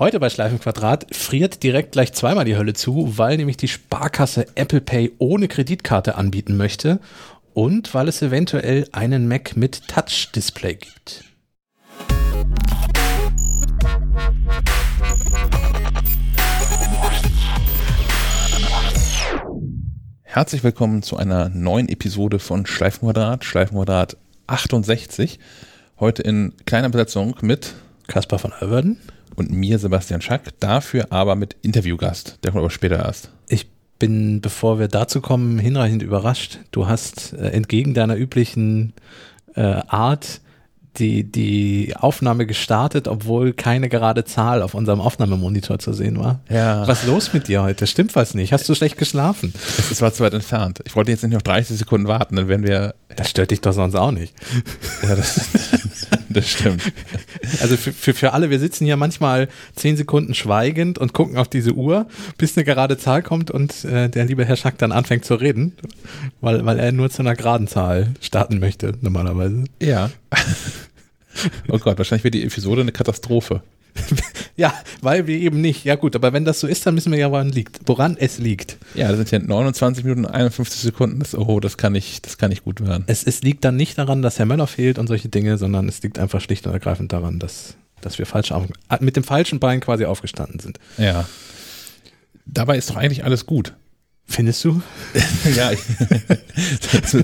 Heute bei Schleifenquadrat friert direkt gleich zweimal die Hölle zu, weil nämlich die Sparkasse Apple Pay ohne Kreditkarte anbieten möchte und weil es eventuell einen Mac mit Touch-Display gibt. Herzlich willkommen zu einer neuen Episode von Schleifenquadrat, Schleifenquadrat 68. Heute in kleiner Besetzung mit Kaspar von Alverden und mir, Sebastian Schack, dafür aber mit Interviewgast. Der kommt aber später erst. Ich bin, bevor wir dazu kommen, hinreichend überrascht. Du hast äh, entgegen deiner üblichen äh, Art die, die Aufnahme gestartet, obwohl keine gerade Zahl auf unserem Aufnahmemonitor zu sehen war. Ja. Was ist los mit dir heute? Stimmt was nicht? Hast du schlecht geschlafen? Es, war zu weit entfernt. Ich wollte jetzt nicht noch 30 Sekunden warten, dann wären wir. Das stört dich doch sonst auch nicht. Ja, das, das stimmt. Also für, für, für alle, wir sitzen hier manchmal zehn Sekunden schweigend und gucken auf diese Uhr, bis eine gerade Zahl kommt und äh, der liebe Herr Schack dann anfängt zu reden, weil, weil er nur zu einer geraden Zahl starten möchte, normalerweise. Ja. Oh Gott, wahrscheinlich wird die Episode eine Katastrophe. Ja, weil wir eben nicht. Ja gut, aber wenn das so ist, dann müssen wir ja, woran liegt, woran es liegt. Ja, das sind ja 29 Minuten und 51 Sekunden. Das, oh, das kann nicht, das kann nicht gut werden. Es, es liegt dann nicht daran, dass Herr Möller fehlt und solche Dinge, sondern es liegt einfach schlicht und ergreifend daran, dass, dass wir falsch mit dem falschen Bein quasi aufgestanden sind. Ja. Dabei ist doch eigentlich alles gut. Findest du? ja, ich,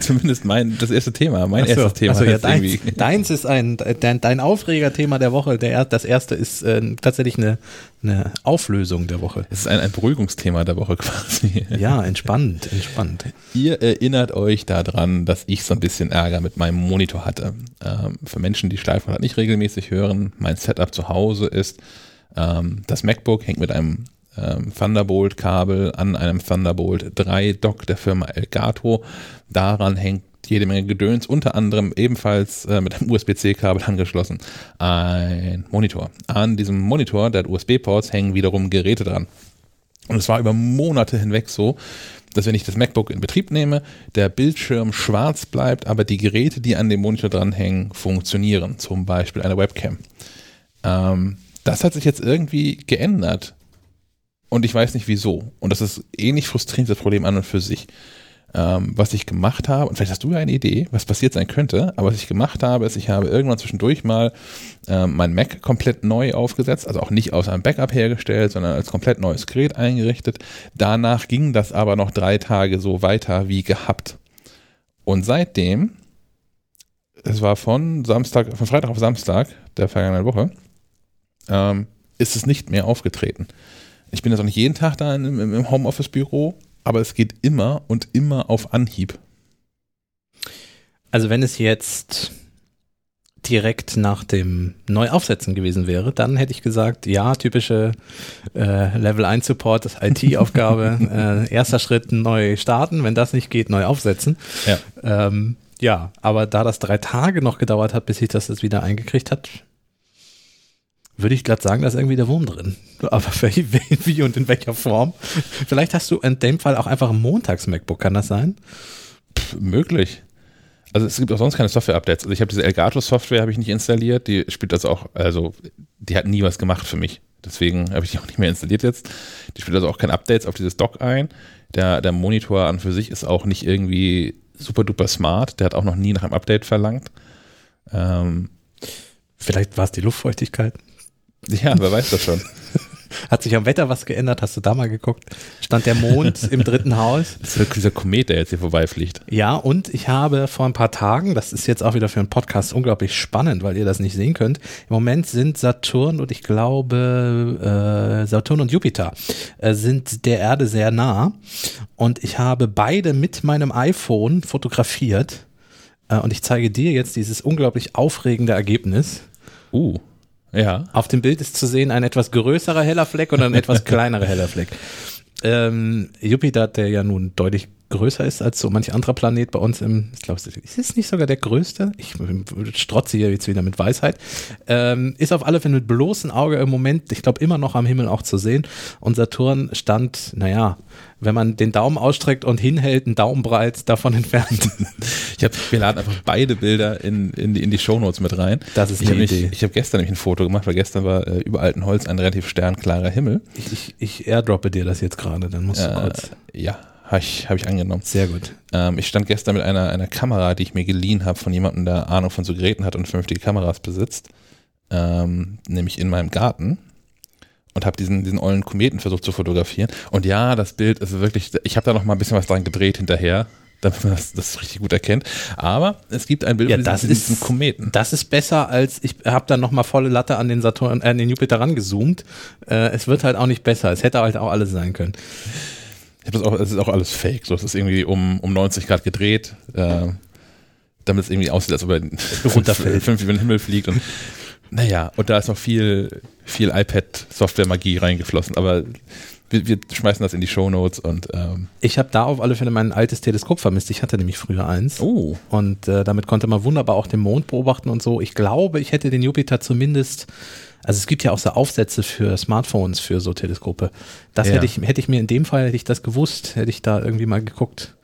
zumindest mein, das erste Thema, mein so, erstes Thema. Also ja, deins, irgendwie- deins ist ein, dein, dein Aufregerthema der Woche. Der, er- das erste ist äh, tatsächlich eine, eine Auflösung der Woche. Es ist ein, ein Beruhigungsthema der Woche quasi. Ja, entspannt, entspannt. Ihr erinnert euch daran, dass ich so ein bisschen Ärger mit meinem Monitor hatte. Ähm, für Menschen, die Schleifrad nicht regelmäßig hören, mein Setup zu Hause ist, ähm, das MacBook hängt mit einem ähm, Thunderbolt-Kabel an einem Thunderbolt 3 Dock der Firma Elgato. Daran hängt jede Menge Gedöns, unter anderem ebenfalls äh, mit einem USB-C-Kabel angeschlossen, ein Monitor. An diesem Monitor, der hat USB-Ports, hängen wiederum Geräte dran. Und es war über Monate hinweg so, dass wenn ich das MacBook in Betrieb nehme, der Bildschirm schwarz bleibt, aber die Geräte, die an dem Monitor dranhängen, funktionieren. Zum Beispiel eine Webcam. Ähm, das hat sich jetzt irgendwie geändert. Und ich weiß nicht wieso. Und das ist ähnlich frustrierend, das Problem an und für sich. Ähm, was ich gemacht habe, und vielleicht hast du ja eine Idee, was passiert sein könnte, aber was ich gemacht habe, ist, ich habe irgendwann zwischendurch mal ähm, mein Mac komplett neu aufgesetzt, also auch nicht aus einem Backup hergestellt, sondern als komplett neues Gerät eingerichtet. Danach ging das aber noch drei Tage so weiter wie gehabt. Und seitdem, es war von Samstag, von Freitag auf Samstag der vergangenen Woche, ähm, ist es nicht mehr aufgetreten. Ich bin jetzt auch nicht jeden Tag da im, im Homeoffice-Büro, aber es geht immer und immer auf Anhieb. Also wenn es jetzt direkt nach dem Neuaufsetzen gewesen wäre, dann hätte ich gesagt, ja, typische äh, Level 1 Support, das IT-Aufgabe, äh, erster Schritt neu starten, wenn das nicht geht, neu aufsetzen. Ja. Ähm, ja, aber da das drei Tage noch gedauert hat, bis ich das jetzt wieder eingekriegt hat, würde ich glatt sagen, da ist irgendwie der Wurm drin. Aber wie, wie und in welcher Form? Vielleicht hast du in dem Fall auch einfach ein Montags-MacBook, kann das sein? Pff, möglich. Also es gibt auch sonst keine Software-Updates. Also ich habe diese Elgato-Software habe ich nicht installiert. Die spielt also auch, also die hat nie was gemacht für mich. Deswegen habe ich die auch nicht mehr installiert jetzt. Die spielt also auch keine Updates auf dieses Dock ein. Der, der Monitor an für sich ist auch nicht irgendwie super duper smart. Der hat auch noch nie nach einem Update verlangt. Ähm, Vielleicht war es die Luftfeuchtigkeit. Ja, wer weiß das schon. Hat sich am Wetter was geändert? Hast du da mal geguckt? Stand der Mond im dritten Haus? Das ist wirklich dieser Komet, der jetzt hier vorbeifliegt. Ja, und ich habe vor ein paar Tagen, das ist jetzt auch wieder für einen Podcast unglaublich spannend, weil ihr das nicht sehen könnt. Im Moment sind Saturn und ich glaube äh, Saturn und Jupiter äh, sind der Erde sehr nah. Und ich habe beide mit meinem iPhone fotografiert. Äh, und ich zeige dir jetzt dieses unglaublich aufregende Ergebnis. Uh, ja. Auf dem Bild ist zu sehen ein etwas größerer heller Fleck und ein etwas kleinerer heller Fleck. Ähm, Jupiter hat der ja nun deutlich größer ist als so manch anderer Planet bei uns im, ich glaube, ist es nicht sogar der größte? Ich strotze hier jetzt wieder mit Weisheit. Ähm, ist auf alle Fälle mit bloßem Auge im Moment, ich glaube, immer noch am Himmel auch zu sehen. Und Saturn stand, naja, wenn man den Daumen ausstreckt und hinhält, einen Daumen breit davon entfernt. Ich hab, wir laden einfach beide Bilder in, in die, in die Shownotes mit rein. Das ist ich habe Idee. ich hab gestern nämlich ein Foto gemacht, weil gestern war äh, über Altenholz ein relativ sternklarer Himmel. Ich, ich, ich airdroppe dir das jetzt gerade, dann musst du Äh, kurz. ja, habe ich, hab ich angenommen. Sehr gut. Ähm, ich stand gestern mit einer, einer Kamera, die ich mir geliehen habe von jemandem, der Ahnung von so Geräten hat und vernünftige Kameras besitzt, ähm, nämlich in meinem Garten und habe diesen, diesen ollen Kometen versucht zu fotografieren. Und ja, das Bild ist wirklich, ich habe da noch mal ein bisschen was dran gedreht hinterher, damit man das, das richtig gut erkennt. Aber es gibt ein Bild Ja, von das diesem, ist- diesem Kometen. Das ist besser als, ich habe dann nochmal volle Latte an den Saturn, äh, an den Jupiter rangezoomt. Äh, es wird halt auch nicht besser. Es hätte halt auch alles sein können. Ich habe das auch, es ist auch alles fake. So, es ist irgendwie um, um 90 Grad gedreht, äh, damit es irgendwie aussieht, als ob er Runterfällt. fünf über den Himmel fliegt. Und naja, und da ist noch viel, viel iPad-Software-Magie reingeflossen. Aber wir, wir schmeißen das in die Shownotes und ähm, Ich habe da auf alle Fälle mein altes Teleskop vermisst. Ich hatte nämlich früher eins. oh, Und äh, damit konnte man wunderbar auch den Mond beobachten und so. Ich glaube, ich hätte den Jupiter zumindest, also es gibt ja auch so Aufsätze für Smartphones für so Teleskope. Das Ja. hätte ich, hätte ich mir in dem Fall, hätte ich das gewusst, hätte ich da irgendwie mal geguckt,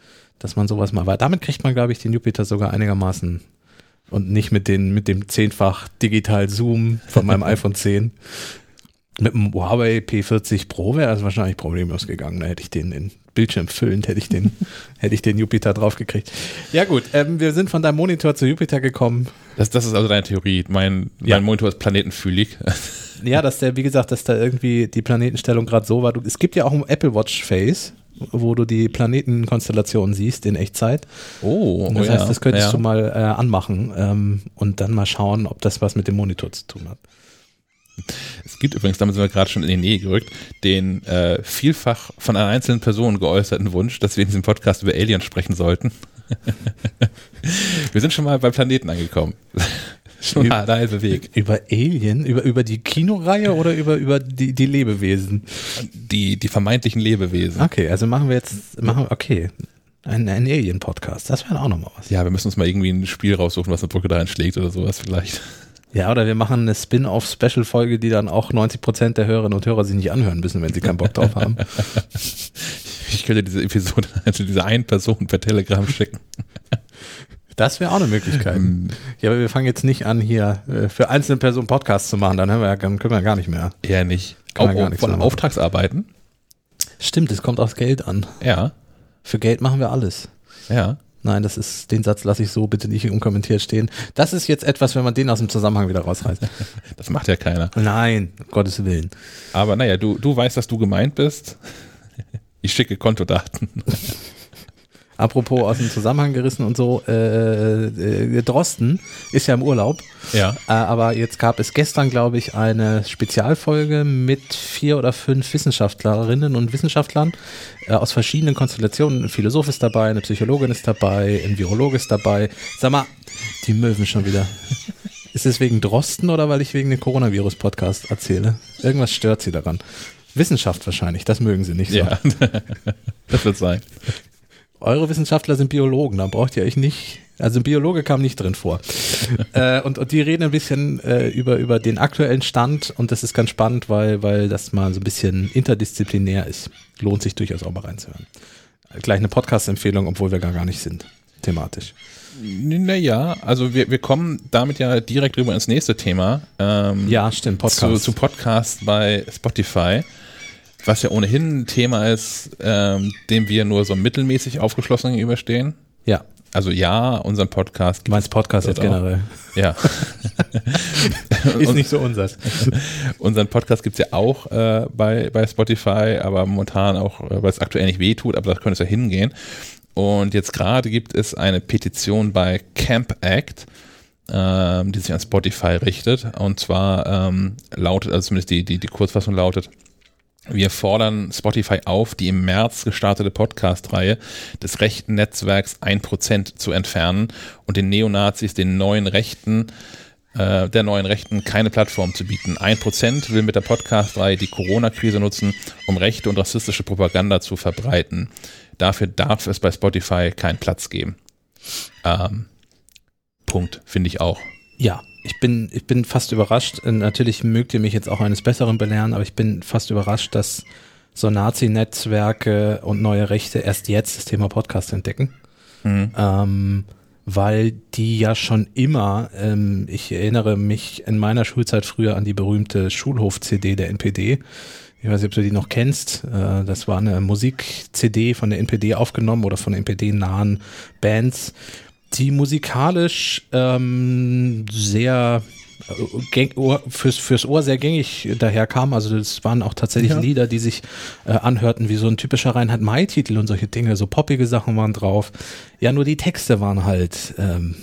dass man sowas mal, weil damit kriegt man, glaube ich, den Jupiter sogar einigermaßen und nicht mit den, mit dem zehnfach digital Zoom von meinem iPhone 10. Mit dem Huawei P40 Pro wäre das wahrscheinlich problemlos gegangen. Da hätte ich den, den Bildschirm füllend, hätte ich den, hätte ich den Jupiter draufgekriegt. Ja gut, ähm, wir sind von deinem Monitor zu Jupiter gekommen. das, das ist also deine Theorie. Mein, Ja. mein Monitor ist planetenfühlig. Ja, dass der, wie gesagt, dass da irgendwie die Planetenstellung gerade so war. Du, es gibt ja auch ein Apple Watch Face, wo du die Planetenkonstellationen siehst in Echtzeit. Oh, Und das oh heißt, ja. das könntest ja. du mal äh, anmachen ähm, und dann mal schauen, ob das was mit dem Monitor zu tun hat. Es gibt übrigens, damit sind wir gerade schon in die Nähe gerückt, den äh, vielfach von einer einzelnen Person geäußerten Wunsch, dass wir in diesem Podcast über Aliens sprechen sollten. wir sind schon mal bei Planeten angekommen. schon mal der halbe Weg. Über Alien, über, über die Kinoreihe oder über, über die, die Lebewesen? Die, die vermeintlichen Lebewesen. Okay, also machen wir jetzt, machen okay, ein, ein Alien-Podcast, das wäre auch nochmal was. Ja, wir müssen uns mal irgendwie ein Spiel raussuchen, was eine Brücke da einschlägt oder sowas vielleicht. Ja, oder wir machen eine Spin-off-Special-Folge, die dann auch 90% der Hörerinnen und Hörer sich nicht anhören müssen, wenn sie keinen Bock drauf haben. Ich könnte diese Episode, also diese einen Person per Telegram schicken. Das wäre auch eine Möglichkeit. Ähm, Ja, aber wir fangen jetzt nicht an, hier äh, für einzelne Personen Podcasts zu machen, dann, wir, ja- dann können wir gar nicht mehr. Eher nicht. Auch gar nichts von. Auftragsarbeiten. Stimmt, es kommt aufs Geld an. Ja, Für Geld machen wir alles. ja. Nein, das ist, den Satz lasse ich so bitte nicht unkommentiert stehen. Das ist jetzt etwas, wenn man den aus dem Zusammenhang wieder rausreißt. Das macht ja keiner. Nein, um Gottes Willen. Aber naja, du, du weißt, dass du gemeint bist. Ich schicke Kontodaten. Apropos aus dem Zusammenhang gerissen und so, äh, äh, Drosten ist ja im Urlaub, Ja. äh, aber jetzt gab es gestern, glaube ich, eine Spezialfolge mit vier oder fünf Wissenschaftlerinnen und Wissenschaftlern äh, aus verschiedenen Konstellationen. Ein Philosoph ist dabei, eine Psychologin ist dabei, ein Virologe ist dabei. Sag mal, die Möwen schon wieder. Ist es wegen Drosten oder weil ich wegen dem Coronavirus-Podcast erzähle? Irgendwas stört sie daran. Wissenschaft wahrscheinlich, das mögen sie nicht so. Ja. das wird sein. Eure Wissenschaftler sind Biologen, da braucht ihr euch nicht. Also ein Biologe kam nicht drin vor. äh, und, und die reden ein bisschen äh, über, über den aktuellen Stand und das ist ganz spannend, weil, weil das mal so ein bisschen interdisziplinär ist. Lohnt sich durchaus auch mal reinzuhören. Gleich eine Podcast-Empfehlung, obwohl wir gar, gar nicht sind, thematisch. Naja, also wir, wir kommen damit ja direkt rüber ins nächste Thema. Ähm, Ja, stimmt, Zu, Podcast. zu Podcast bei Spotify, was ja ohnehin ein Thema ist, ähm, dem wir nur so mittelmäßig aufgeschlossen gegenüberstehen. ja, Also ja, unseren Podcast. du meinst Podcast jetzt auch. generell. Ja. Ist nicht so unsers. Unseren Podcast gibt's ja auch äh, bei, bei Spotify, aber momentan auch, äh, weil es aktuell nicht wehtut, aber da könnte es ja hingehen. Und jetzt gerade gibt es eine Petition bei Camp Act, ähm, die sich an Spotify richtet. Und zwar ähm, lautet, also zumindest die, die, die Kurzfassung lautet, wir fordern Spotify auf, die im März gestartete Podcast-Reihe des rechten Netzwerks 1% zu entfernen und den Neonazis, den neuen Rechten, äh, der neuen Rechten keine Plattform zu bieten. Ein Prozent will mit der Podcast-Reihe die Corona-Krise nutzen, um rechte und rassistische Propaganda zu verbreiten. Dafür darf es bei Spotify keinen Platz geben. Ähm, Punkt, finde ich auch. Ja, ich bin, ich bin fast überrascht. Äh, natürlich mögt ihr mich jetzt auch eines Besseren belehren, aber ich bin fast überrascht, dass so Nazi-Netzwerke und neue Rechte erst jetzt das Thema Podcast entdecken. Mhm. Ähm, weil die ja schon immer, ähm, ich erinnere mich in meiner Schulzeit früher an die berühmte Schulhof-CD der NPD. Ich weiß nicht, ob du die noch kennst. Äh, das war eine Musik-CD von der NPD aufgenommen oder von NPD-nahen Bands, die musikalisch ähm, sehr fürs, fürs Ohr sehr gängig daherkam. Also das waren auch tatsächlich ja. Lieder, die sich äh, anhörten wie so ein typischer Reinhard May-Titel und solche Dinge. So poppige Sachen waren drauf. Ja, nur die Texte waren halt ähm,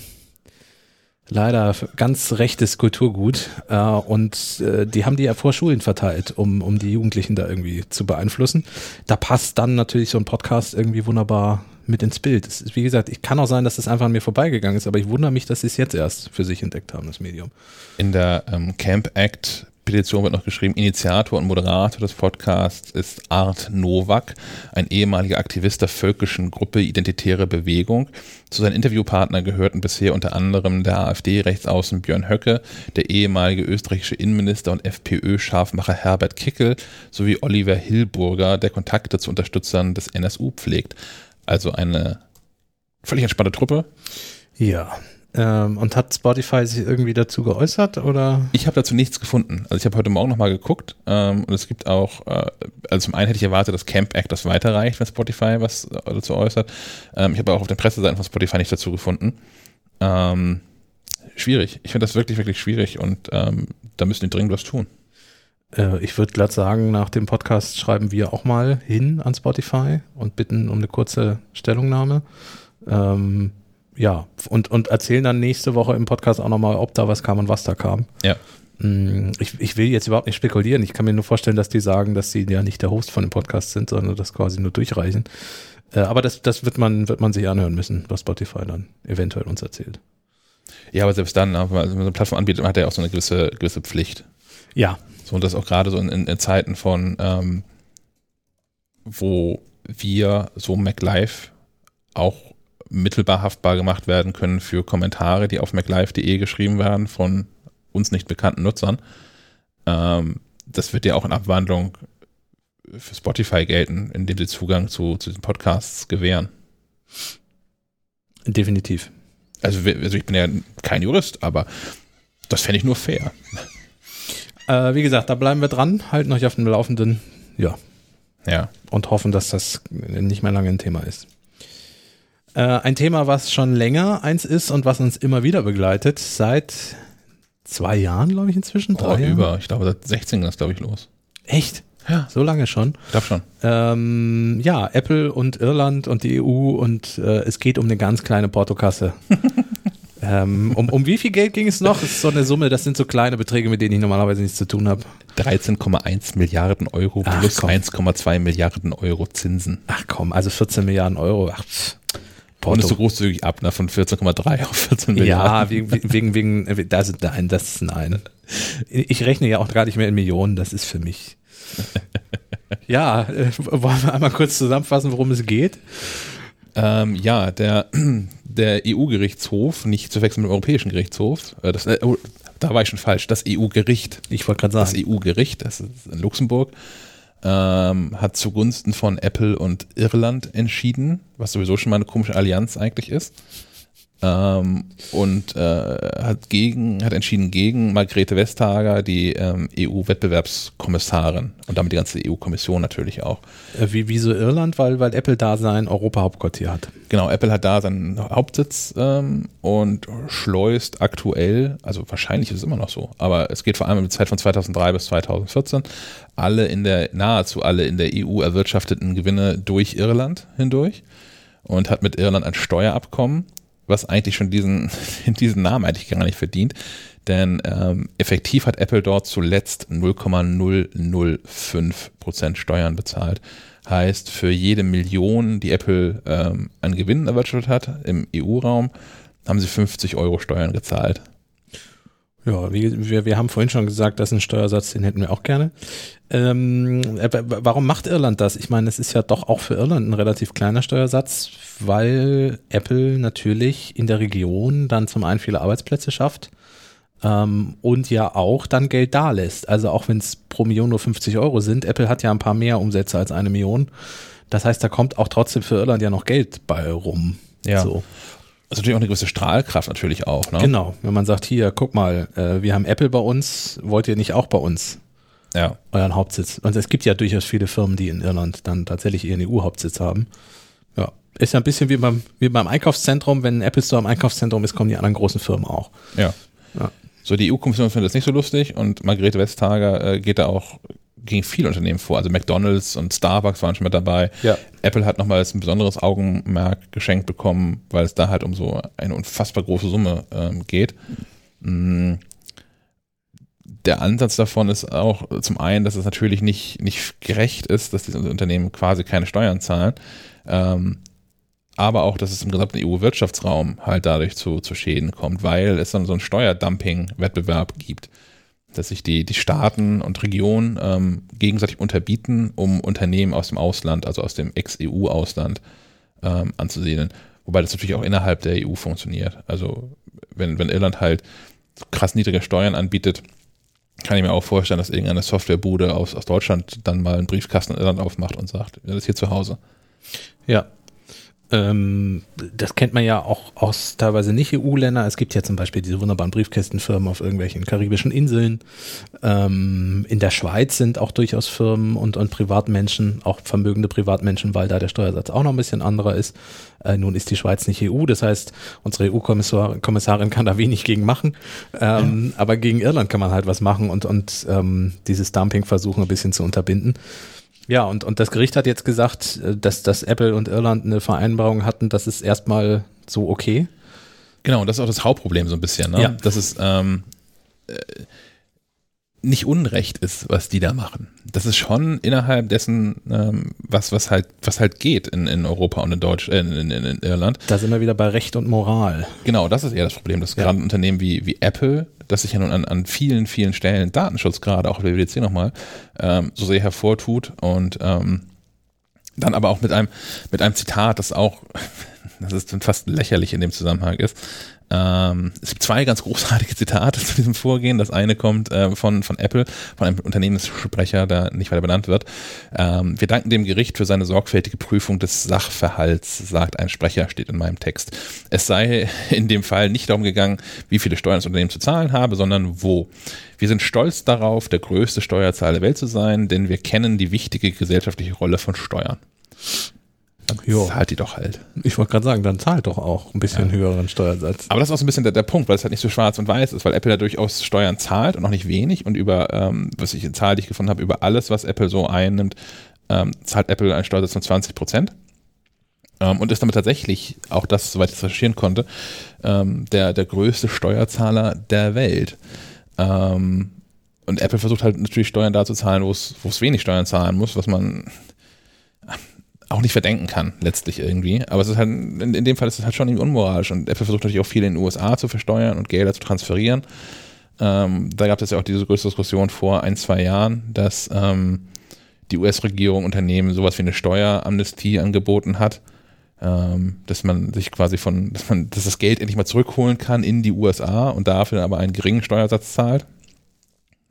leider ganz rechtes Kulturgut. Äh, und äh, die haben die ja vor Schulen verteilt, um, um die Jugendlichen da irgendwie zu beeinflussen. Da passt dann natürlich so ein Podcast irgendwie wunderbar mit ins Bild. Ist, wie gesagt, ich kann auch sein, dass das einfach an mir vorbeigegangen ist, aber ich wundere mich, dass sie es jetzt erst für sich entdeckt haben, das Medium. In der ähm, Camp Act Petition wird noch geschrieben, Initiator und Moderator des Podcasts ist Art Nowak, ein ehemaliger Aktivist der völkischen Gruppe Identitäre Bewegung. Zu seinen Interviewpartnern gehörten bisher unter anderem der AfD-Rechtsaußen Björn Höcke, der ehemalige österreichische Innenminister und FPÖ-Scharfmacher Herbert Kickel sowie Oliver Hillburger, der Kontakte zu Unterstützern des NSU pflegt. Also eine völlig entspannte Truppe. Ja. Ähm, und hat Spotify sich irgendwie dazu geäußert oder? Ich habe dazu nichts gefunden. Also ich habe heute Morgen nochmal geguckt ähm, und es gibt auch, äh, also zum einen hätte ich erwartet, dass Camp Act das weiterreicht, wenn Spotify was dazu äußert. Ähm, ich habe auch auf den Presseseiten von Spotify nicht dazu gefunden. Ähm, schwierig. Ich finde das wirklich, wirklich schwierig und ähm, da müssen die dringend was tun. Äh, ich würde glatt sagen, nach dem Podcast schreiben wir auch mal hin an Spotify und bitten um eine kurze Stellungnahme. Ähm, ja, und, und erzählen dann nächste Woche im Podcast auch nochmal, ob da was kam und was da kam. Ja. Mm, ich, ich will jetzt überhaupt nicht spekulieren. Ich kann mir nur vorstellen, dass die sagen, dass sie ja nicht der Host von dem Podcast sind, sondern das quasi nur durchreichen. Äh, aber das, das wird man, wird man sich anhören müssen, was Spotify dann eventuell uns erzählt. Ja, aber selbst dann, wenn man so eine Plattform anbietet, hat er auch so eine gewisse, gewisse Pflicht. Ja, so, und das auch gerade so in, in, Zeiten von, ähm, wo wir so MacLive auch mittelbar haftbar gemacht werden können für Kommentare, die auf maclive.de geschrieben werden von uns nicht bekannten Nutzern. Ähm, das wird ja auch in Abwandlung für Spotify gelten, indem sie Zugang zu, zu den Podcasts gewähren. Definitiv. Also, also ich bin ja kein Jurist, aber das fände ich nur fair. Äh, wie gesagt, da bleiben wir dran, halten euch auf dem Laufenden. Ja. Ja. Und hoffen, dass das nicht mehr lange ein Thema ist. Äh, ein Thema, was schon länger eins ist und was uns immer wieder begleitet, seit zwei Jahren, glaube ich, inzwischen. Drei oh, über. Ich glaube, seit 16 ist, glaube ich, los. Echt? Ja. So lange schon? Ich glaube schon. Ähm, ja, Apple und Irland und die EU und äh, es geht um eine ganz kleine Portokasse. Ähm, um, um wie viel Geld ging es noch? Das ist so eine Summe, das sind so kleine Beträge, mit denen ich normalerweise nichts zu tun habe. 13,1 Milliarden Euro Ach, plus 1,2 Milliarden Euro Zinsen. Ach komm, also 14 Milliarden Euro. Ach, Porto. Und ist so großzügig ab, ne, von 14,3 auf 14 Milliarden. Ja, wegen, wegen, wegen, das, nein, das ist nein. Ich rechne ja auch gar nicht mehr in Millionen, das ist für mich. Ja, äh, wollen wir einmal kurz zusammenfassen, worum es geht? Ähm, ja, der, der EU-Gerichtshof, nicht zu wechseln mit dem Europäischen Gerichtshof, äh, das, äh, oh, da war ich schon falsch, das EU-Gericht. Ich wollte gerade sagen. Das EU-Gericht, das ist in Luxemburg, ähm, hat zugunsten von Apple und Irland entschieden, was sowieso schon mal eine komische Allianz eigentlich ist ähm, und äh, hat gegen, hat entschieden gegen Margrethe Vestager, die ähm, EU-Wettbewerbskommissarin und damit die ganze EU-Kommission natürlich auch. Äh, wie, wieso Irland? Weil, weil Apple da sein Europa-Hauptquartier hat. Genau, Apple hat da seinen Hauptsitz ähm, und schleust aktuell, also wahrscheinlich ist es immer noch so, aber es geht vor allem um die Zeit von 2003 bis 2014, alle in der, nahezu alle in der EU erwirtschafteten Gewinne durch Irland hindurch und hat mit Irland ein Steuerabkommen was eigentlich schon diesen, diesen Namen eigentlich gar nicht verdient. Denn ähm, effektiv hat Apple dort zuletzt 0,005 Prozent Steuern bezahlt. Heißt, für jede Million, die Apple ähm, an Gewinnen erwirtschaftet hat im EU-Raum, haben sie 50 Euro Steuern gezahlt. Ja, wie, wir, wir haben vorhin schon gesagt, dass ein Steuersatz, den hätten wir auch gerne. Ähm, äh, warum macht Irland das? Ich meine, es ist ja doch auch für Irland ein relativ kleiner Steuersatz, weil Apple natürlich in der Region dann zum einen viele Arbeitsplätze schafft ähm, und ja auch dann Geld da lässt. Also auch wenn es pro Million nur 50 Euro sind, Apple hat ja ein paar mehr Umsätze als eine Million. Das heißt, da kommt auch trotzdem für Irland ja noch Geld bei rum. Ja. So. Das ist natürlich auch eine gewisse Strahlkraft natürlich auch. Ne? Genau, wenn man sagt, hier, guck mal, äh, wir haben Apple bei uns, wollt ihr nicht auch bei uns Ja. euren Hauptsitz? Und es gibt ja durchaus viele Firmen, die in Irland dann tatsächlich ihren EU-Hauptsitz haben. Ja, ist ja ein bisschen wie beim, wie beim Einkaufszentrum. Wenn ein Apple Store im Einkaufszentrum ist, kommen die anderen großen Firmen auch. Ja. Ja. So, die EU-Kommission findet das nicht so lustig und Margrethe Vestager äh, geht da auch gegen viele Unternehmen vor. Also McDonalds und Starbucks waren schon mit dabei. Ja. Apple hat nochmals ein besonderes Augenmerk geschenkt bekommen, weil es da halt um so eine unfassbar große Summe ähm, geht. Mm. Der Ansatz davon ist auch zum einen, dass es natürlich nicht, nicht gerecht ist, dass diese Unternehmen quasi keine Steuern zahlen. Ähm, aber auch, dass es im gesamten EU-Wirtschaftsraum halt dadurch zu, zu Schäden kommt, weil es dann so einen Steuerdumping-Wettbewerb gibt, dass sich die, die Staaten und Regionen ähm, gegenseitig unterbieten, um Unternehmen aus dem Ausland, also aus dem Ex-EU-Ausland ähm, anzusiedeln. Wobei das natürlich auch innerhalb der EU funktioniert. Also wenn, wenn Irland halt krass niedrige Steuern anbietet, kann ich mir auch vorstellen, dass irgendeine Softwarebude aus, aus Deutschland dann mal einen Briefkasten in Irland aufmacht und sagt, das ist hier zu Hause. Ja. Ähm, das kennt man ja auch aus teilweise nicht EU-Ländern. Es gibt ja zum Beispiel diese wunderbaren Briefkästenfirmen auf irgendwelchen karibischen Inseln. Ähm, in der Schweiz sind auch durchaus Firmen und, und Privatmenschen, auch vermögende Privatmenschen, weil da der Steuersatz auch noch ein bisschen anderer ist. Äh, nun ist die Schweiz nicht EU, das heißt, unsere EU-Kommissarin kann da wenig gegen machen. Ähm, Aber gegen Irland kann man halt was machen und, und ähm, dieses Dumping versuchen ein bisschen zu unterbinden. Ja, und, und das Gericht hat jetzt gesagt, äh, dass, dass Apple und Irland eine Vereinbarung hatten, das ist erstmal so okay. Genau, und das ist auch das Hauptproblem so ein bisschen, ne? Ja. dass es ähm, äh, nicht Unrecht ist, was die da machen. Das ist schon innerhalb dessen, ähm, was, was halt, was halt geht in, in Europa und in Deutsch, äh, in, in, in Irland. Da sind wir wieder bei Recht und Moral. Genau, das ist eher das Problem, dass Ja. gerade ein Unternehmen wie, wie Apple, das sich ja nun an, an vielen, vielen Stellen Datenschutz gerade, auch der WWDC nochmal, ähm, so sehr hervortut und ähm, dann aber auch mit einem, mit einem Zitat, das auch, das ist dann fast lächerlich in dem Zusammenhang ist. Ähm, es gibt zwei ganz großartige Zitate zu diesem Vorgehen. Das eine kommt äh, von, von Apple, von einem Unternehmenssprecher, der nicht weiter benannt wird. Ähm, wir danken dem Gericht für seine sorgfältige Prüfung des Sachverhalts, sagt ein Sprecher, steht in meinem Text. Es sei in dem Fall nicht darum gegangen, wie viele Steuern das Unternehmen zu zahlen habe, sondern wo. Wir sind stolz darauf, der größte Steuerzahler der Welt zu sein, denn wir kennen die wichtige gesellschaftliche Rolle von Steuern. Dann Jo. zahlt die doch halt. Ich wollte gerade sagen, dann zahlt doch auch ein bisschen höheren Steuersatz. Aber das ist auch so ein bisschen der, der Punkt, weil es halt nicht so schwarz und weiß ist, weil Apple da durchaus Steuern zahlt und auch nicht wenig und über, ähm, was ich in Zahl, die ich gefunden habe, über alles, was Apple so einnimmt, ähm, zahlt Apple einen Steuersatz von 20 Prozent. Ähm, und ist damit tatsächlich, auch das, soweit ich das recherchieren konnte, ähm, der, der größte Steuerzahler der Welt. Ähm, und Apple versucht halt natürlich Steuern da zu zahlen, wo es, wo es wenig Steuern zahlen muss, was man auch nicht verdenken kann, letztlich irgendwie. Aber es ist halt, in, in dem Fall ist es halt schon irgendwie unmoralisch. Und Apple versucht natürlich auch viel in den USA zu versteuern und Gelder zu transferieren. Ähm, da gab es ja auch diese größte Diskussion vor ein, zwei Jahren, dass ähm, die US-Regierung Unternehmen sowas wie eine Steueramnestie angeboten hat, ähm, dass man sich quasi von, dass man, dass das Geld endlich mal zurückholen kann in die USA und dafür aber einen geringen Steuersatz zahlt.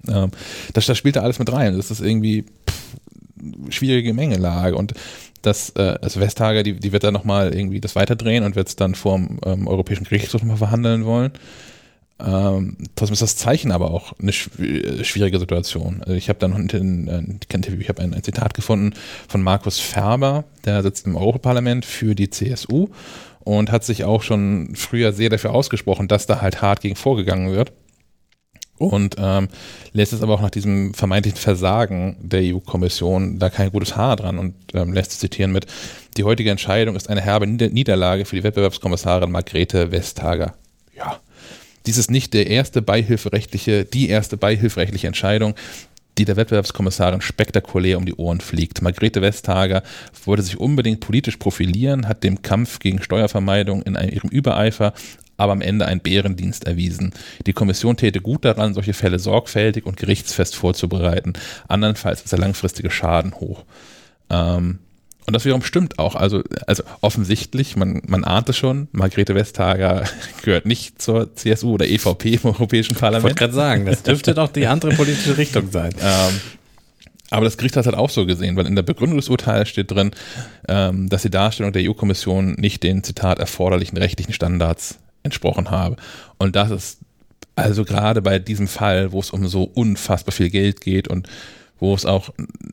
Ähm, das, das spielt da alles mit rein. Das ist irgendwie pff, schwierige Mengelage und das, äh, also Vestager, die, die wird dann nochmal irgendwie das weiterdrehen und wird es dann vorm ähm, Europäischen Gerichtshof nochmal verhandeln wollen. Ähm, trotzdem ist das Zeichen aber auch eine äh, schwierige Situation. Also ich habe dann hinten, ich habe ein, ein Zitat gefunden von Markus Ferber, der sitzt im Europaparlament für die CSU und hat sich auch schon früher sehr dafür ausgesprochen, dass da halt hart gegen vorgegangen wird. Und ähm, lässt es aber auch nach diesem vermeintlichen Versagen der EU-Kommission da kein gutes Haar dran und ähm, lässt es zitieren mit, die heutige Entscheidung ist eine herbe Nieder Niederlage für die Wettbewerbskommissarin Margrethe Vestager. Ja, dies ist nicht der erste beihilferechtliche, die erste beihilferechtliche Entscheidung, die der Wettbewerbskommissarin spektakulär um die Ohren fliegt. Margrethe Vestager wollte sich unbedingt politisch profilieren, hat dem Kampf gegen Steuervermeidung in einem, ihrem Übereifer aber am Ende einen Bärendienst erwiesen. Die Kommission täte gut daran, solche Fälle sorgfältig und gerichtsfest vorzubereiten. Andernfalls ist der langfristige Schaden hoch. Ähm, und das wiederum stimmt auch. Also, also offensichtlich, man, man ahnt es schon, Margrethe Vestager gehört nicht zur CSU oder EVP im Europäischen Parlament. Ich wollte gerade sagen, das dürfte doch die andere politische Richtung sein. Ähm, aber das Gericht hat es halt auch so gesehen, weil in der Begründung des Urteils steht drin, ähm, dass die Darstellung der EU-Kommission nicht den, Zitat, erforderlichen rechtlichen Standards entsprochen habe. Und das ist also gerade bei diesem Fall, wo es um so unfassbar viel Geld geht und wo es auch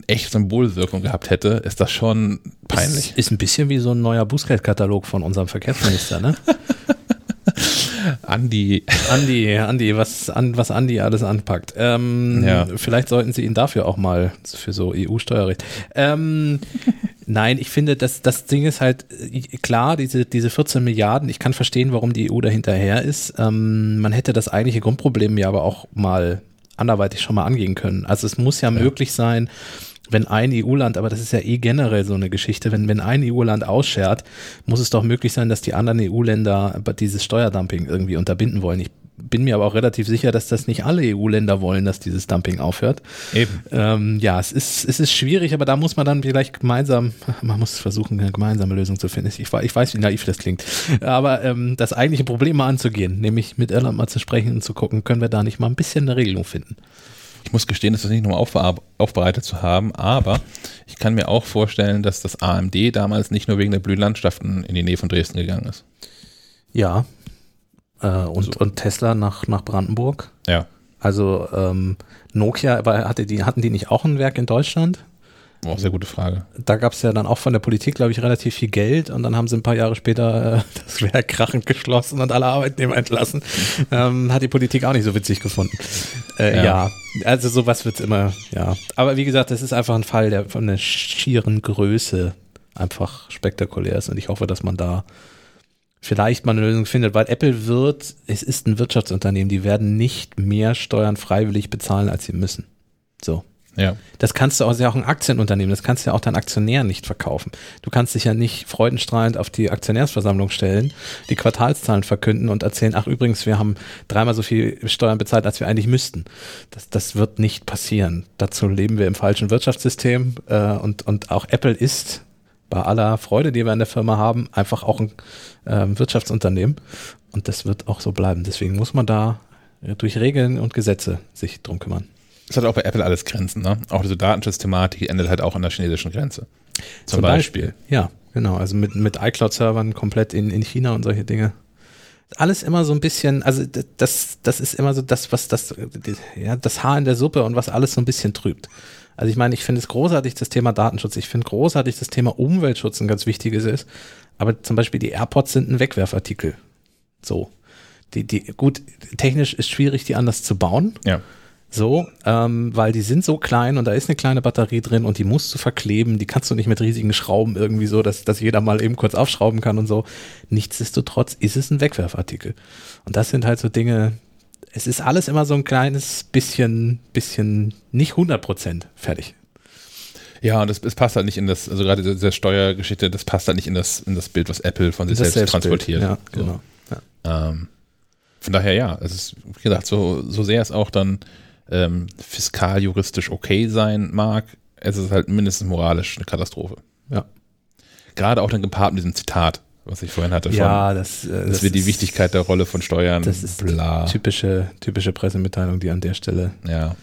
echt Symbolwirkung gehabt hätte, ist das schon peinlich. Ist, ist ein bisschen wie so ein neuer Bußgeldkatalog von unserem Verkehrsminister, ne? Andi. Andi, Andi, was, an, was Andi alles anpackt. Ähm, ja. Vielleicht sollten Sie ihn dafür auch mal für so EU-Steuerrecht. Ähm, nein, ich finde, das, das Ding ist halt klar, diese, diese 14 Milliarden, ich kann verstehen, warum die EU dahinterher ist. Ähm, man hätte das eigentliche Grundproblem ja aber auch mal anderweitig schon mal angehen können. Also es muss ja, ja. möglich sein, wenn ein EU-Land, aber das ist ja eh generell so eine Geschichte, wenn, wenn ein EU-Land ausschert, muss es doch möglich sein, dass die anderen EU-Länder dieses Steuerdumping irgendwie unterbinden wollen. Ich bin mir aber auch relativ sicher, dass das nicht alle EU-Länder wollen, dass dieses Dumping aufhört. Eben. Ähm, ja, es ist, es ist schwierig, aber da muss man dann vielleicht gemeinsam, man muss versuchen, eine gemeinsame Lösung zu finden. Ich, ich weiß, wie naiv das klingt. Aber ähm, das eigentliche Problem mal anzugehen, nämlich mit Irland mal zu sprechen und zu gucken, können wir da nicht mal ein bisschen eine Regelung finden. Ich muss gestehen, das ist nicht nur aufbereitet zu haben, aber ich kann mir auch vorstellen, dass das AMD damals nicht nur wegen der blühen Landschaften in die Nähe von Dresden gegangen ist. Ja, äh, und, so. und Tesla nach, nach Brandenburg. Ja. Also ähm, Nokia, aber hatte die, hatten die nicht auch ein Werk in Deutschland? Auch sehr gute Frage. Da gab es ja dann auch von der Politik, glaube ich, relativ viel Geld und dann haben sie ein paar Jahre später äh, das Werk krachend geschlossen und alle Arbeitnehmer entlassen. Ähm, hat die Politik auch nicht so witzig gefunden. Äh, ja. ja. also sowas wird es immer, ja. Aber wie gesagt, das ist einfach ein Fall, der von der schieren Größe einfach spektakulär ist und ich hoffe, dass man da vielleicht mal eine Lösung findet, weil Apple wird, es ist ein Wirtschaftsunternehmen, die werden nicht mehr Steuern freiwillig bezahlen, als sie müssen. So. Ja. Das kannst du auch, ja auch ein Aktienunternehmen, das kannst du ja auch deinen Aktionären nicht verkaufen. Du kannst dich ja nicht freudenstrahlend auf die Aktionärsversammlung stellen, die Quartalszahlen verkünden und erzählen, ach übrigens, wir haben dreimal so viel Steuern bezahlt, als wir eigentlich müssten. Das, das wird nicht passieren. Dazu leben wir im falschen Wirtschaftssystem äh, und, und auch Apple ist bei aller Freude, die wir an der Firma haben, einfach auch ein äh, Wirtschaftsunternehmen. Und das wird auch so bleiben. Deswegen muss man da durch Regeln und Gesetze sich drum kümmern. Es hat auch bei Apple alles Grenzen, ne? Auch diese Datenschutzthematik endet halt auch an der chinesischen Grenze. Zum, Zum Beispiel. Beispiel. Ja, genau. Also mit, mit iCloud-Servern komplett in, in China und solche Dinge. Alles immer so ein bisschen, also das, das ist immer so das, was das, ja, das Haar in der Suppe und was alles so ein bisschen trübt. Also ich meine, ich finde es großartig, das Thema Datenschutz. Ich finde großartig, das Thema Umweltschutz ein ganz wichtiges ist. Aber zum Beispiel die AirPods sind ein Wegwerfartikel. So. Die, die, gut, technisch ist schwierig, die anders zu bauen. Ja. So, ähm, weil die sind so klein und da ist eine kleine Batterie drin und die musst du verkleben, die kannst du nicht mit riesigen Schrauben irgendwie so, dass, dass jeder mal eben kurz aufschrauben kann und so. Nichtsdestotrotz ist es ein Wegwerfartikel. Und das sind halt so Dinge, es ist alles immer so ein kleines bisschen, bisschen, nicht 100 Prozent fertig. Ja, und es, es passt halt nicht in das, also gerade diese Steuergeschichte, das passt halt nicht in das, in das Bild, was Apple von sich selbst transportiert. Ja, genau. So. Ja. Ähm, von daher ja, es ist, wie gesagt, so, so sehr es auch dann ähm, fiskal juristisch okay sein mag, es ist halt mindestens moralisch eine Katastrophe. Ja. Gerade auch dann gepaart mit diesem Zitat, was ich vorhin hatte. Ja, von, das, äh, das, das wird die Wichtigkeit der Rolle von Steuern. Das ist bla. typische, typische Pressemitteilung, die an der Stelle. Ja.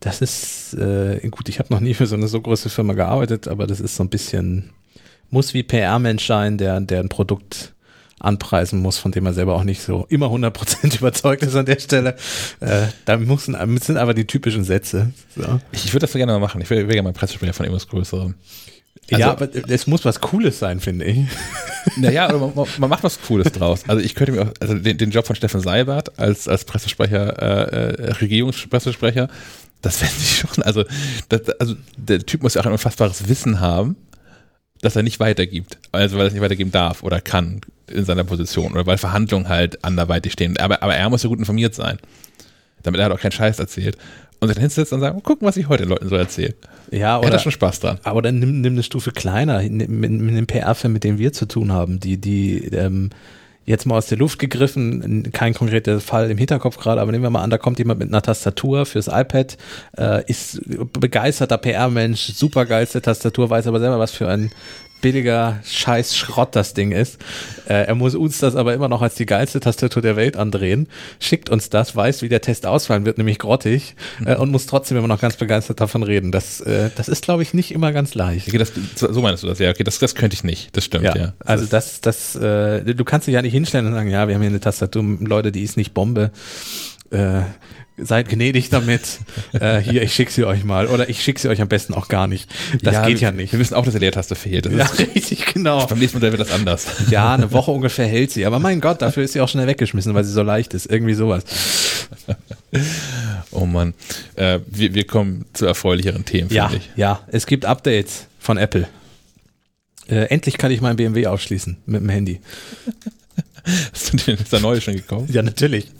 Das ist äh, gut. Ich habe noch nie für so eine so große Firma gearbeitet, aber das ist so ein bisschen muss wie PR-Mensch sein, der, der ein Produkt anpreisen muss, von dem er selber auch nicht so immer 100% überzeugt ist an der Stelle. Äh, da müssen, sind aber die typischen Sätze. So. Ich, ich würde das so gerne mal machen. Ich wäre wär gerne mal Pressesprecher von irgendwas Größerem. Also, ja, aber es muss was Cooles sein, finde ich. Naja, man, man, macht was Cooles draus. Also ich könnte mir auch, also den, den Job von Steffen Seibert als, als Pressesprecher, äh, äh Regierungspressesprecher, das fände ich schon, also, das, also der Typ muss ja auch ein unfassbares Wissen haben, dass er nicht weitergibt. Also weil er es nicht weitergeben darf oder kann in seiner Position oder weil Verhandlungen halt anderweitig stehen. Aber, aber er muss ja gut informiert sein, damit er halt auch keinen Scheiß erzählt. Und sich dann hinsetzt und sagt, gucken, was ich heute den Leuten so erzähle. Ja, oder, er hat schon Spaß dran. Aber dann nimm, nimm eine Stufe kleiner, mit, mit dem PR-Film, mit dem wir zu tun haben, die, die, ähm, jetzt mal aus der Luft gegriffen, kein konkreter Fall im Hinterkopf gerade, aber nehmen wir mal an, da kommt jemand mit einer Tastatur fürs iPad, äh, ist begeisterter PR-Mensch, super geilste Tastatur, weiß aber selber, was für ein billiger Scheiß Schrott das Ding ist. Äh, er muss uns das aber immer noch als die geilste Tastatur der Welt andrehen, schickt uns das, weiß, wie der Test ausfallen wird, nämlich grottig, äh, und muss trotzdem immer noch ganz begeistert davon reden. Das, äh, das ist, glaube ich, nicht immer ganz leicht. Okay, das, so meinst du das, ja, okay, das, das könnte ich nicht, das stimmt, ja. ja. Also das, das, äh, du kannst dich ja nicht hinstellen und sagen, ja, wir haben hier eine Tastatur, Leute, die ist nicht Bombe. Äh, seid gnädig damit. äh, hier, ich schicke sie euch mal. Oder ich schicke sie euch am besten auch gar nicht. Das ja, geht ja nicht. Wir wissen auch, dass die Leertaste fehlt. Das ja, richtig, genau. Beim nächsten Modell wird das anders. Ja, eine Woche ungefähr hält sie. Aber mein Gott, dafür ist sie auch schnell weggeschmissen, weil sie so leicht ist. Irgendwie sowas. oh Mann. Äh, wir, wir kommen zu erfreulicheren Themen, ja, ich. Ja, es gibt Updates von Apple. Äh, endlich kann ich meinen BMW ausschließen mit dem Handy. Hast du dir das neue schon gekauft? Ja, natürlich.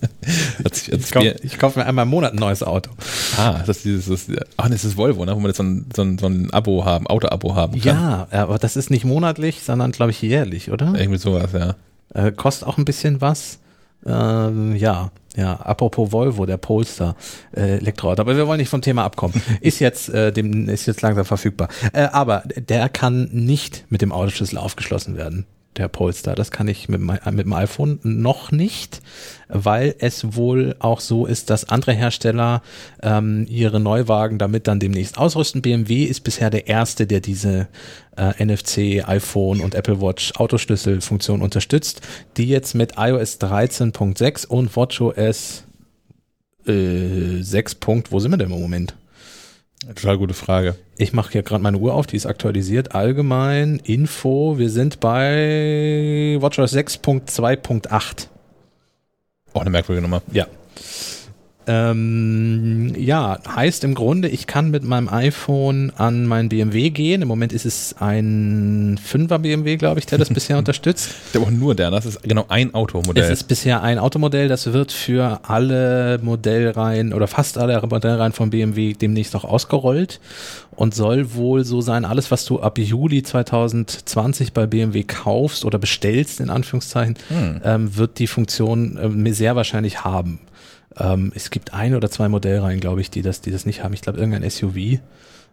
Sich, ich kaufe kauf mir einmal im Monat ein neues Auto. Ah, das ist dieses, das, ach, das ist Volvo, ne? wo wir jetzt so ein, so ein, so ein Abo haben, Auto-Abo haben kann. Ja, aber das ist nicht monatlich, sondern glaube ich jährlich, oder? Irgendwie sowas, ja. Äh, kostet auch ein bisschen was. Ähm, ja, ja, apropos Volvo, der Polestar äh, Elektroauto. Aber wir wollen nicht vom Thema abkommen. Ist jetzt, äh, dem, ist jetzt langsam verfügbar. Äh, aber der kann nicht mit dem Autoschlüssel aufgeschlossen werden der Polestar. Das kann ich mit, mit dem iPhone noch nicht, weil es wohl auch so ist, dass andere Hersteller ähm, ihre Neuwagen damit dann demnächst ausrüsten. BMW ist bisher der erste, der diese äh, NFC, iPhone und Apple Watch Autoschlüsselfunktion unterstützt, die jetzt mit iOS 13.6 und WatchOS äh, 6. Wo sind wir denn im Moment? Total gute Frage. Ich mache hier gerade meine Uhr auf, die ist aktualisiert. Allgemein, Info, wir sind bei WatchOS 6.2.8. Auch eine merkwürdige Nummer. Ja. Ähm, ja, heißt im Grunde, ich kann mit meinem iPhone an mein BMW gehen. Im Moment ist es ein 5er BMW, glaube ich, der das bisher unterstützt. Der auch nur der, das ist genau ein Automodell. Es ist bisher ein Automodell, das wird für alle Modellreihen oder fast alle Modellreihen von BMW demnächst auch ausgerollt und soll wohl so sein, alles, was du ab Juli 2020 bei BMW kaufst oder bestellst, in Anführungszeichen, hm. ähm, wird die Funktion äh, sehr wahrscheinlich haben. Ähm, es gibt ein oder zwei Modellreihen, glaube ich, die das, die das nicht haben. Ich glaube, irgendein SUV.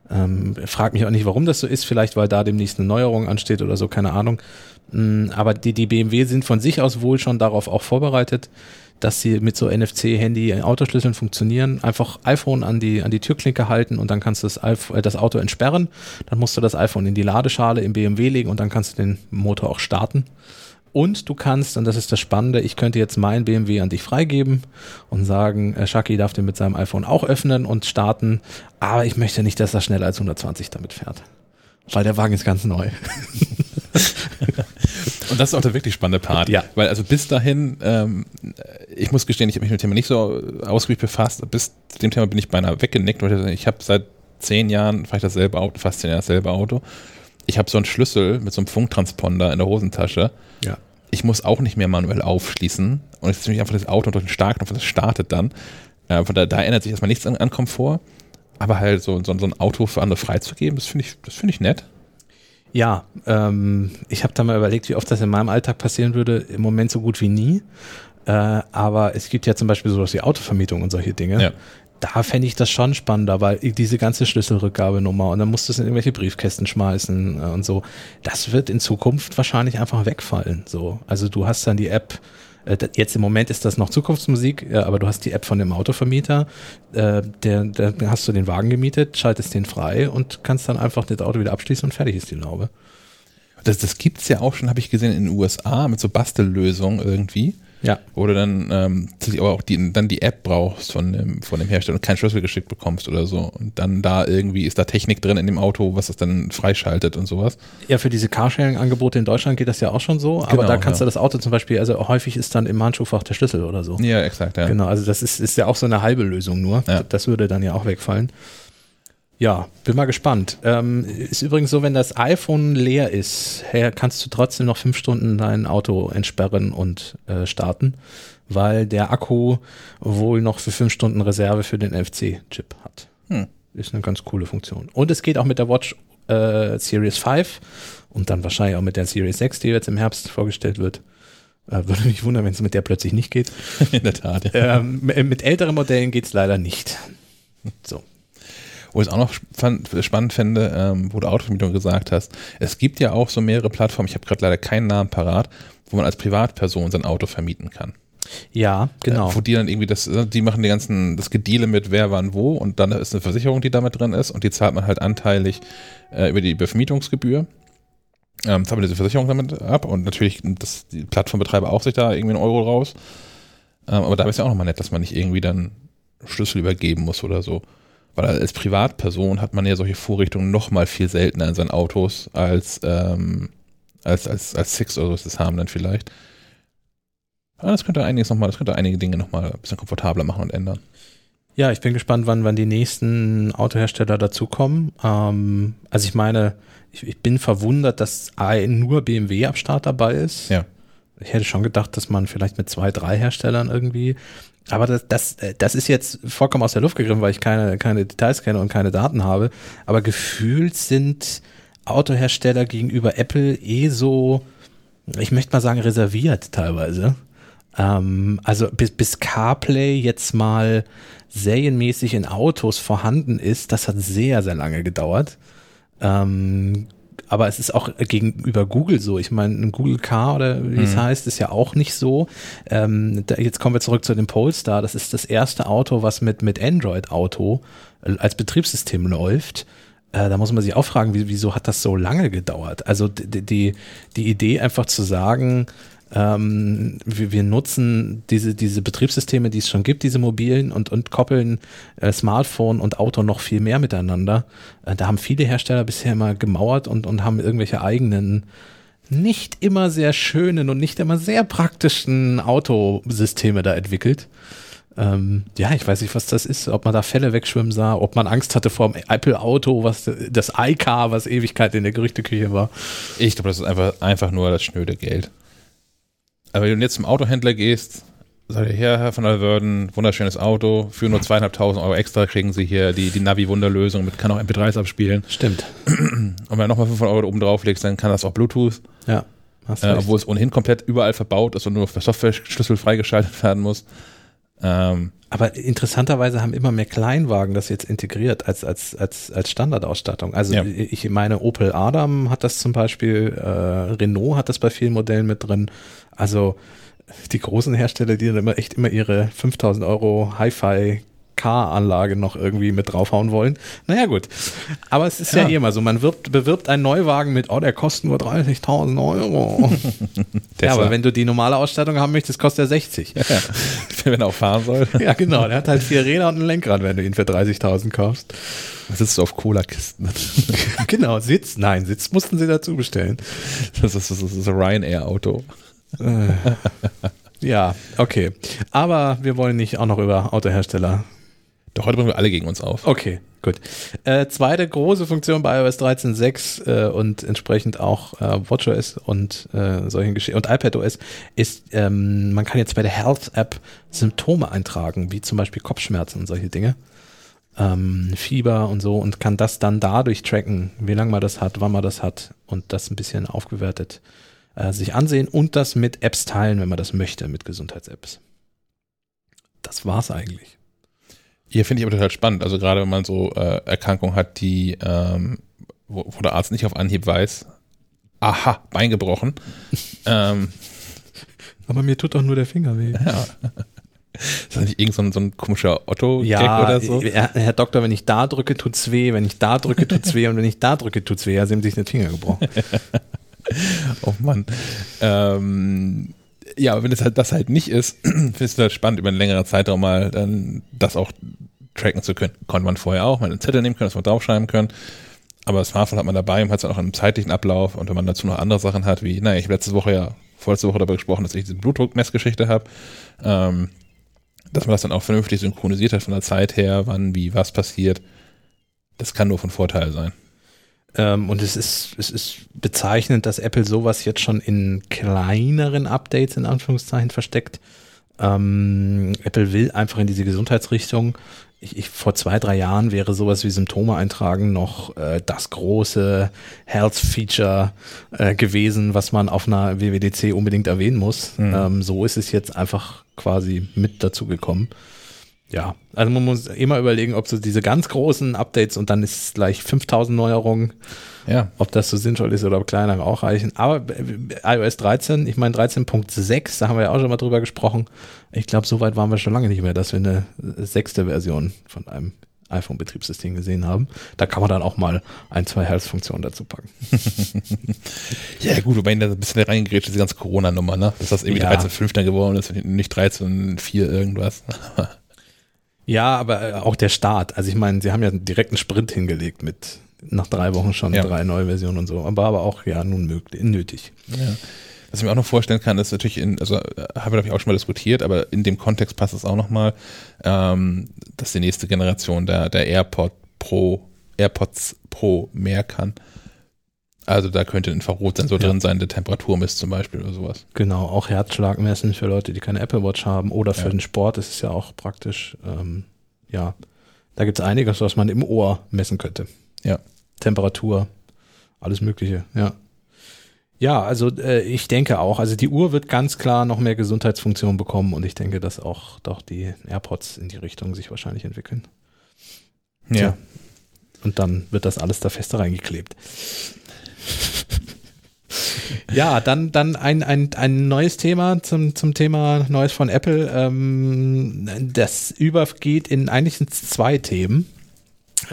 Ähm, frag mich auch nicht, warum das so ist. Vielleicht, weil da demnächst eine Neuerung ansteht oder so, keine Ahnung. Ähm, aber die, die BMW sind von sich aus wohl schon darauf auch vorbereitet, dass sie mit so NFC-Handy-Autoschlüsseln funktionieren. Einfach iPhone an die, an die Türklinke halten und dann kannst du das, äh, das Auto entsperren. Dann musst du das iPhone in die Ladeschale im BMW legen und dann kannst du den Motor auch starten. Und du kannst, und das ist das Spannende, ich könnte jetzt mein BMW an dich freigeben und sagen, äh, Shaki darf den mit seinem iPhone auch öffnen und starten, aber ich möchte nicht, dass er schneller als 120 damit fährt. Weil der Wagen ist ganz neu. und das ist auch der wirklich spannende Part. Ja. Weil also bis dahin, ähm, ich muss gestehen, ich habe mich mit dem Thema nicht so ausgiebig befasst. Bis zu dem Thema bin ich beinahe weggenickt. Ich habe seit zehn Jahren, vielleicht dasselbe Auto, fast zehn Jahre dasselbe Auto ich habe so einen Schlüssel mit so einem Funktransponder in der Hosentasche. Ja. Ich muss auch nicht mehr manuell aufschließen. Und ich setze mich einfach das Auto durch den Startknopf und das startet dann. Äh, von da, da ändert sich erstmal nichts an, an Komfort. Aber halt so, so, so ein Auto für andere freizugeben, das finde ich, das finde ich nett. Ja, ähm, ich habe da mal überlegt, wie oft das in meinem Alltag passieren würde. Im Moment so gut wie nie. Äh, aber es gibt ja zum Beispiel sowas wie Autovermietung und solche Dinge. Ja da fände ich das schon spannender, weil diese ganze Schlüsselrückgabenummer und dann musst du es in irgendwelche Briefkästen schmeißen äh, und so. Das wird in Zukunft wahrscheinlich einfach wegfallen. So, also du hast dann die App. Äh, jetzt im Moment ist das noch Zukunftsmusik, aber du hast die App von dem Autovermieter, äh, der, der hast du den Wagen gemietet, schaltest den frei und kannst dann einfach das Auto wieder abschließen und fertig ist die Laube. Das, das gibt's ja auch schon, habe ich gesehen, in den USA mit so Bastellösungen irgendwie. Ja. Du dann ähm, aber auch die, dann die App brauchst von dem, von dem Hersteller und keinen Schlüssel geschickt bekommst oder so. Und dann da irgendwie ist da Technik drin in dem Auto, was das dann freischaltet und sowas. Ja, für diese Carsharing-Angebote in Deutschland geht das ja auch schon so. Aber genau, da kannst ja. du das Auto zum Beispiel, also häufig ist dann im Handschuhfach der Schlüssel oder so. Ja, exakt, ja. Genau, also das ist, ist ja auch so eine halbe Lösung nur. Ja. Das würde dann ja auch wegfallen. Ja, bin mal gespannt. Ähm, ist übrigens so, wenn das iPhone leer ist, her, kannst du trotzdem noch fünf Stunden dein Auto entsperren und äh, starten, weil der Akku wohl noch für fünf Stunden Reserve für den NFC-Chip hat. Hm. Ist eine ganz coole Funktion. Und es geht auch mit der Watch äh, Series 5 und dann wahrscheinlich auch mit der Series 6, die jetzt im Herbst vorgestellt wird. Äh, würde mich wundern, wenn es mit der plötzlich nicht geht. In der Tat. Ja. Ähm, mit älteren Modellen geht es leider nicht. So. Wo ich es auch noch fand, spannend fände, ähm, wo du Autovermietung gesagt hast, es gibt ja auch so mehrere Plattformen, ich habe gerade leider keinen Namen parat, wo man als Privatperson sein Auto vermieten kann. Ja, genau. Äh, wo die dann irgendwie das, äh, die machen die ganzen, das Gedeale mit wer wann wo und dann ist eine Versicherung, die damit drin ist und die zahlt man halt anteilig äh, über die Übervermietungsgebühr. Ähm, zahlt man diese Versicherung damit ab und natürlich das, die Plattformbetreiber auch sich da irgendwie einen Euro raus. Ähm, aber da ist ja auch nochmal nett, dass man nicht irgendwie dann Schlüssel übergeben muss oder so. Weil als Privatperson hat man ja solche Vorrichtungen noch mal viel seltener in seinen Autos als, ähm, als, als, als Six oder so das haben dann vielleicht. Aber das könnte einiges noch mal, das könnte einige Dinge nochmal ein bisschen komfortabler machen und ändern. Ja, ich bin gespannt, wann, wann die nächsten Autohersteller dazukommen. Ähm, also ich meine, ich, ich, bin verwundert, dass nur BMW am Start dabei ist. Ja. Ich hätte schon gedacht, dass man vielleicht mit zwei, drei Herstellern irgendwie aber das, das, das ist jetzt vollkommen aus der Luft gegriffen, weil ich keine, keine Details kenne und keine Daten habe. Aber gefühlt sind Autohersteller gegenüber Apple eh so, ich möchte mal sagen, reserviert teilweise. Ähm, also bis, bis CarPlay jetzt mal serienmäßig in Autos vorhanden ist, das hat sehr, sehr lange gedauert. Ähm, aber es ist auch gegenüber Google so. Ich meine, ein Google Car oder wie mhm. es heißt, ist ja auch nicht so. Ähm, da, jetzt kommen wir zurück zu dem Polestar. Das ist das erste Auto, was mit, mit Android Auto äh, als Betriebssystem läuft. Äh, da muss man sich auch fragen, wie, wieso hat das so lange gedauert? Also die, die, die Idee einfach zu sagen, ähm, wir, wir, nutzen diese, diese Betriebssysteme, die es schon gibt, diese mobilen und, und koppeln äh, Smartphone und Auto noch viel mehr miteinander. Äh, da haben viele Hersteller bisher immer gemauert und, und haben irgendwelche eigenen nicht immer sehr schönen und nicht immer sehr praktischen Autosysteme da entwickelt. Ähm, ja, ich weiß nicht, was das ist, ob man da Fälle wegschwimmen sah, ob man Angst hatte vor dem Apple-Auto, was das iCar, was Ewigkeit in der Gerüchteküche war. Ich glaube, das ist einfach, einfach nur das schnöde Geld. Aber wenn du jetzt zum Autohändler gehst, sag ich, Herr, Herr von Alverden, wunderschönes Auto, für nur zweieinhalbtausend Euro extra kriegen Sie hier die, die Navi-Wunderlösung mit, kann auch MP3s abspielen. Stimmt. Und wenn du nochmal 500 Euro oben drauf legst, dann kann das auch Bluetooth. Ja. Äh, obwohl es ohnehin komplett überall verbaut ist und nur für Software-Schlüssel freigeschaltet werden muss. Ähm, aber interessanterweise haben immer mehr Kleinwagen das jetzt integriert als, als, als, als Standardausstattung. Also ja. ich meine, Opel Adam hat das zum Beispiel, äh, Renault hat das bei vielen Modellen mit drin. Also die großen Hersteller, die dann immer echt immer ihre 5000 Euro Hi-Fi Car-Anlage noch irgendwie mit draufhauen wollen. Naja, gut. Aber es ist ja, ja eh immer so. Man wirbt, bewirbt einen Neuwagen mit, oh, der kostet nur 30.000 Euro. ja, aber wenn du die normale Ausstattung haben möchtest, kostet er 60. Ja, wenn er auch fahren soll. ja, genau. Der hat halt vier Räder und ein Lenkrad, wenn du ihn für 30.000 kaufst. Da sitzt du auf Cola-Kisten. genau, Sitz. Nein, Sitz mussten sie dazu bestellen. Das ist, das ist ein Ryanair-Auto. Äh. ja, okay. Aber wir wollen nicht auch noch über Autohersteller doch, heute bringen wir alle gegen uns auf. Okay, gut. Äh, zweite große Funktion bei iOS 13.6 äh, und entsprechend auch äh, WatchOS und äh, solchen Geschichten und iPadOS ist, ähm, man kann jetzt bei der Health App Symptome eintragen, wie zum Beispiel Kopfschmerzen und solche Dinge. Ähm, Fieber und so und kann das dann dadurch tracken, wie lange man das hat, wann man das hat und das ein bisschen aufgewertet äh, sich ansehen und das mit Apps teilen, wenn man das möchte, mit Gesundheits-Apps. Das war's eigentlich. Hier finde ich aber total spannend. Also gerade wenn man so äh, Erkrankungen hat, die, ähm, wo, wo, der Arzt nicht auf Anhieb weiß, aha, Bein gebrochen. ähm, aber mir tut doch nur der Finger weh. Ja. Ist das nicht irgend so ein, so ein komischer Otto-Gag ja, oder so? Herr, Herr Doktor, wenn ich da drücke, tut's weh, wenn ich da drücke, tut's weh und wenn ich da drücke, tut's weh. Ja, sie haben sich den Finger gebrochen. oh Mann. Ähm, ja, wenn es halt das halt nicht ist, findest du halt spannend, über einen längeren Zeitraum mal dann das auch tracken zu können. Konnte man vorher auch, mal einen Zettel nehmen können, das man draufschreiben können. Aber das Smartphone hat man dabei und hat es auch einen zeitlichen Ablauf. Und wenn man dazu noch andere Sachen hat, wie, naja, ich habe letzte Woche ja, vorletzte Woche darüber gesprochen, dass ich diese Blutdruckmessgeschichte habe, ähm, dass man das dann auch vernünftig synchronisiert hat von der Zeit her, wann, wie, was passiert. Das kann nur von Vorteil sein. Ähm, und es ist, es ist bezeichnend, dass Apple sowas jetzt schon in kleineren Updates in Anführungszeichen versteckt. Ähm, Apple will einfach in diese Gesundheitsrichtung. Ich, ich, vor zwei, drei Jahren wäre sowas wie Symptome eintragen noch äh, das große Health-Feature äh, gewesen, was man auf einer WWDC unbedingt erwähnen muss. Mhm. Ähm, so ist es jetzt einfach quasi mit dazu gekommen. Ja, also man muss immer überlegen, ob so diese ganz großen Updates und dann ist gleich 5000 Neuerungen, ja. ob das so sinnvoll ist oder ob kleinere auch reichen. Aber iOS 13, ich meine 13.6, da haben wir ja auch schon mal drüber gesprochen. Ich glaube, so weit waren wir schon lange nicht mehr, dass wir eine sechste Version von einem iPhone-Betriebssystem gesehen haben. Da kann man dann auch mal ein, zwei Health-Funktionen dazu packen. ja, gut, wobei da ein bisschen reingegrätscht ist die ganze Corona-Nummer, ne? Dass das irgendwie ja. 13.5 dann geworden ist, nicht 13.4 irgendwas. Ja, aber äh, auch der Start. Also ich meine, sie haben ja direkt einen Sprint hingelegt mit nach drei Wochen schon ja. drei neue Versionen und so. Aber aber auch ja nun möglich, nötig. Ja. Was ich mir auch noch vorstellen kann, ist natürlich in, also äh, haben wir glaube ich auch schon mal diskutiert, aber in dem Kontext passt es auch nochmal, ähm, dass die nächste Generation der, der AirPod Pro, AirPods Pro mehr kann. Also da könnte ein Infrarotsensor ja. drin sein, der Temperatur misst zum Beispiel oder sowas. Genau, auch Herzschlag messen für Leute, die keine Apple Watch haben oder für ja. den Sport ist es ja auch praktisch. Ähm, ja, da gibt es einiges, was man im Ohr messen könnte. Ja. Temperatur, alles Mögliche, ja. Ja, also äh, ich denke auch, also die Uhr wird ganz klar noch mehr Gesundheitsfunktion bekommen und ich denke, dass auch doch die AirPods in die Richtung sich wahrscheinlich entwickeln. Ja. ja. Und dann wird das alles da fester reingeklebt. Ja, dann, dann ein, ein, ein neues Thema zum, zum Thema Neues von Apple. Ähm, das übergeht in eigentlich zwei Themen.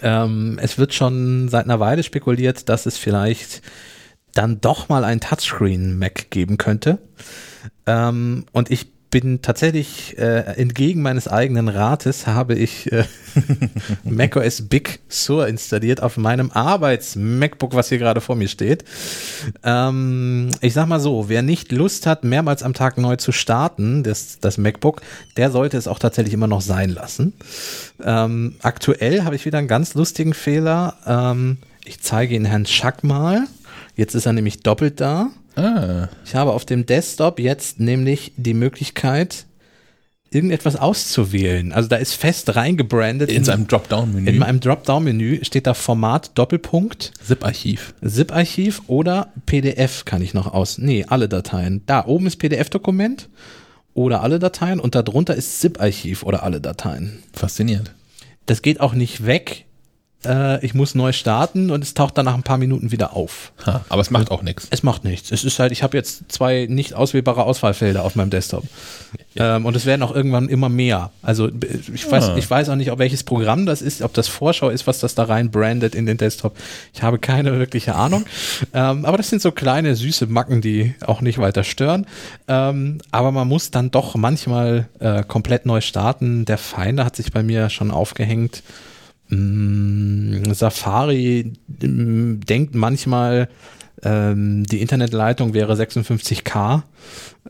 Ähm, es wird schon seit einer Weile spekuliert, dass es vielleicht dann doch mal ein Touchscreen-Mac geben könnte. Ähm, und ich bin tatsächlich äh, entgegen meines eigenen Rates habe ich äh, macOS Big Sur installiert auf meinem Arbeits-MacBook, was hier gerade vor mir steht. Ähm, ich sag mal so, wer nicht Lust hat, mehrmals am Tag neu zu starten, das, das MacBook, der sollte es auch tatsächlich immer noch sein lassen. Ähm, aktuell habe ich wieder einen ganz lustigen Fehler. Ähm, ich zeige Ihnen Herrn Schack mal. Jetzt ist er nämlich doppelt da. Ah. Ich habe auf dem Desktop jetzt nämlich die Möglichkeit, irgendetwas auszuwählen. Also da ist fest reingebrandet. In, in seinem Dropdown-Menü. In meinem Dropdown-Menü steht da Format Doppelpunkt. ZIP-Archiv. ZIP-Archiv oder PDF kann ich noch aus. Nee, alle Dateien. Da oben ist PDF-Dokument oder alle Dateien und darunter ist ZIP-Archiv oder alle Dateien. Faszinierend. Das geht auch nicht weg äh, ich muss neu starten und es taucht dann nach ein paar Minuten wieder auf. Ha, aber es macht auch nichts. Es macht nichts. Es ist halt, ich habe jetzt zwei nicht auswählbare Auswahlfelder auf meinem Desktop. Ja. Ähm, und es werden auch irgendwann immer mehr. Also ich weiß, ah. ich weiß auch nicht, ob welches Programm das ist, ob das Vorschau ist, was das da rein brandet in den Desktop. Ich habe keine wirkliche Ahnung. ähm, aber das sind so kleine, süße Macken, die auch nicht weiter stören. Ähm, aber man muss dann doch manchmal äh, komplett neu starten. Der Feinde hat sich bei mir schon aufgehängt. Mm, Safari mm, denkt manchmal, ähm, die Internetleitung wäre 56k,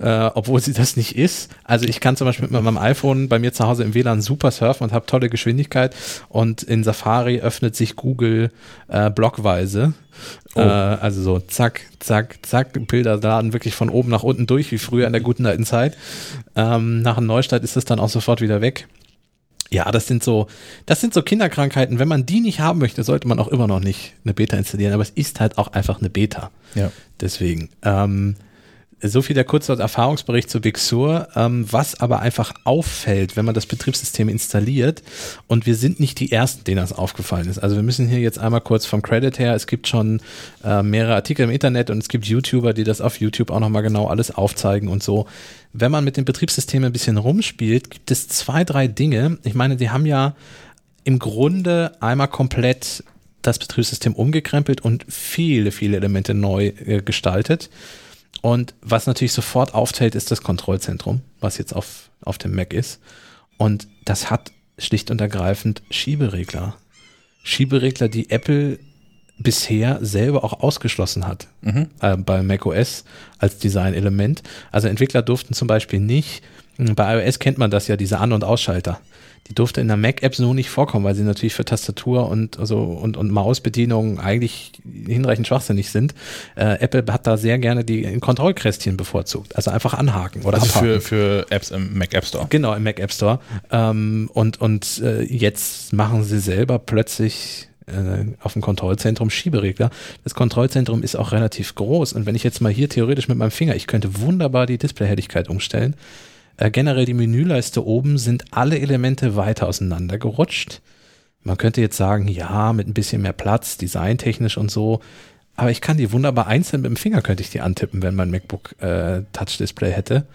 äh, obwohl sie das nicht ist. Also ich kann zum Beispiel mit meinem iPhone bei mir zu Hause im WLAN super surfen und habe tolle Geschwindigkeit und in Safari öffnet sich Google äh, blockweise. Oh. Äh, also so zack, zack, zack, Bilder laden wirklich von oben nach unten durch, wie früher in der guten alten Zeit. Ähm, nach einem Neustart ist es dann auch sofort wieder weg. Ja, das sind so, das sind so Kinderkrankheiten. Wenn man die nicht haben möchte, sollte man auch immer noch nicht eine Beta installieren. Aber es ist halt auch einfach eine Beta. Ja. Deswegen. Ähm, so viel der kurze Erfahrungsbericht zu Big Sur, ähm, was aber einfach auffällt, wenn man das Betriebssystem installiert und wir sind nicht die Ersten, denen das aufgefallen ist. Also wir müssen hier jetzt einmal kurz vom Credit her, es gibt schon äh, mehrere Artikel im Internet und es gibt YouTuber, die das auf YouTube auch nochmal genau alles aufzeigen und so. Wenn man mit dem Betriebssystem ein bisschen rumspielt, gibt es zwei, drei Dinge. Ich meine, die haben ja im Grunde einmal komplett das Betriebssystem umgekrempelt und viele, viele Elemente neu äh, gestaltet. Und was natürlich sofort aufteilt, ist das Kontrollzentrum, was jetzt auf, auf dem Mac ist. Und das hat schlicht und ergreifend Schieberegler. Schieberegler, die Apple bisher selber auch ausgeschlossen hat mhm. äh, bei macOS als Designelement. Also Entwickler durften zum Beispiel nicht Bei iOS kennt man das ja, diese An- und Ausschalter. Die durfte in der Mac-App so nicht vorkommen, weil sie natürlich für Tastatur und, also, und, und Mausbedienung eigentlich hinreichend schwachsinnig sind. Äh, Apple hat da sehr gerne die Kontrollkästchen bevorzugt. Also einfach anhaken oder Also abhaken. für, für Apps im Mac App Store. Genau, im Mac App Store. Ähm, und und äh, jetzt machen sie selber plötzlich äh, auf dem Kontrollzentrum Schieberegler. Das Kontrollzentrum ist auch relativ groß. Und wenn ich jetzt mal hier theoretisch mit meinem Finger, ich könnte wunderbar die Displayhelligkeit umstellen. Äh, generell die Menüleiste oben sind alle Elemente weiter auseinander gerutscht. Man könnte jetzt sagen, ja, mit ein bisschen mehr Platz, designtechnisch und so. Aber ich kann die wunderbar einzeln mit dem Finger könnte ich die antippen, wenn mein MacBook äh, Touch Display hätte.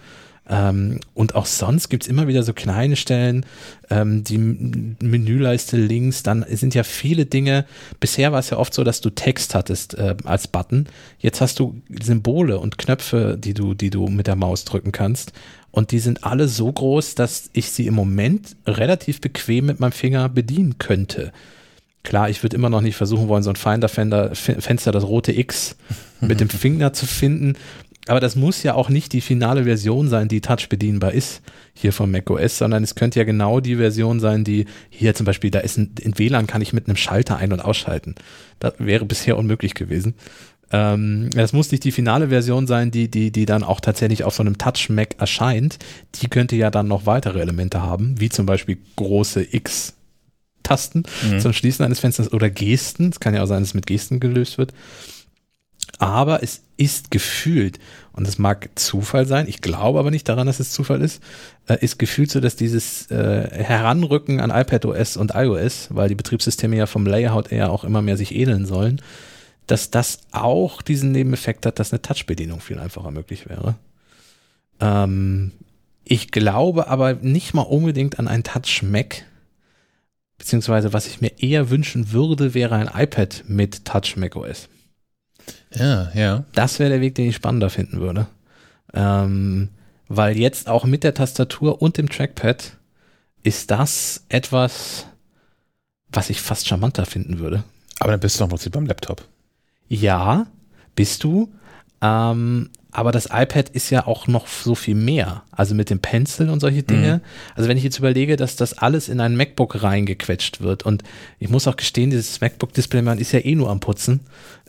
Ähm, und auch sonst gibt's immer wieder so kleine Stellen, ähm, die Menüleiste links, dann sind ja viele Dinge. Bisher war es ja oft so, dass du Text hattest äh, als Button. Jetzt hast du Symbole und Knöpfe, die du, die du mit der Maus drücken kannst. Und die sind alle so groß, dass ich sie im Moment relativ bequem mit meinem Finger bedienen könnte. Klar, ich würde immer noch nicht versuchen wollen, so ein Finder-Fenster, das rote X mit dem Finger zu finden. Aber das muss ja auch nicht die finale Version sein, die touch bedienbar ist, hier von macOS, sondern es könnte ja genau die Version sein, die hier zum Beispiel, da ist ein, in WLAN kann ich mit einem Schalter ein- und ausschalten. Das wäre bisher unmöglich gewesen. Ähm, das muss nicht die finale Version sein, die, die, die dann auch tatsächlich auf so einem Touch-Mac erscheint. Die könnte ja dann noch weitere Elemente haben, wie zum Beispiel große X Tasten Mhm. zum Schließen eines Fensters oder Gesten. Es kann ja auch sein, dass es mit Gesten gelöst wird. Aber es ist gefühlt, und es mag Zufall sein, ich glaube aber nicht daran, dass es Zufall ist, äh, ist gefühlt so, dass dieses äh, Heranrücken an iPadOS und iOS, weil die Betriebssysteme ja vom Layout eher auch immer mehr sich ähneln sollen, dass das auch diesen Nebeneffekt hat, dass eine Touch-Bedienung viel einfacher möglich wäre. Ähm, ich glaube aber nicht mal unbedingt an ein Touch-Mac, beziehungsweise was ich mir eher wünschen würde, wäre ein iPad mit Touch macOS. Ja, ja. Das wäre der Weg, den ich spannender finden würde. Ähm, weil jetzt auch mit der Tastatur und dem Trackpad ist das etwas, was ich fast charmanter finden würde. Aber dann bist du doch im Prinzip beim Laptop. Ja, bist du. Ähm, aber das iPad ist ja auch noch so viel mehr. Also mit dem Pencil und solche Dinge. Also wenn ich jetzt überlege, dass das alles in ein MacBook reingequetscht wird und ich muss auch gestehen, dieses MacBook-Display, man ist ja eh nur am Putzen.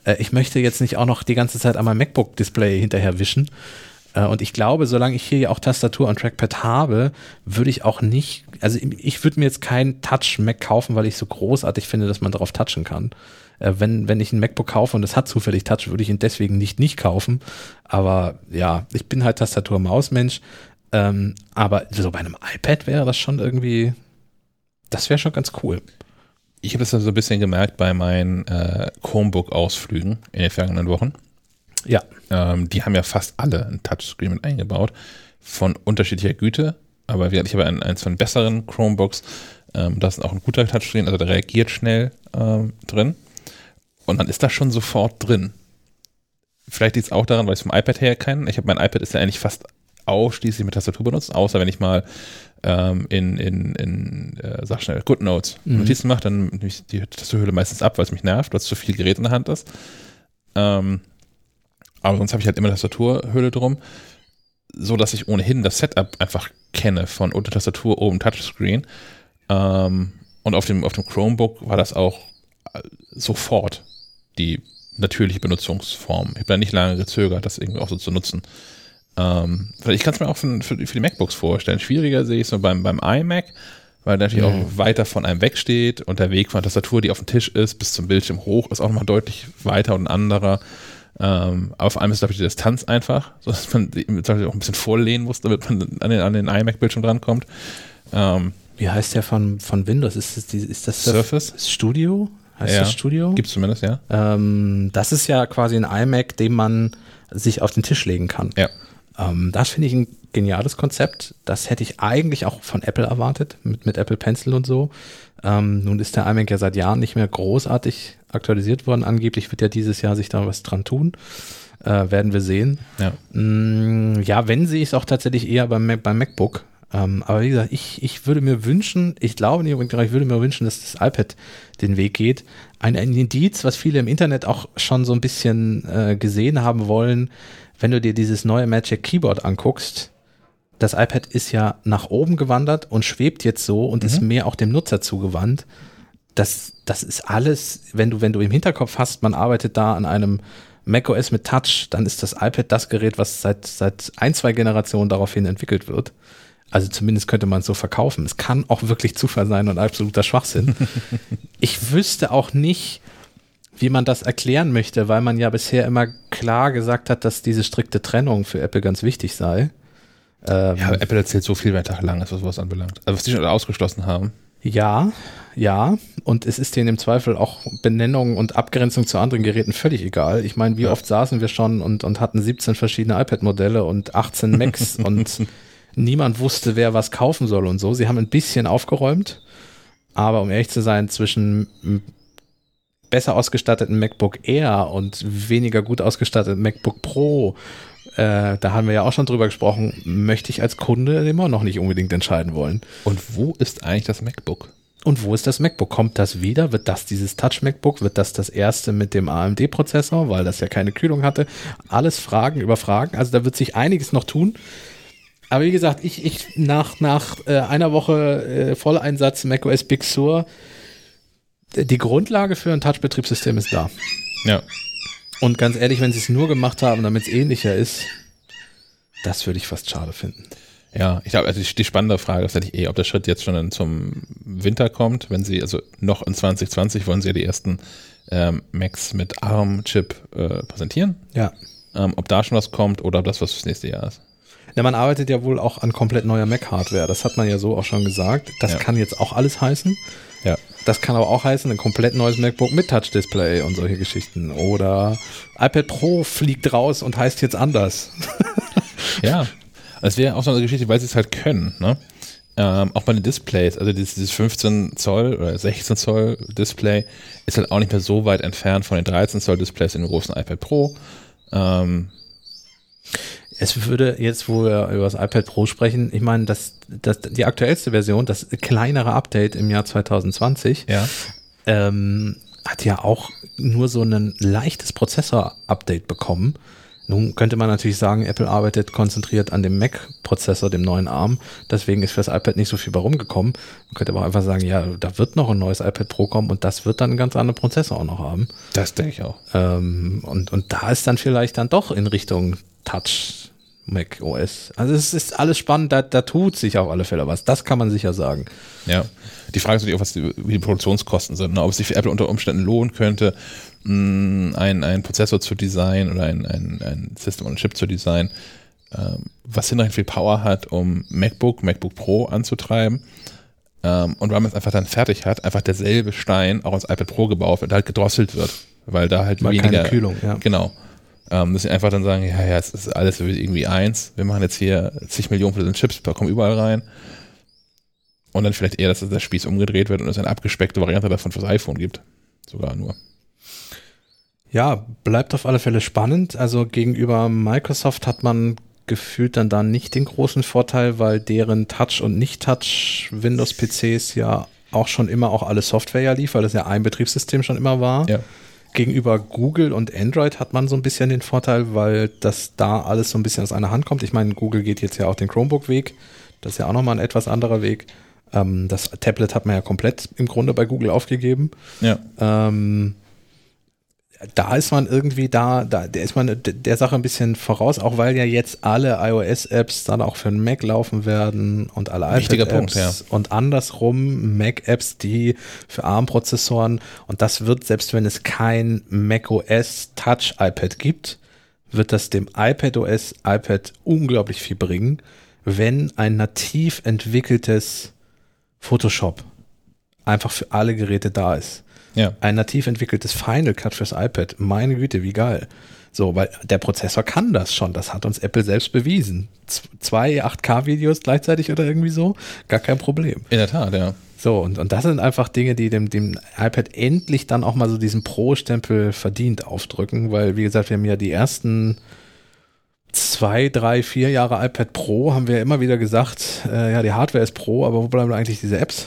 Äh, ich möchte jetzt nicht auch noch die ganze Zeit an meinem MacBook-Display hinterher wischen. Äh, und ich glaube, solange ich hier ja auch Tastatur und Trackpad habe, würde ich auch nicht, also ich würde mir jetzt keinen Touch-Mac kaufen, weil ich so großartig finde, dass man darauf touchen kann. Äh, wenn, wenn ich ein MacBook kaufe und es hat zufällig Touch, würde ich ihn deswegen nicht nicht kaufen. Aber ja, ich bin halt Tastatur-Maus-Mensch. Ähm, aber so bei einem iPad wäre das schon irgendwie, das wäre schon ganz cool. Ich habe das so ein bisschen gemerkt bei meinen äh, Chromebook-Ausflügen in den vergangenen Wochen. Ja. Ähm, die haben ja fast alle ein Touchscreen mit eingebaut, von unterschiedlicher Güte. Aber ich habe ein, eins von besseren Chromebooks. Ähm, da ist auch ein guter Touchscreen, also der reagiert schnell ähm, drin. Und dann ist das schon sofort drin. Vielleicht liegt es auch daran, weil ich es vom iPad her kann. Ich habe mein iPad ist ja eigentlich fast ausschließlich mit Tastatur benutzt, außer wenn ich mal ähm, in, in, in äh, sag schnell, GoodNotes Mhm. Notizen mache, dann nehme ich die Tastaturhülle meistens ab, weil es mich nervt, weil es zu viel Gerät in der Hand ist. Ähm, aber sonst habe ich halt immer Tastaturhülle drum, so dass ich ohnehin das Setup einfach kenne von unter Tastatur oben Touchscreen. Ähm, und auf dem, auf dem Chromebook war das auch äh, sofort die natürliche Benutzungsform. Ich habe da nicht lange gezögert, das irgendwie auch so zu nutzen. Ähm, ich kann es mir auch für, für, die MacBooks vorstellen. Schwieriger sehe ich es so beim, beim iMac, weil der natürlich Mhm. auch weiter von einem wegsteht und der Weg von der Tastatur, die auf dem Tisch ist, bis zum Bildschirm hoch, ist auch nochmal deutlich weiter und ein anderer. Ähm, aber vor allem ist, glaube ich, die Distanz einfach, so dass man sich auch ein bisschen vorlehnen muss, damit man an den, an den iMac-Bildschirm drankommt. Ähm, Wie heißt der von, von Windows? Ist das, die, ist das Surface? das Studio? Heißt Ja. das Studio? Gibt es zumindest, ja. Ähm, das ist ja quasi ein iMac, den man sich auf den Tisch legen kann. Ja. Ähm, das finde ich ein geniales Konzept. Das hätte ich eigentlich auch von Apple erwartet, mit, mit Apple Pencil und so. Ähm, nun ist der iMac ja seit Jahren nicht mehr großartig aktualisiert worden. Angeblich wird ja dieses Jahr sich da was dran tun. Äh, werden wir sehen. Ja. Mm, ja, wenn sehe ich es auch tatsächlich eher beim, beim MacBook. Ähm, aber wie gesagt, ich, ich würde mir wünschen, ich glaube nicht, unbedingt, ich würde mir wünschen, dass das iPad den Weg geht. Ein, ein Indiz, was viele im Internet auch schon so ein bisschen äh, gesehen haben wollen, wenn du dir dieses neue Magic Keyboard anguckst, das iPad ist ja nach oben gewandert und schwebt jetzt so und mhm. ist mehr auch dem Nutzer zugewandt. Das, das ist alles, wenn du, wenn du im Hinterkopf hast, man arbeitet da an einem macOS mit Touch, dann ist das iPad das Gerät, was seit, seit ein, zwei Generationen daraufhin entwickelt wird. Also zumindest könnte man es so verkaufen. Es kann auch wirklich Zufall sein und absoluter Schwachsinn. ich wüsste auch nicht, wie man das erklären möchte, weil man ja bisher immer klar gesagt hat, dass diese strikte Trennung für Apple ganz wichtig sei. Ähm, ja, Apple erzählt so viel, Tag lang was sowas anbelangt. Also was die schon ausgeschlossen haben. Ja, ja. Und es ist denen im Zweifel auch Benennung und Abgrenzung zu anderen Geräten völlig egal. Ich meine, wie ja. oft saßen wir schon und, und hatten 17 verschiedene iPad-Modelle und 18 Macs und niemand wusste, wer was kaufen soll und so. Sie haben ein bisschen aufgeräumt, aber um ehrlich zu sein, zwischen besser ausgestatteten MacBook Air und weniger gut ausgestatteten MacBook Pro, äh, da haben wir ja auch schon drüber gesprochen, möchte ich als Kunde immer noch nicht unbedingt entscheiden wollen. Und wo ist eigentlich das MacBook? Und wo ist das MacBook? Kommt das wieder? Wird das dieses Touch MacBook? Wird das das erste mit dem AMD-Prozessor, weil das ja keine Kühlung hatte? Alles Fragen über Fragen. Also da wird sich einiges noch tun. Aber wie gesagt, ich, ich nach, nach äh, einer Woche äh, Volleinsatz macOS Big Sur, die Grundlage für ein Touch-Betriebssystem ist da. Ja. Und ganz ehrlich, wenn sie es nur gemacht haben, damit es ähnlicher ist, das würde ich fast schade finden. Ja, ich glaube, also die, die spannende Frage ist natürlich eh, ob der Schritt jetzt schon zum Winter kommt, wenn sie, also noch in 2020 wollen sie ja die ersten ähm, Macs mit ARM-Chip äh, präsentieren. Ja. Ähm, ob da schon was kommt oder ob das was fürs nächste Jahr ist. Ja, man arbeitet ja wohl auch an komplett neuer Mac-Hardware. Das hat man ja so auch schon gesagt. Das ja. kann jetzt auch alles heißen. Ja. Das kann aber auch heißen, ein komplett neues MacBook mit Touch-Display und solche Geschichten. Oder iPad Pro fliegt raus und heißt jetzt anders. ja, das wäre auch so eine Geschichte, weil sie es halt können. Ne? Ähm, auch bei den Displays, also dieses, dieses 15 Zoll oder 16 Zoll Display ist halt auch nicht mehr so weit entfernt von den 13 Zoll Displays in dem großen iPad Pro. Ähm, es würde jetzt, wo wir über das iPad Pro sprechen, ich meine, das, das, die aktuellste Version, das kleinere Update im Jahr 2020, ja. ähm, hat ja auch nur so ein leichtes Prozessor-Update bekommen. Nun könnte man natürlich sagen, Apple arbeitet konzentriert an dem Mac-Prozessor, dem neuen ARM. Deswegen ist für das iPad nicht so viel bei rumgekommen. Man könnte aber auch einfach sagen, ja, da wird noch ein neues iPad Pro kommen und das wird dann einen ganz anderen Prozessor auch noch haben. Das denke ich auch. Ähm, und, und da ist dann vielleicht dann doch in Richtung Touch Mac OS. Also es ist alles spannend, da, da tut sich auf alle Fälle was. Das kann man sicher sagen. Ja. Die Frage ist natürlich auch, was die, wie die Produktionskosten sind. Ne? Ob es sich für Apple unter Umständen lohnen könnte, mh, ein, ein Prozessor zu designen oder ein, ein, ein System on Chip zu designen, ähm, was hinreichend viel Power hat, um MacBook, MacBook Pro anzutreiben. Ähm, und weil man es einfach dann fertig hat, einfach derselbe Stein auch als iPad Pro gebaut und halt gedrosselt wird. Weil da halt weil weniger. Keine Kühlung, ja. Genau. Ähm, dass sie einfach dann sagen, ja, ja, es ist alles irgendwie eins. Wir machen jetzt hier zig Millionen von diesen Chips, da kommen überall rein. Und dann vielleicht eher, dass der Spieß umgedreht wird und es eine abgespeckte Variante davon fürs iPhone gibt. Sogar nur. Ja, bleibt auf alle Fälle spannend. Also gegenüber Microsoft hat man gefühlt dann da nicht den großen Vorteil, weil deren Touch- und Nicht-Touch Windows-PCs ja auch schon immer auch alle Software ja lief, weil das ja ein Betriebssystem schon immer war. Ja gegenüber Google und Android hat man so ein bisschen den Vorteil, weil das da alles so ein bisschen aus einer Hand kommt. Ich meine, Google geht jetzt ja auch den Chromebook-Weg. Das ist ja auch nochmal ein etwas anderer Weg. Ähm, das Tablet hat man ja komplett im Grunde bei Google aufgegeben. Ja. Ähm, da ist man irgendwie da, da der ist man der Sache ein bisschen voraus, auch weil ja jetzt alle iOS-Apps dann auch für den Mac laufen werden und alle iPad-Apps ja. und andersrum Mac-Apps, die für ARM-Prozessoren und das wird, selbst wenn es kein macOS Touch iPad gibt, wird das dem iPadOS iPad unglaublich viel bringen, wenn ein nativ entwickeltes Photoshop einfach für alle Geräte da ist. Ja. Ein nativ entwickeltes Final Cut fürs iPad. Meine Güte, wie geil. So, weil der Prozessor kann das schon. Das hat uns Apple selbst bewiesen. Zwei 8K-Videos gleichzeitig oder irgendwie so, gar kein Problem. In der Tat, ja. So, und, und das sind einfach Dinge, die dem, dem iPad endlich dann auch mal so diesen Pro-Stempel verdient aufdrücken, weil, wie gesagt, wir haben ja die ersten zwei, drei, vier Jahre iPad Pro, haben wir immer wieder gesagt, äh, ja, die Hardware ist Pro, aber wo bleiben eigentlich diese Apps?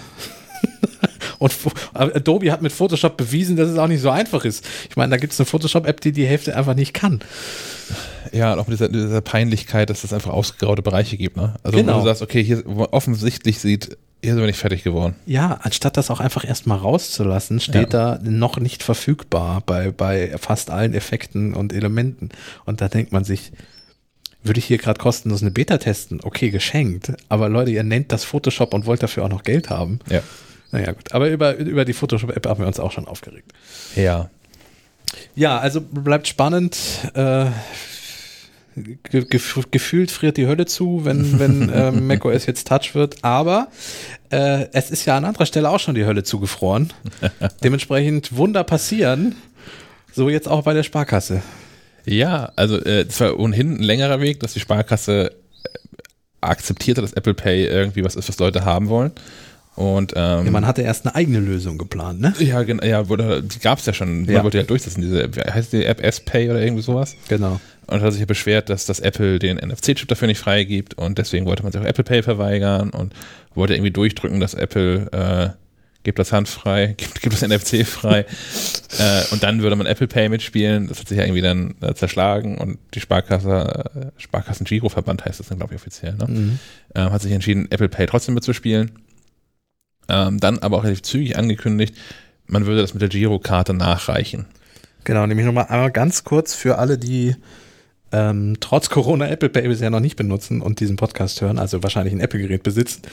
Und Adobe hat mit Photoshop bewiesen, dass es auch nicht so einfach ist. Ich meine, da gibt es eine Photoshop-App, die die Hälfte einfach nicht kann. Ja, und auch mit dieser, dieser Peinlichkeit, dass es einfach ausgegraute Bereiche gibt. Ne? Also Genau. wo du sagst, okay, hier wo man offensichtlich sieht, hier sind wir nicht fertig geworden. Ja, anstatt das auch einfach erstmal rauszulassen, steht da noch nicht verfügbar bei, bei fast allen Effekten und Elementen. Und da denkt man sich, würde ich hier gerade kostenlos eine Beta testen? Okay, geschenkt. Aber Leute, ihr nennt das Photoshop und wollt dafür auch noch Geld haben. Ja. Naja, gut. Aber über, über die Photoshop-App haben wir uns auch schon aufgeregt. Ja. Ja, also bleibt spannend. Äh, ge gef gefühlt friert die Hölle zu, wenn, wenn äh, macOS jetzt Touch wird. Aber äh, es ist ja an anderer Stelle auch schon die Hölle zugefroren. Dementsprechend Wunder passieren. So jetzt auch bei der Sparkasse. Ja, also äh, es war ohnehin ein längerer Weg, dass die Sparkasse äh, akzeptierte, dass Apple Pay irgendwie was ist, was Leute haben wollen. Und ähm, Ja, man hatte erst eine eigene Lösung geplant, ne? ja, genau, ja, wurde, die gab es ja schon. Man Ja. wollte ja durchsetzen, diese, heißt die App S-Pay oder irgendwie sowas? Genau. Und hat sich ja beschwert, dass das Apple den NFC-Chip dafür nicht freigibt und deswegen wollte man sich auch Apple Pay verweigern und wollte irgendwie durchdrücken, dass Apple äh, gibt das Hand frei, gibt, gibt das NFC frei äh, und dann würde man Apple Pay mitspielen. Das hat sich ja irgendwie dann äh, zerschlagen und die Sparkasse, äh, Sparkassen Giroverband heißt das dann glaube ich offiziell, ne? Mhm. ähm, hat sich entschieden, Apple Pay trotzdem mitzuspielen. Ähm, dann aber auch relativ zügig angekündigt, man würde das mit der Girokarte nachreichen. Genau, nämlich nochmal einmal ganz kurz für alle, die ähm, trotz Corona Apple Pay bisher noch nicht benutzen und diesen Podcast hören, also wahrscheinlich ein Apple-Gerät besitzen.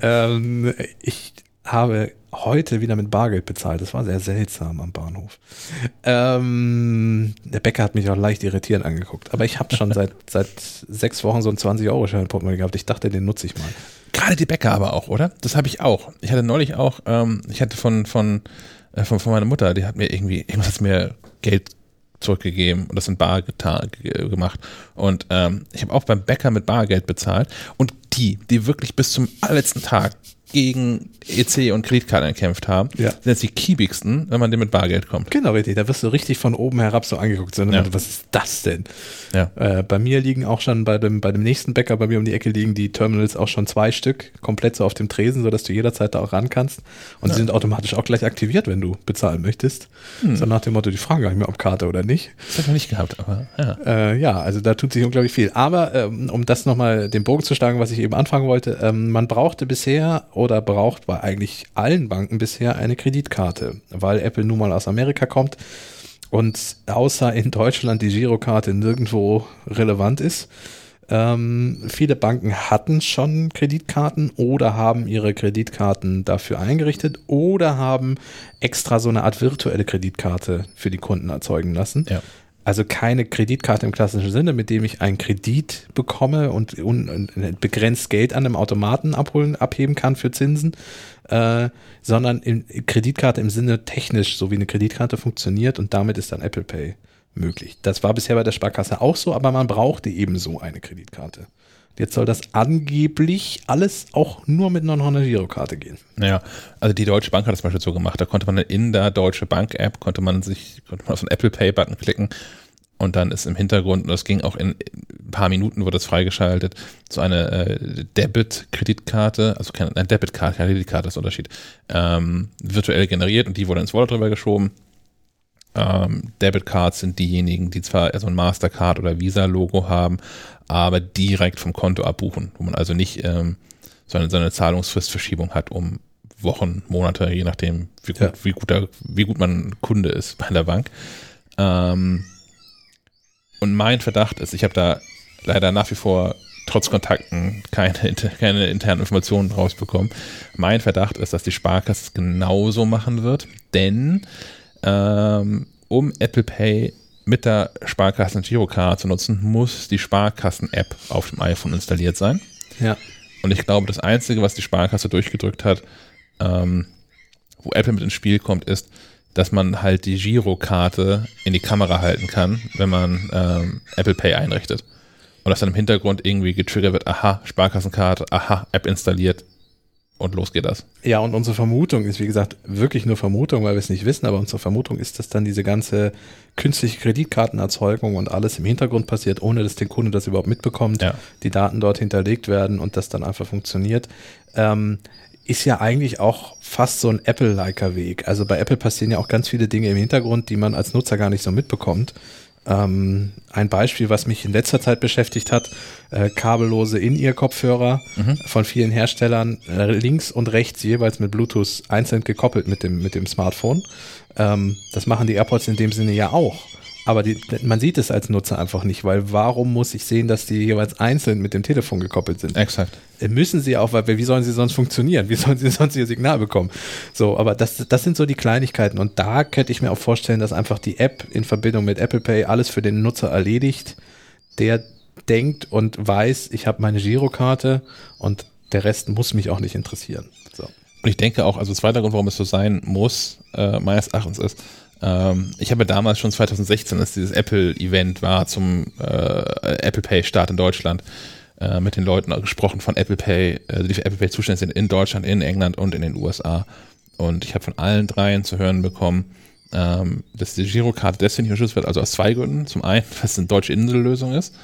Ähm, ich habe heute wieder mit Bargeld bezahlt. Das war sehr seltsam am Bahnhof. Ähm, der Bäcker hat mich auch leicht irritierend angeguckt. Aber ich habe schon seit, seit sechs Wochen so einen 20-Euro-Schein im Portemonnaie gehabt. Ich dachte, den nutze ich mal. Gerade die Bäcker aber auch, oder? Das habe ich auch. Ich hatte neulich auch, ähm, ich hatte von, von, äh, von, von meiner Mutter, die hat mir irgendwie, irgendwas hat mir Geld zurückgegeben und das in Bar gemacht. Und ähm, ich habe auch beim Bäcker mit Bargeld bezahlt. Und die, die wirklich bis zum allerletzten Tag gegen EC und Kreditkarten gekämpft haben, Ja. sind jetzt die kiebigsten, wenn man dem mit Bargeld kommt. Genau, richtig. Da wirst du richtig von oben herab so angeguckt. So, Ja. Was ist das denn? Ja. Äh, bei mir liegen auch schon bei dem, bei dem nächsten Bäcker bei mir um die Ecke liegen die Terminals auch schon zwei Stück komplett so auf dem Tresen, sodass du jederzeit da auch ran kannst. Und die sind automatisch auch gleich aktiviert, wenn du bezahlen möchtest. So nach dem Motto, die fragen gar nicht mehr, ob Karte oder nicht. Das habe ich noch nicht gehabt, aber ja. Äh, ja, also da tut sich unglaublich viel. Aber ähm, um das nochmal den Bogen zu schlagen, was ich eben anfangen wollte, ähm, man brauchte bisher oder braucht bei eigentlich allen Banken bisher eine Kreditkarte, weil Apple nun mal aus Amerika kommt und außer in Deutschland die Girokarte nirgendwo relevant ist. Ähm, viele Banken hatten schon Kreditkarten oder haben ihre Kreditkarten dafür eingerichtet oder haben extra so eine Art virtuelle Kreditkarte für die Kunden erzeugen lassen. Ja. Also keine Kreditkarte im klassischen Sinne, mit dem ich einen Kredit bekomme und, un- und begrenzt Geld an einem Automaten abholen, abheben kann für Zinsen, äh, sondern in, Kreditkarte im Sinne technisch, so wie eine Kreditkarte funktioniert und damit ist dann Apple Pay möglich. Das war bisher bei der Sparkasse auch so, aber man brauchte eben so eine Kreditkarte. Jetzt soll das angeblich alles auch nur mit einer Girokarte gehen. Naja, also die Deutsche Bank hat das zum Beispiel so gemacht. Da konnte man in der Deutsche Bank App, konnte man sich, konnte man auf den Apple Pay Button klicken und dann ist im Hintergrund, und das ging auch in ein paar Minuten, wurde das freigeschaltet, so eine äh, Debit-Kreditkarte, also keine, eine Debitkarte, Kreditkarte, ist der Unterschied, ähm, virtuell generiert und die wurde ins Wallet drüber geschoben. Ähm, Debitcards sind diejenigen, die zwar so ein Mastercard oder Visa-Logo haben, aber direkt vom Konto abbuchen, wo man also nicht ähm, so eine, so eine Zahlungsfristverschiebung hat um Wochen, Monate, je nachdem, wie gut, Ja. wie gut, da, wie gut man Kunde ist bei der Bank. Ähm, und mein Verdacht ist, ich habe da leider nach wie vor trotz Kontakten keine, keine internen Informationen rausbekommen. Mein Verdacht ist, dass die Sparkasse es genauso machen wird, denn ähm, um Apple Pay mit der Sparkassen Girocard zu nutzen, muss die Sparkassen-App auf dem iPhone installiert sein. Ja. Und ich glaube, das Einzige, was die Sparkasse durchgedrückt hat, ähm, wo Apple mit ins Spiel kommt, ist, dass man halt die Girokarte in die Kamera halten kann, wenn man ähm, Apple Pay einrichtet. Und dass dann im Hintergrund irgendwie getriggert wird, aha, Sparkassenkarte, aha, App installiert und los geht das. Ja, und unsere Vermutung ist, wie gesagt, wirklich nur Vermutung, weil wir es nicht wissen, aber unsere Vermutung ist, dass dann diese ganze künstliche Kreditkartenerzeugung und alles im Hintergrund passiert, ohne dass der Kunde das überhaupt mitbekommt, Ja. die Daten dort hinterlegt werden und das dann einfach funktioniert. Ähm, ist ja eigentlich auch fast so ein Apple-liker Weg. Also bei Apple passieren ja auch ganz viele Dinge im Hintergrund, die man als Nutzer gar nicht so mitbekommt. Ähm, ein Beispiel, was mich in letzter Zeit beschäftigt hat, äh, kabellose In-Ear-Kopfhörer Mhm. von vielen Herstellern, äh, links und rechts jeweils mit Bluetooth einzeln gekoppelt mit dem, mit dem Smartphone. Ähm, das machen die AirPods in dem Sinne ja auch. Aber die, man sieht es als Nutzer einfach nicht, weil warum muss ich sehen, dass die jeweils einzeln mit dem Telefon gekoppelt sind? Exakt. Äh, Müssen sie auch, weil wie sollen sie sonst funktionieren? Wie sollen sie sonst ihr Signal bekommen? So, aber das, das sind so die Kleinigkeiten. Und da könnte ich mir auch vorstellen, dass einfach die App in Verbindung mit Apple Pay alles für den Nutzer erledigt, der denkt und weiß, ich habe meine Girokarte und der Rest muss mich auch nicht interessieren. So. Und ich denke auch, also zweiter Grund, warum es so sein muss, äh, meines Erachtens ist, ähm, ich habe damals schon 2016, als dieses Apple-Event war zum äh, Apple Pay-Start in Deutschland, äh, mit den Leuten gesprochen von Apple Pay, äh, die für Apple Pay zuständig sind in Deutschland, in England und in den USA. Und ich habe von allen dreien zu hören bekommen, ähm, dass die Girokarte deswegen nicht unterstützt wird, also aus zwei Gründen. Zum einen, weil es eine deutsche Insellösung ist.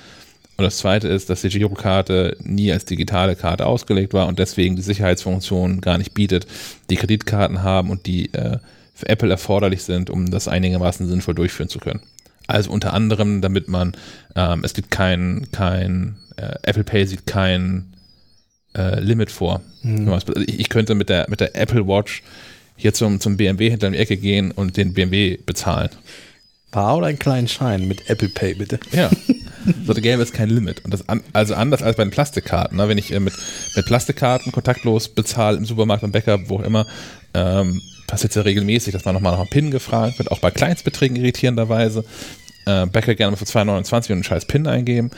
Und das zweite ist, dass die Girokarte nie als digitale Karte ausgelegt war und deswegen die Sicherheitsfunktionen gar nicht bietet, die Kreditkarten haben und die äh, für Apple erforderlich sind, um das einigermaßen sinnvoll durchführen zu können. Also unter anderem, damit man, ähm, es gibt kein, kein äh, Apple Pay sieht kein äh, Limit vor. Ich, ich könnte mit der, mit der Apple Watch hier zum, zum BMW hinter die Ecke gehen und den BMW bezahlen. Bar oder einen kleinen Schein mit Apple Pay, bitte. Ja. So, da gäbe es kein Limit. Und das an, also anders als bei den Plastikkarten. Ne? Wenn ich äh, mit, mit Plastikkarten kontaktlos bezahle im Supermarkt, beim Bäcker, wo auch immer, ähm, passiert ja regelmäßig, dass man nochmal nach einem PIN gefragt wird, auch bei Kleinstbeträgen irritierenderweise. Äh, Bäcker gerne mal für 2,29 und einen scheiß PIN eingeben.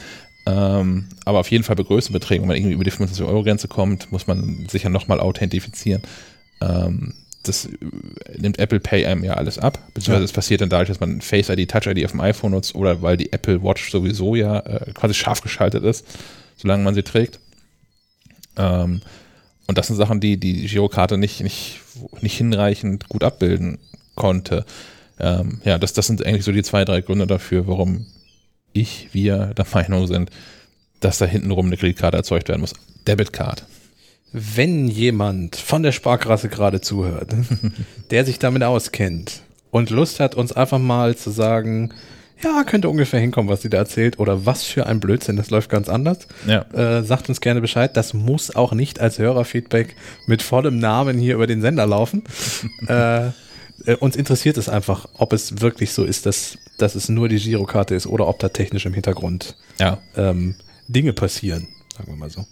Ähm, aber auf jeden Fall bei größeren Beträgen, wenn man irgendwie über die 25-Euro-Grenze kommt, muss man sicher nochmal authentifizieren. Ähm, das äh, nimmt Apple Pay einem ja alles ab, beziehungsweise Ja. es passiert dann dadurch, dass man Face ID, Touch ID auf dem iPhone nutzt oder weil die Apple Watch sowieso ja äh, quasi scharf geschaltet ist, solange man sie trägt. Ähm, und das sind Sachen, die die Girokarte nicht, nicht, nicht hinreichend gut abbilden konnte. Ähm, ja, das, das sind eigentlich so die zwei, drei Gründe dafür, warum ich, wir der Meinung sind, dass da hintenrum eine Kreditkarte erzeugt werden muss. Debitcard. Wenn jemand von der Sparkasse gerade zuhört, der sich damit auskennt und Lust hat, uns einfach mal zu sagen, ja, könnte ungefähr hinkommen, was sie da erzählt oder was für ein Blödsinn, das läuft ganz anders, Ja. äh, sagt uns gerne Bescheid. Das muss auch nicht als Hörerfeedback mit vollem Namen hier über den Sender laufen. äh, äh, uns interessiert es einfach, ob es wirklich so ist, dass, dass es nur die Girokarte ist oder ob da technisch im Hintergrund Ja. ähm, Dinge passieren, sagen wir mal so.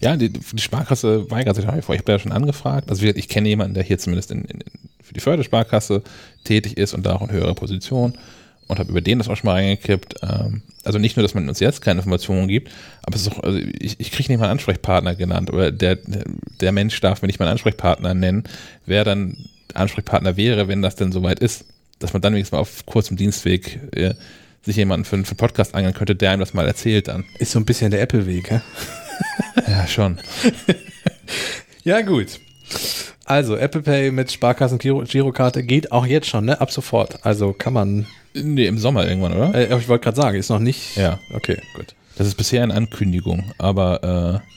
Ja, die, die Sparkasse weigert sich vor. Ich habe ja schon angefragt. Also ich kenne jemanden, der hier zumindest in, in, für die Fördersparkasse tätig ist und da auch in höherer Position und habe über den das auch schon mal reingekippt. Ähm, also nicht nur, dass man uns jetzt keine Informationen gibt, aber es ist auch, also ich, ich kriege nicht mal einen Ansprechpartner genannt oder der, der Mensch darf mir nicht mal einen Ansprechpartner nennen, wer dann Ansprechpartner wäre, wenn das denn soweit ist. Dass man dann wenigstens mal auf kurzem Dienstweg äh, sich jemanden für, einen- für einen Podcast angehen könnte, der einem das mal erzählt dann. Ist so ein bisschen der Apple-Weg, hä? Ja, schon. Ja, gut. Also, Apple Pay mit Sparkassen Giro- Girokarte geht auch jetzt schon, ne? Ab sofort. Also kann man. Nee, im Sommer irgendwann, oder? Äh, ich wollte gerade sagen, ist noch nicht. Ja. Okay, gut. Das ist bisher eine Ankündigung, aber äh,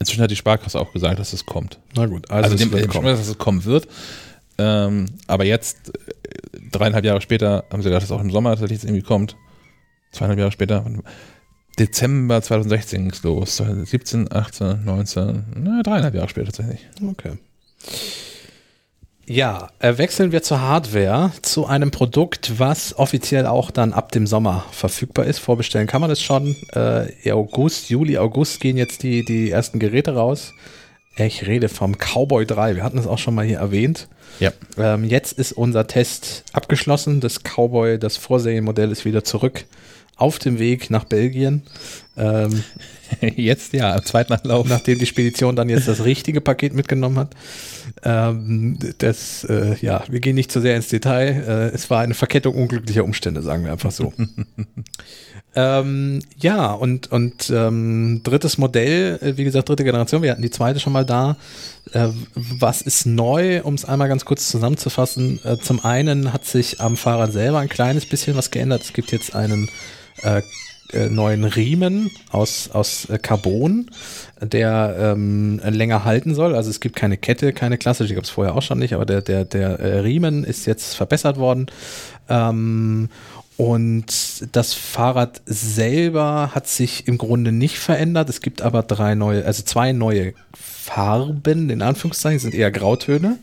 inzwischen hat die Sparkasse auch gesagt, dass es kommt. Na gut. Also, Also, es dem, wird kommen. dass es kommen wird. Ähm, aber jetzt, äh, dreieinhalb Jahre später, haben sie gesagt, dass es auch im Sommer tatsächlich jetzt irgendwie kommt. Zweieinhalb Jahre später. Dezember 2016 ging es los. 17, 18, 19, na, dreieinhalb Jahre später tatsächlich. Okay. Ja, äh, wechseln wir zur Hardware, zu einem Produkt, was offiziell auch dann ab dem Sommer verfügbar ist. Vorbestellen kann man es schon. Äh, August, Juli, August gehen jetzt die, die ersten Geräte raus. Ich rede vom Cowboy 3. Wir hatten es auch schon mal hier erwähnt. Ja. Ähm, jetzt ist unser Test abgeschlossen. Das Cowboy, das Vorserienmodell ist wieder zurück auf dem Weg nach Belgien. Ähm, Jetzt ja, im zweiten Anlauf. nachdem die Spedition dann jetzt das richtige Paket mitgenommen hat. Ähm, das, äh, ja, wir gehen nicht zu sehr ins Detail. Äh, es war eine Verkettung unglücklicher Umstände, sagen wir einfach so. ähm, ja, und, und ähm, drittes Modell, äh, wie gesagt, dritte Generation, wir hatten die zweite schon mal da. Äh, was ist neu, um es einmal ganz kurz zusammenzufassen? Äh, zum einen hat sich am Fahrrad selber ein kleines bisschen was geändert. Es gibt jetzt einen äh, äh, neuen Riemen aus, aus äh, Carbon, der ähm, länger halten soll. Also es gibt keine Kette, keine klassische, die gab es vorher auch schon nicht, aber der, der, der äh, Riemen ist jetzt verbessert worden. Ähm, Und das Fahrrad selber hat sich im Grunde nicht verändert. Es gibt aber drei neue, also zwei neue Farben, in Anführungszeichen, sind eher Grautöne.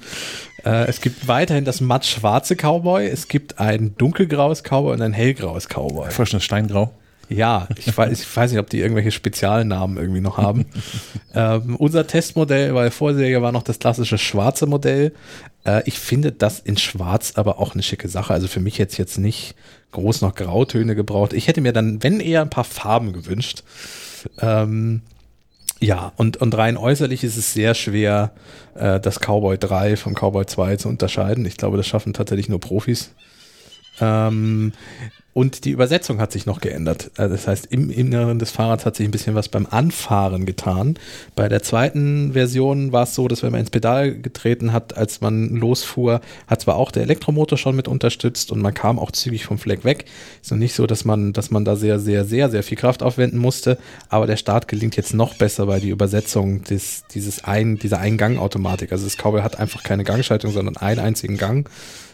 Äh, es gibt weiterhin das matt schwarze Cowboy, es gibt ein dunkelgraues Cowboy und ein hellgraues Cowboy. Ein Steingrau. Ja, ich weiß, ich weiß nicht, ob die irgendwelche Spezialnamen irgendwie noch haben. ähm, unser Testmodell bei der Vorserie war noch das klassische schwarze Modell. Äh, ich finde das in schwarz aber auch eine schicke Sache. Also für mich jetzt jetzt nicht groß noch Grautöne gebraucht. Ich hätte mir dann, wenn eher, ein paar Farben gewünscht. Ähm, ja, und, und rein äußerlich ist es sehr schwer, äh, das Cowboy 3 vom Cowboy 2 zu unterscheiden. Ich glaube, das schaffen tatsächlich nur Profis. Ähm, und die Übersetzung hat sich noch geändert. Äh, das heißt, im Inneren des Fahrrads hat sich ein bisschen was beim Anfahren getan. Bei der zweiten Version war es so, dass wenn man ins Pedal getreten hat, als man losfuhr, hat zwar auch der Elektromotor schon mit unterstützt und man kam auch zügig vom Fleck weg. Ist noch nicht so, dass man, dass man da sehr, sehr, sehr, sehr viel Kraft aufwenden musste. Aber der Start gelingt jetzt noch besser, weil die Übersetzung des, dieses ein, dieser Eingang-Automatik, also das Cowboy hat einfach keine Gangschaltung, sondern einen einzigen Gang.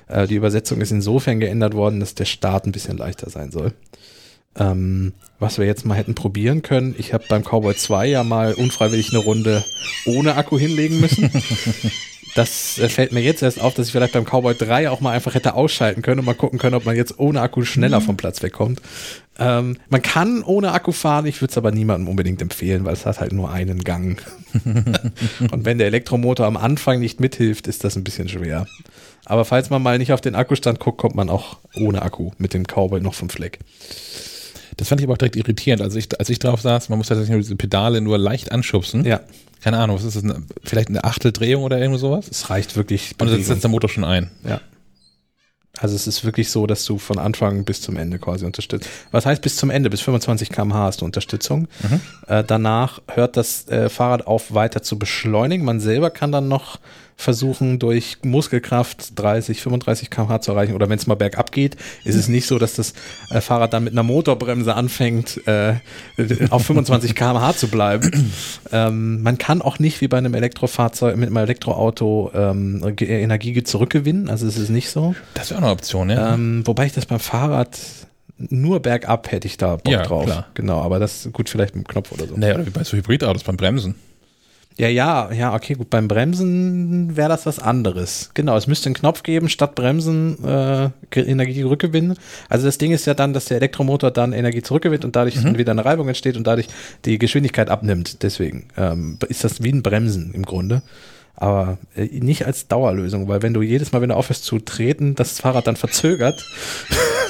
Äh, die Übersetzung ist insofern geändert worden, dass der Start ein bisschen leichter sein soll. Ähm, was wir jetzt mal hätten probieren können, ich habe beim Cowboy 2 ja mal unfreiwillig eine Runde ohne Akku hinlegen müssen. Das äh, fällt mir jetzt erst auf, dass ich vielleicht beim Cowboy 3 auch mal einfach hätte ausschalten können und mal gucken können, ob man jetzt ohne Akku schneller vom Platz wegkommt. Ähm, man kann ohne Akku fahren, ich würde es aber niemandem unbedingt empfehlen, weil es hat halt nur einen Gang. und wenn der Elektromotor am Anfang nicht mithilft, ist das ein bisschen schwer. Aber falls man mal nicht auf den Akkustand guckt, kommt man auch ohne Akku mit dem Cowboy noch vom Fleck. Das fand ich aber auch direkt irritierend. Also ich, als ich drauf saß, man muss tatsächlich nur diese Pedale nur leicht anschubsen. Ja. Keine Ahnung, was ist das? Eine, vielleicht eine Achteldrehung oder irgend sowas? Es reicht wirklich. Und dann setzt der Motor schon ein. Ja. Also es ist wirklich so, dass du von Anfang bis zum Ende quasi unterstützt. Was heißt bis zum Ende? Bis 25 km/h hast du Unterstützung. Mhm. Äh, danach hört das äh, Fahrrad auf, weiter zu beschleunigen. Man selber kann dann noch versuchen, durch Muskelkraft 30, 35 km/h zu erreichen. Oder wenn es mal bergab geht, ist es nicht so, dass das äh, Fahrrad dann mit einer Motorbremse anfängt, äh, auf 25 km/h zu bleiben. ähm, man kann auch nicht wie bei einem Elektrofahrzeug, mit einem Elektroauto ähm, Energie zurückgewinnen. Also es ist nicht so. Das wäre auch eine Option, ja. Ähm, wobei ich das beim Fahrrad nur bergab hätte ich da Bock ja, drauf. Klar. Genau, aber das ist gut vielleicht mit dem Knopf oder so. Naja, oder wie bei so Hybridautos beim Bremsen. Ja, ja, ja, okay, gut. Beim Bremsen wäre das was anderes. Genau, es müsste einen Knopf geben, statt Bremsen äh, Energie zurückgewinnen. Also das Ding ist ja dann, dass der Elektromotor dann Energie zurückgewinnt und dadurch mhm. wieder eine Reibung entsteht und dadurch die Geschwindigkeit abnimmt. Deswegen ähm, ist das wie ein Bremsen im Grunde. Aber äh, nicht als Dauerlösung, weil wenn du jedes Mal, wenn du aufhörst zu treten, das Fahrrad dann verzögert.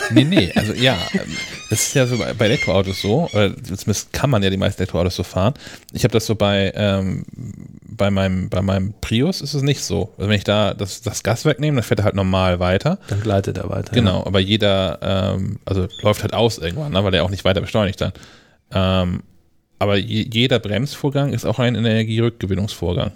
Nee, nee, also ja, das ist ja so bei, bei Elektroautos so, oder zumindest kann man ja die meisten Elektroautos so fahren. Ich habe das so bei, ähm, bei meinem, bei meinem Prius ist es nicht so. Also wenn ich da das, das Gas wegnehme, dann fährt er halt normal weiter. Dann gleitet er weiter. Genau, ja. aber jeder, ähm, also läuft halt aus irgendwann, ne, weil er auch nicht weiter beschleunigt dann. Ähm, aber je, jeder Bremsvorgang ist auch ein Energierückgewinnungsvorgang.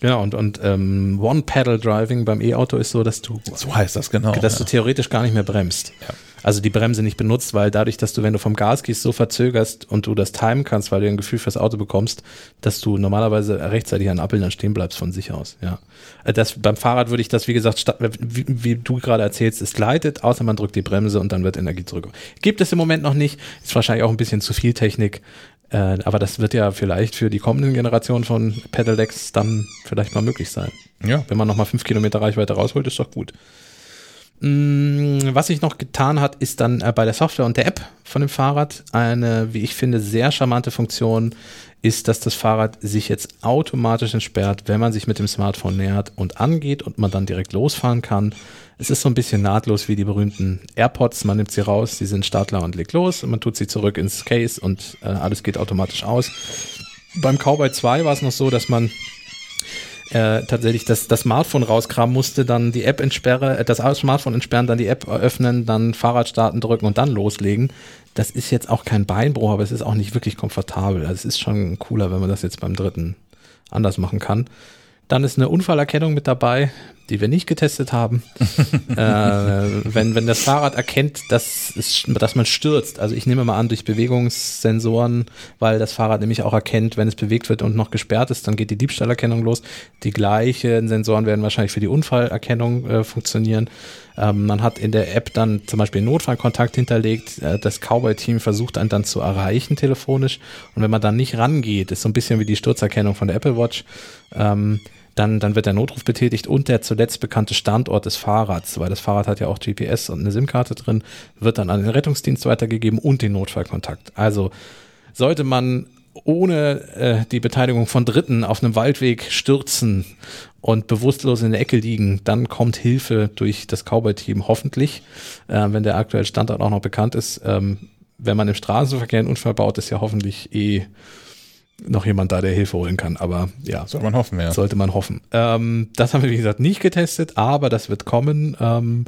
Genau, und, und ähm, One-Pedal-Driving beim E-Auto ist so, dass du. So heißt das, genau. Dass ja. du theoretisch gar nicht mehr bremst. Ja. Also die Bremse nicht benutzt, weil dadurch, dass du, wenn du vom Gas gehst, so verzögerst und du das timen kannst, weil du ein Gefühl fürs Auto bekommst, dass du normalerweise rechtzeitig an Ampeln dann stehen bleibst von sich aus. Ja. Äh, das, beim Fahrrad würde ich das, wie gesagt, statt, wie, wie du gerade erzählst, es gleitet, außer man drückt die Bremse und dann wird Energie zurück. Gibt es im Moment noch nicht. Ist wahrscheinlich auch ein bisschen zu viel Technik. Äh, aber das wird ja vielleicht für die kommenden Generationen von Pedelecs dann vielleicht mal möglich sein. Ja. Wenn man nochmal fünf Kilometer Reichweite rausholt, ist doch gut. Mm, was sich noch getan hat, ist dann äh, bei der Software und der App von dem Fahrrad eine, wie ich finde, sehr charmante Funktion ist, dass das Fahrrad sich jetzt automatisch entsperrt, wenn man sich mit dem Smartphone nähert und angeht und man dann direkt losfahren kann. Es ist so ein bisschen nahtlos wie die berühmten AirPods. Man nimmt sie raus, die sind startklar und legt los und man tut sie zurück ins Case und äh, alles geht automatisch aus. Beim Cowboy 2 war es noch so, dass man äh, tatsächlich das, das Smartphone rauskramen musste, dann die App entsperre, äh, das Smartphone entsperren, dann die App öffnen, dann Fahrrad starten drücken und dann loslegen. Das ist jetzt auch kein Beinbruch, aber es ist auch nicht wirklich komfortabel. Also es ist schon cooler, wenn man das jetzt beim dritten anders machen kann. Dann ist eine Unfallerkennung mit dabei. Die wir nicht getestet haben. äh, wenn, wenn das Fahrrad erkennt, dass, es, dass man stürzt, also ich nehme mal an, durch Bewegungssensoren, weil das Fahrrad nämlich auch erkennt, wenn es bewegt wird und noch gesperrt ist, dann geht die Diebstahlerkennung los. Die gleichen Sensoren werden wahrscheinlich für die Unfallerkennung äh, funktionieren. Ähm, man hat in der App dann zum Beispiel Notfallkontakt hinterlegt. Äh, das Cowboy-Team versucht einen dann zu erreichen telefonisch. Und wenn man dann nicht rangeht, ist so ein bisschen wie die Sturzerkennung von der Apple Watch, ähm, dann, dann wird der Notruf betätigt und der zuletzt bekannte Standort des Fahrrads, weil das Fahrrad hat ja auch GPS und eine SIM-Karte drin, wird dann an den Rettungsdienst weitergegeben und den Notfallkontakt. Also sollte man ohne äh, die Beteiligung von Dritten auf einem Waldweg stürzen und bewusstlos in der Ecke liegen, dann kommt Hilfe durch das Cowboy-Team hoffentlich, äh, wenn der aktuelle Standort auch noch bekannt ist. Ähm, wenn man im Straßenverkehr einen Unfall baut, ist ja hoffentlich eh noch jemand da, der Hilfe holen kann. Aber ja, sollte man hoffen, ja. Sollte man hoffen. Ähm, das haben wir, wie gesagt, nicht getestet, aber das wird kommen. Ähm,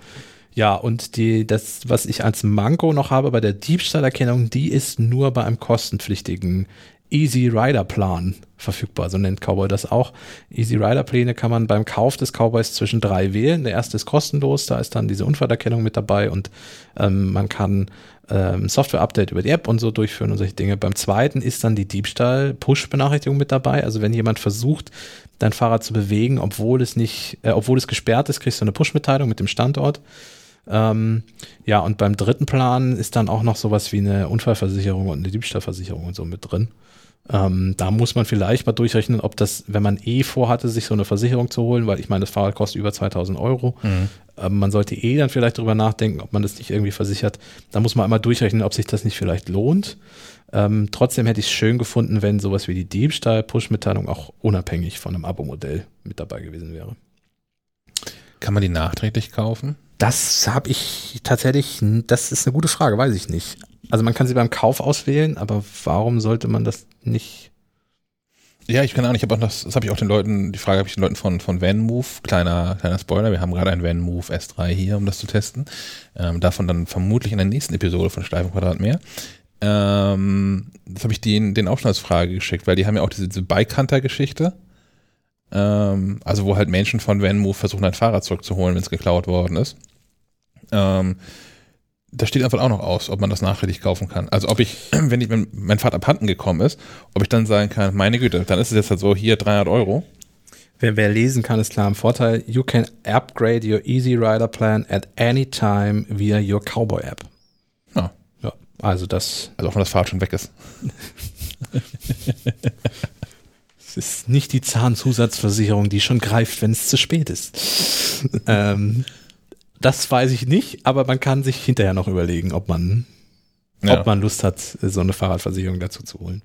ja, und die, das, was ich als Manko noch habe bei der Diebstahlerkennung, die ist nur bei einem kostenpflichtigen Easy Rider Plan verfügbar, so nennt Cowboy das auch. Easy Rider Pläne kann man beim Kauf des Cowboys zwischen drei wählen. Der erste ist kostenlos, da ist dann diese Unfallerkennung mit dabei und ähm, man kann ähm, Software-Update über die App und so durchführen und solche Dinge. Beim zweiten ist dann die Diebstahl-Push-Benachrichtigung mit dabei. Also wenn jemand versucht, dein Fahrrad zu bewegen, obwohl es nicht, äh, obwohl es gesperrt ist, kriegst du eine Push-Mitteilung mit dem Standort. Ähm, ja, und beim dritten Plan ist dann auch noch sowas wie eine Unfallversicherung und eine Diebstahlversicherung und so mit drin. Ähm, da muss man vielleicht mal durchrechnen, ob das, wenn man eh vorhatte, sich so eine Versicherung zu holen, weil ich meine, das Fahrrad kostet über 2000 Euro. Mhm. Ähm, man sollte eh dann vielleicht drüber nachdenken, ob man das nicht irgendwie versichert. Da muss man einmal durchrechnen, ob sich das nicht vielleicht lohnt. Ähm, trotzdem hätte ich es schön gefunden, wenn sowas wie die Diebstahl-Push-Mitteilung auch unabhängig von einem Abo-Modell mit dabei gewesen wäre. Kann man die nachträglich kaufen? Das habe ich tatsächlich, das ist eine gute Frage, weiß ich nicht. Also man kann sie beim Kauf auswählen, aber warum sollte man das nicht? Ja, ich keine Ahnung, ich habe auch das, das habe ich auch den Leuten, die Frage habe ich den Leuten von, von VanMove, kleiner, kleiner Spoiler, wir haben gerade einen VanMove S3 hier, um das zu testen. Ähm, davon dann vermutlich in der nächsten Episode von Streifenquadrat mehr. Ähm, das habe ich denen, den auch schon als Frage geschickt, weil die haben ja auch diese, diese Bike Hunter-Geschichte. Ähm, also wo halt Menschen von VanMove versuchen, ein Fahrrad zurückzuholen, wenn es geklaut worden ist. Ähm, da steht einfach auch noch aus, ob man das nachhaltig kaufen kann. Also ob ich, wenn, ich, wenn mein Vater abhanden gekommen ist, ob ich dann sagen kann, meine Güte, dann ist es jetzt halt so, hier 300 Euro. Wer, wer lesen kann, ist klar im Vorteil. You can upgrade your Easy Rider Plan at any time via your Cowboy App. Ja. ja also das. Also auch wenn das Fahrrad schon weg ist. es ist nicht die Zahnzusatzversicherung, die schon greift, wenn es zu spät ist. ähm, das weiß ich nicht, aber man kann sich hinterher noch überlegen, ob man, ja. ob man Lust hat, so eine Fahrradversicherung dazu zu holen.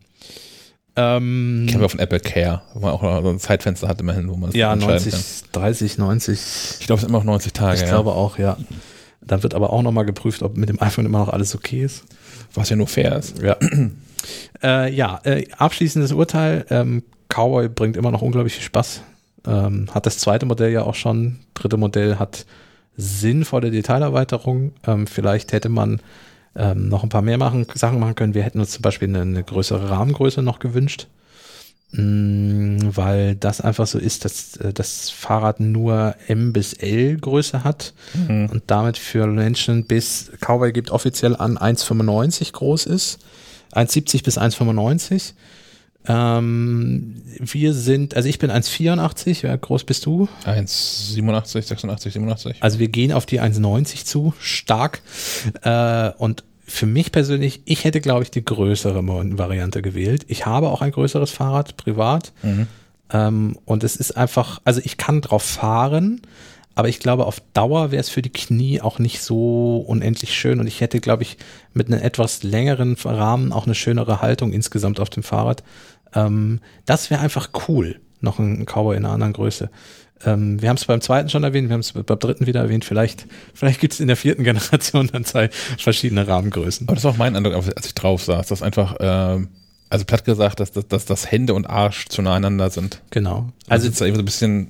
Ähm, Kennen wir von Apple Care, wo man auch so ein Zeitfenster hat immerhin, wo man es Ja, 90, kann. 30, 90. Ich glaube, es ist immer noch 90 Tage. Ich ja. glaube auch, ja. Dann wird aber auch nochmal geprüft, ob mit dem iPhone immer noch alles okay ist. Was ja nur fair ist. Ja. äh, ja, äh, abschließendes Urteil. Ähm, Cowboy bringt immer noch unglaublich viel Spaß. Ähm, hat das zweite Modell ja auch schon. Dritte Modell hat sinnvolle Detailerweiterung. Ähm, vielleicht hätte man ähm, noch ein paar mehr machen, Sachen machen können. Wir hätten uns zum Beispiel eine, eine größere Rahmengröße noch gewünscht, mh, mm, weil das einfach so ist, dass äh, das Fahrrad nur M bis L Größe hat mhm. und damit für Menschen bis Cowboy gibt offiziell an 1,95 groß ist. 1,70 bis 1,95. Ähm, wir sind, also ich bin 1,84, wie groß bist du? 1,87, 86, 87. Also wir gehen auf die 1,90 zu, stark. Äh, und für mich persönlich, ich hätte, glaube ich, die größere Variante gewählt. Ich habe auch ein größeres Fahrrad, privat. Mhm. Ähm, und es ist einfach, also ich kann drauf fahren, aber ich glaube, auf Dauer wäre es für die Knie auch nicht so unendlich schön. Und ich hätte, glaube ich, mit einem etwas längeren Rahmen auch eine schönere Haltung insgesamt auf dem Fahrrad. Ähm, das wäre einfach cool. Noch ein Cowboy in einer anderen Größe. Ähm, wir haben es beim zweiten schon erwähnt, wir haben es beim dritten wieder erwähnt. Vielleicht, vielleicht gibt es in der vierten Generation dann zwei verschiedene Rahmengrößen. Aber das war auch mein Eindruck, als ich drauf saß, dass einfach, äh, also platt gesagt, dass, dass, dass, dass Hände und Arsch zu nah aneinander sind. Genau. Also, also ist da eben so ein bisschen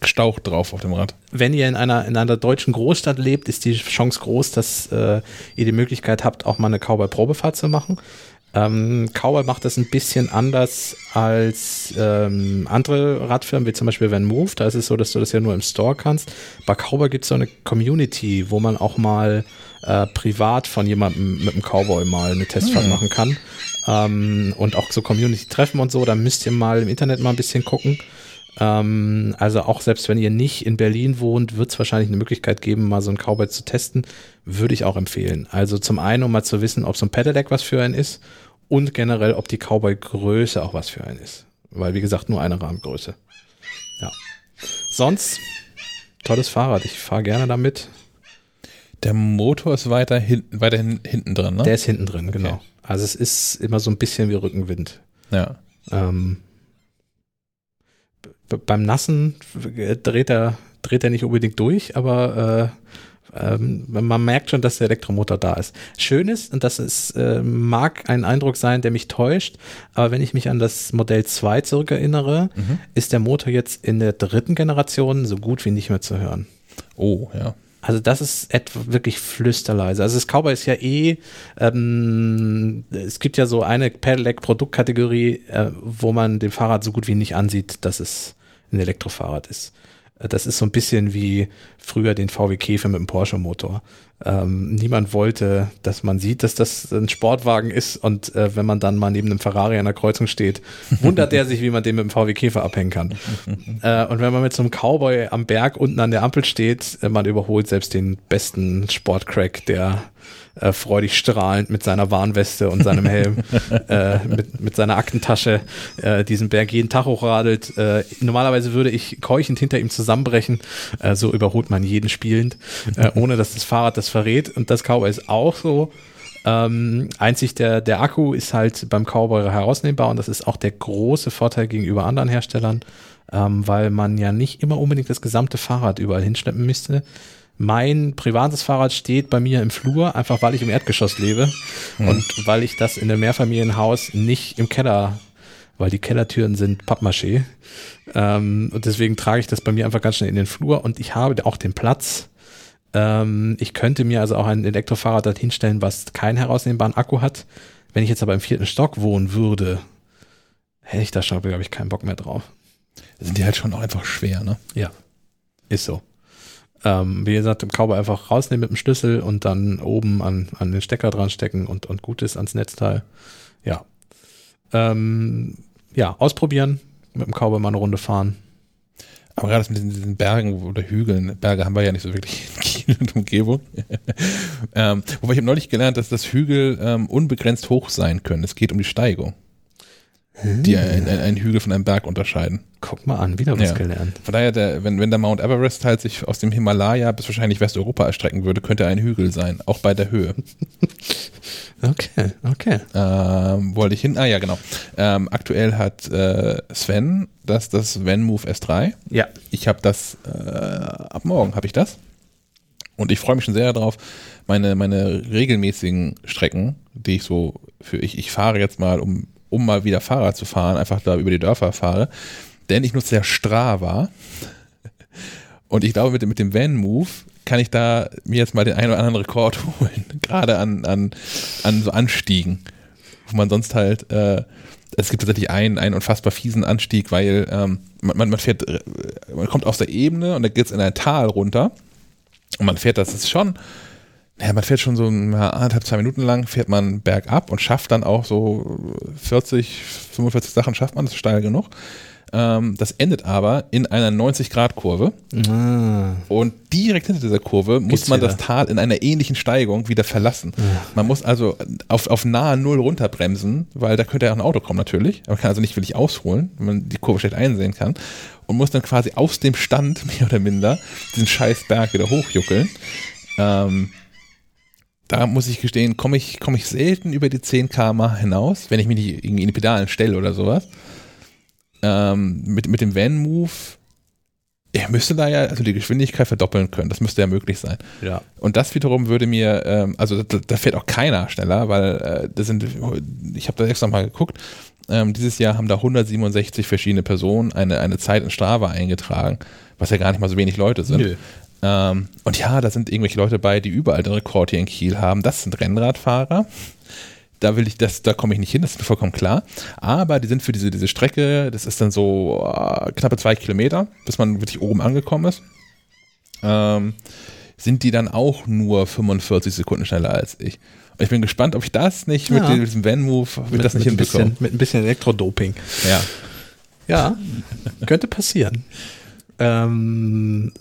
gestaucht drauf auf dem Rad. Wenn ihr in einer, in einer deutschen Großstadt lebt, ist die Chance groß, dass äh, ihr die Möglichkeit habt, auch mal eine Cowboy-Probefahrt zu machen. Ähm, Cowboy macht das ein bisschen anders als ähm, andere Radfirmen, wie zum Beispiel Van Move. Da ist es so, dass du das ja nur im Store kannst. Bei Cowboy gibt es so eine Community, wo man auch mal äh, privat von jemandem mit einem Cowboy mal eine Testfahrt Hm. machen kann. Ähm, und auch so Community-Treffen und so. Da müsst ihr mal im Internet mal ein bisschen gucken. Ähm, also auch selbst wenn ihr nicht in Berlin wohnt, wird es wahrscheinlich eine Möglichkeit geben, mal so einen Cowboy zu testen. Würde ich auch empfehlen. Also zum einen, um mal zu wissen, ob so ein Pedelec was für einen ist und generell, ob die Cowboy-Größe auch was für einen ist. Weil, wie gesagt, nur eine Rahmengröße. Ja. Sonst, tolles Fahrrad. Ich fahre gerne damit. Der Motor ist weiter hinten, weiterhin hinten dran, ne? Der ist hinten drin, genau. Also es ist immer so ein bisschen wie Rückenwind. ja. Ähm, beim Nassen dreht er, dreht er nicht unbedingt durch, aber äh, ähm, man merkt schon, dass der Elektromotor da ist. Schön ist, und das ist, äh, mag ein Eindruck sein, der mich täuscht, aber wenn ich mich an das Modell 2 zurückerinnere, Mhm. ist der Motor jetzt in der dritten Generation so gut wie nicht mehr zu hören. Oh, ja. Also das ist etwa wirklich flüsterleise. Also das Cowboy ist ja eh, ähm, es gibt ja so eine Pedelec-Produktkategorie, äh, wo man dem Fahrrad so gut wie nicht ansieht, dass es ein Elektrofahrrad ist. Das ist so ein bisschen wie früher den VW Käfer mit dem Porsche-Motor. Ähm, niemand wollte, dass man sieht, dass das ein Sportwagen ist und äh, wenn man dann mal neben einem Ferrari an der Kreuzung steht, wundert der sich, wie man den mit dem VW Käfer abhängen kann. äh, und wenn man mit so einem Cowboy am Berg unten an der Ampel steht, äh, man überholt selbst den besten Sportcrack, der äh, freudig strahlend mit seiner Warnweste und seinem Helm, äh, mit, mit seiner Aktentasche äh, diesen Berg jeden Tag hochradelt. Äh, normalerweise würde ich keuchend hinter ihm zusammenbrechen. Äh, so überholt man jeden spielend, äh, ohne dass das Fahrrad das verrät. Und das Cowboy ist auch so. Ähm, einzig der, der Akku ist halt beim Cowboy herausnehmbar und das ist auch der große Vorteil gegenüber anderen Herstellern, ähm, weil man ja nicht immer unbedingt das gesamte Fahrrad überall hinschleppen müsste. Mein privates Fahrrad steht bei mir im Flur, einfach weil ich im Erdgeschoss lebe und weil ich das in einem Mehrfamilienhaus nicht im Keller, weil die Kellertüren sind Pappmaché. Ähm, und deswegen trage ich das bei mir einfach ganz schnell in den Flur und ich habe auch den Platz. Ähm, ich könnte mir also auch ein Elektrofahrrad dort hinstellen, was keinen herausnehmbaren Akku hat. Wenn ich jetzt aber im vierten Stock wohnen würde, hätte ich da schon, glaube ich, keinen Bock mehr drauf. Sind die halt schon auch einfach schwer, ne? Ja, ist so. Ähm, wie gesagt, im Cowboy einfach rausnehmen mit dem Schlüssel und dann oben an, an den Stecker dran stecken und, und gut ist ans Netzteil. Ja. Ähm, ja, ausprobieren, mit dem Cowboy mal eine Runde fahren. Aber gerade das mit diesen- Bergen oder Hügeln, Berge haben wir ja nicht so wirklich in Kiel und Umgebung. ähm, wobei ich habe neulich gelernt, dass das Hügel ähm, unbegrenzt hoch sein können. Es geht um die Steigung, die ein, ein, einen Hügel von einem Berg unterscheiden. Guck mal an, wieder was Ja. gelernt. Von daher, der, wenn, wenn der Mount Everest halt sich aus dem Himalaya bis wahrscheinlich Westeuropa erstrecken würde, könnte er ein Hügel sein, auch bei der Höhe. Okay, okay. Ähm, wollte ich hin? Ah ja, genau. Ähm, aktuell hat äh, Sven das, das VanMove S3. Ja. Ich habe das, äh, ab morgen habe ich das. Und ich freue mich schon sehr darauf, meine, meine regelmäßigen Strecken, die ich so für, ich, ich fahre jetzt mal, um, um mal wieder Fahrrad zu fahren, einfach da über die Dörfer fahre. Denn ich nutze ja Strava. Und ich glaube, mit, dem- mit dem Van-Move kann ich da mir jetzt mal den einen oder anderen Rekord holen. Gerade an, an, an so Anstiegen. Wo man sonst halt, äh, es gibt tatsächlich einen, einen unfassbar fiesen Anstieg, weil ähm, man, man, fährt, äh, man kommt aus der Ebene und da geht's in ein Tal runter. Und man fährt, das ist schon, naja, man fährt schon so anderthalb, zwei Minuten lang, fährt man bergab und schafft dann auch so 40, 45 Sachen, schafft man, das ist steil genug. Ähm, das endet aber in einer 90-Grad-Kurve. Ah, Und direkt hinter dieser Kurve muss Geht's man wieder. das Tal in einer ähnlichen Steigung wieder verlassen. Man muss also auf, auf nahe Null runterbremsen, weil da könnte ja auch ein Auto kommen natürlich. Man kann also nicht wirklich ausholen, wenn man die Kurve schlecht einsehen kann. Und muss dann quasi aus dem Stand, mehr oder minder, diesen scheiß Berg wieder hochjuckeln. Ähm, da muss ich gestehen, komme ich, komme ich selten über die 10 km hinaus, wenn ich mich nicht in die Pedalen stelle oder sowas. Ähm, mit, mit dem Van-Move, er müsste da ja also die Geschwindigkeit verdoppeln können. Das müsste ja möglich sein. ja. Und das wiederum würde mir, ähm, also da, da fährt auch keiner schneller, weil äh, das sind, ich habe da extra mal geguckt, ähm, dieses Jahr haben da 167 verschiedene Personen eine, eine Zeit in Strava eingetragen, was ja gar nicht mal so wenig Leute sind. Nö. Ähm, und ja, da sind irgendwelche Leute bei, die überall den Rekord hier in Kiel haben. Das sind Rennradfahrer, da will ich das, da komme ich nicht hin, das ist mir vollkommen klar. Aber die sind für diese, diese Strecke, das ist dann so äh, knappe zwei Kilometer, bis man wirklich oben angekommen ist. Ähm, sind die dann auch nur 45 Sekunden schneller als ich. Und ich bin gespannt, ob ich das nicht ja. mit diesem Van-Move, mit, das nicht mit hinbekomme. Bisschen, mit ein bisschen Elektrodoping. Ja. Ja, könnte passieren. Ähm,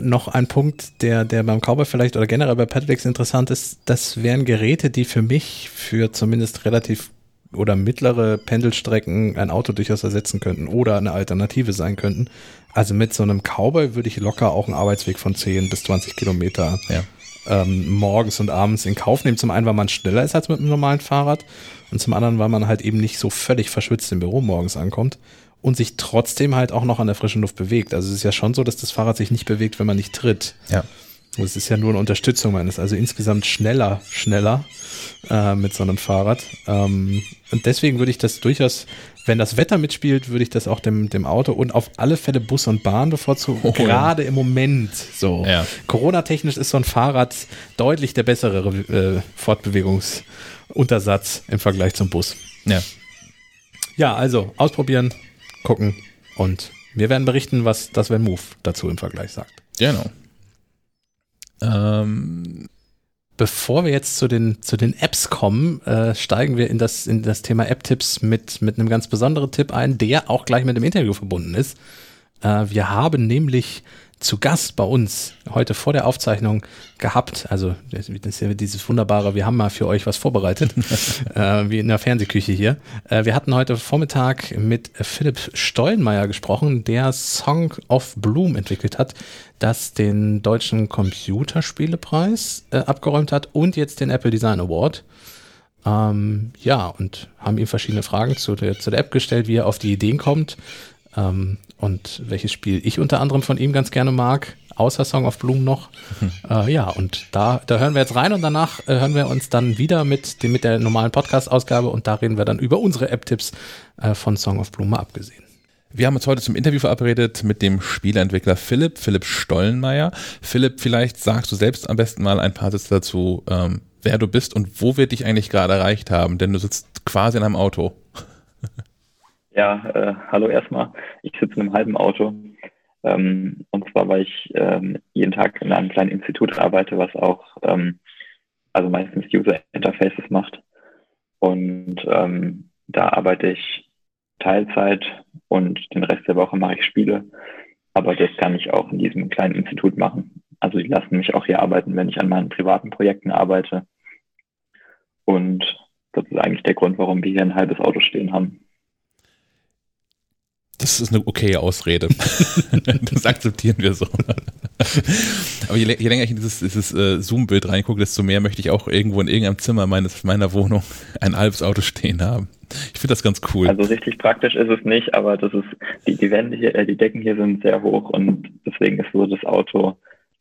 noch ein Punkt, der, der beim Cowboy vielleicht oder generell bei Pedelecs interessant ist, das wären Geräte, die für mich für zumindest relativ oder mittlere Pendelstrecken ein Auto durchaus ersetzen könnten oder eine Alternative sein könnten. Also mit so einem Cowboy würde ich locker auch einen Arbeitsweg von 10 bis 20 Kilometer ja. ähm, morgens und abends in Kauf nehmen. Zum einen, weil man schneller ist als mit einem normalen Fahrrad und zum anderen, weil man halt eben nicht so völlig verschwitzt im Büro morgens ankommt und sich trotzdem halt auch noch an der frischen Luft bewegt. Also es ist ja schon so, dass das Fahrrad sich nicht bewegt, wenn man nicht tritt. Ja. Und es ist ja nur eine Unterstützung, ist also insgesamt schneller, schneller äh, mit so einem Fahrrad. Ähm, und deswegen würde ich das durchaus, wenn das Wetter mitspielt, würde ich das auch dem, dem Auto und auf alle Fälle Bus und Bahn bevorzugen, oh, gerade ja. im Moment so. Ja. Corona-technisch ist so ein Fahrrad deutlich der bessere äh, Fortbewegungsuntersatz im Vergleich zum Bus. Ja. Ja, also ausprobieren, gucken und wir werden berichten, was das Van Move dazu im Vergleich sagt. Genau. Ähm, Bevor wir jetzt zu den, zu den Apps kommen, äh, steigen wir in das, in das Thema App-Tipps mit, mit einem ganz besonderen Tipp ein, der auch gleich mit dem Interview verbunden ist. Äh, wir haben nämlich zu Gast bei uns heute vor der Aufzeichnung gehabt. Also das ist ja dieses wunderbare, wir haben mal für euch was vorbereitet, äh, wie in der Fernsehküche hier. Äh, wir hatten heute Vormittag mit Philipp Stollenmeier gesprochen, der Song of Bloom entwickelt hat, das den deutschen Computerspielepreis äh, abgeräumt hat und jetzt den Apple Design Award. Ähm, ja, und haben ihm verschiedene Fragen zu der, zu der App gestellt, wie er auf die Ideen kommt. Ähm, und welches Spiel ich unter anderem von ihm ganz gerne mag, außer Song of Bloom noch. Äh, ja, und da, da hören wir jetzt rein und danach äh, hören wir uns dann wieder mit, dem, mit der normalen Podcast-Ausgabe und da reden wir dann über unsere App-Tipps äh, von Song of Bloom mal abgesehen. Wir haben uns heute zum Interview verabredet mit dem Spieleentwickler Philipp, Philipp Stollenmeier. Philipp, vielleicht sagst du selbst am besten mal ein paar Sätze dazu, ähm, wer du bist und wo wir dich eigentlich gerade erreicht haben, denn du sitzt quasi in einem Auto. Ja, äh, hallo erstmal. Ich sitze in einem halben Auto. Ähm, und zwar, weil ich ähm, jeden Tag in einem kleinen Institut arbeite, was auch ähm, also meistens User Interfaces macht. Und ähm, da arbeite ich Teilzeit und den Rest der Woche mache ich Spiele. Aber das kann ich auch in diesem kleinen Institut machen. Also die lassen mich auch hier arbeiten, wenn ich an meinen privaten Projekten arbeite. Und das ist eigentlich der Grund, warum wir hier ein halbes Auto stehen haben. Das ist eine okaye Ausrede. das akzeptieren wir so. Aber je, je länger ich in dieses, dieses äh, Zoom-Bild reingucke, desto mehr möchte ich auch irgendwo in irgendeinem Zimmer meines, meiner Wohnung ein halbes Auto stehen haben. Ich finde das ganz cool. Also richtig praktisch ist es nicht, aber das ist, die, die Wände hier, äh, die Decken hier sind sehr hoch und deswegen ist so das Auto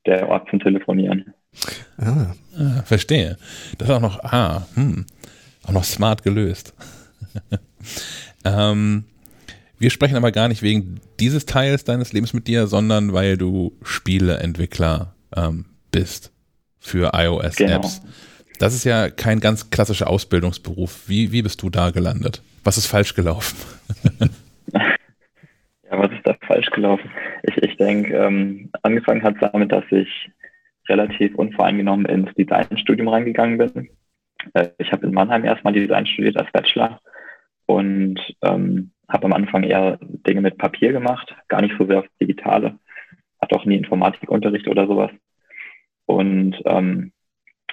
der Ort zum Telefonieren. Ah. ah verstehe. Das ist auch noch, ah, hm, auch noch smart gelöst. ähm, wir sprechen aber gar nicht wegen dieses Teils deines Lebens mit dir, sondern weil du Spieleentwickler ähm, bist für iOS-Apps. Genau. Das ist ja kein ganz klassischer Ausbildungsberuf. Wie, wie bist du da gelandet? Was ist falsch gelaufen? ja, was ist da falsch gelaufen? Ich, ich denke, ähm, angefangen hat es damit, dass ich relativ unvoreingenommen ins Designstudium reingegangen bin. Äh, ich habe in Mannheim erstmal Design studiert als Bachelor und ähm, habe am Anfang eher Dinge mit Papier gemacht, gar nicht so sehr auf Digitale. Hatte auch nie Informatikunterricht oder sowas. Und ähm,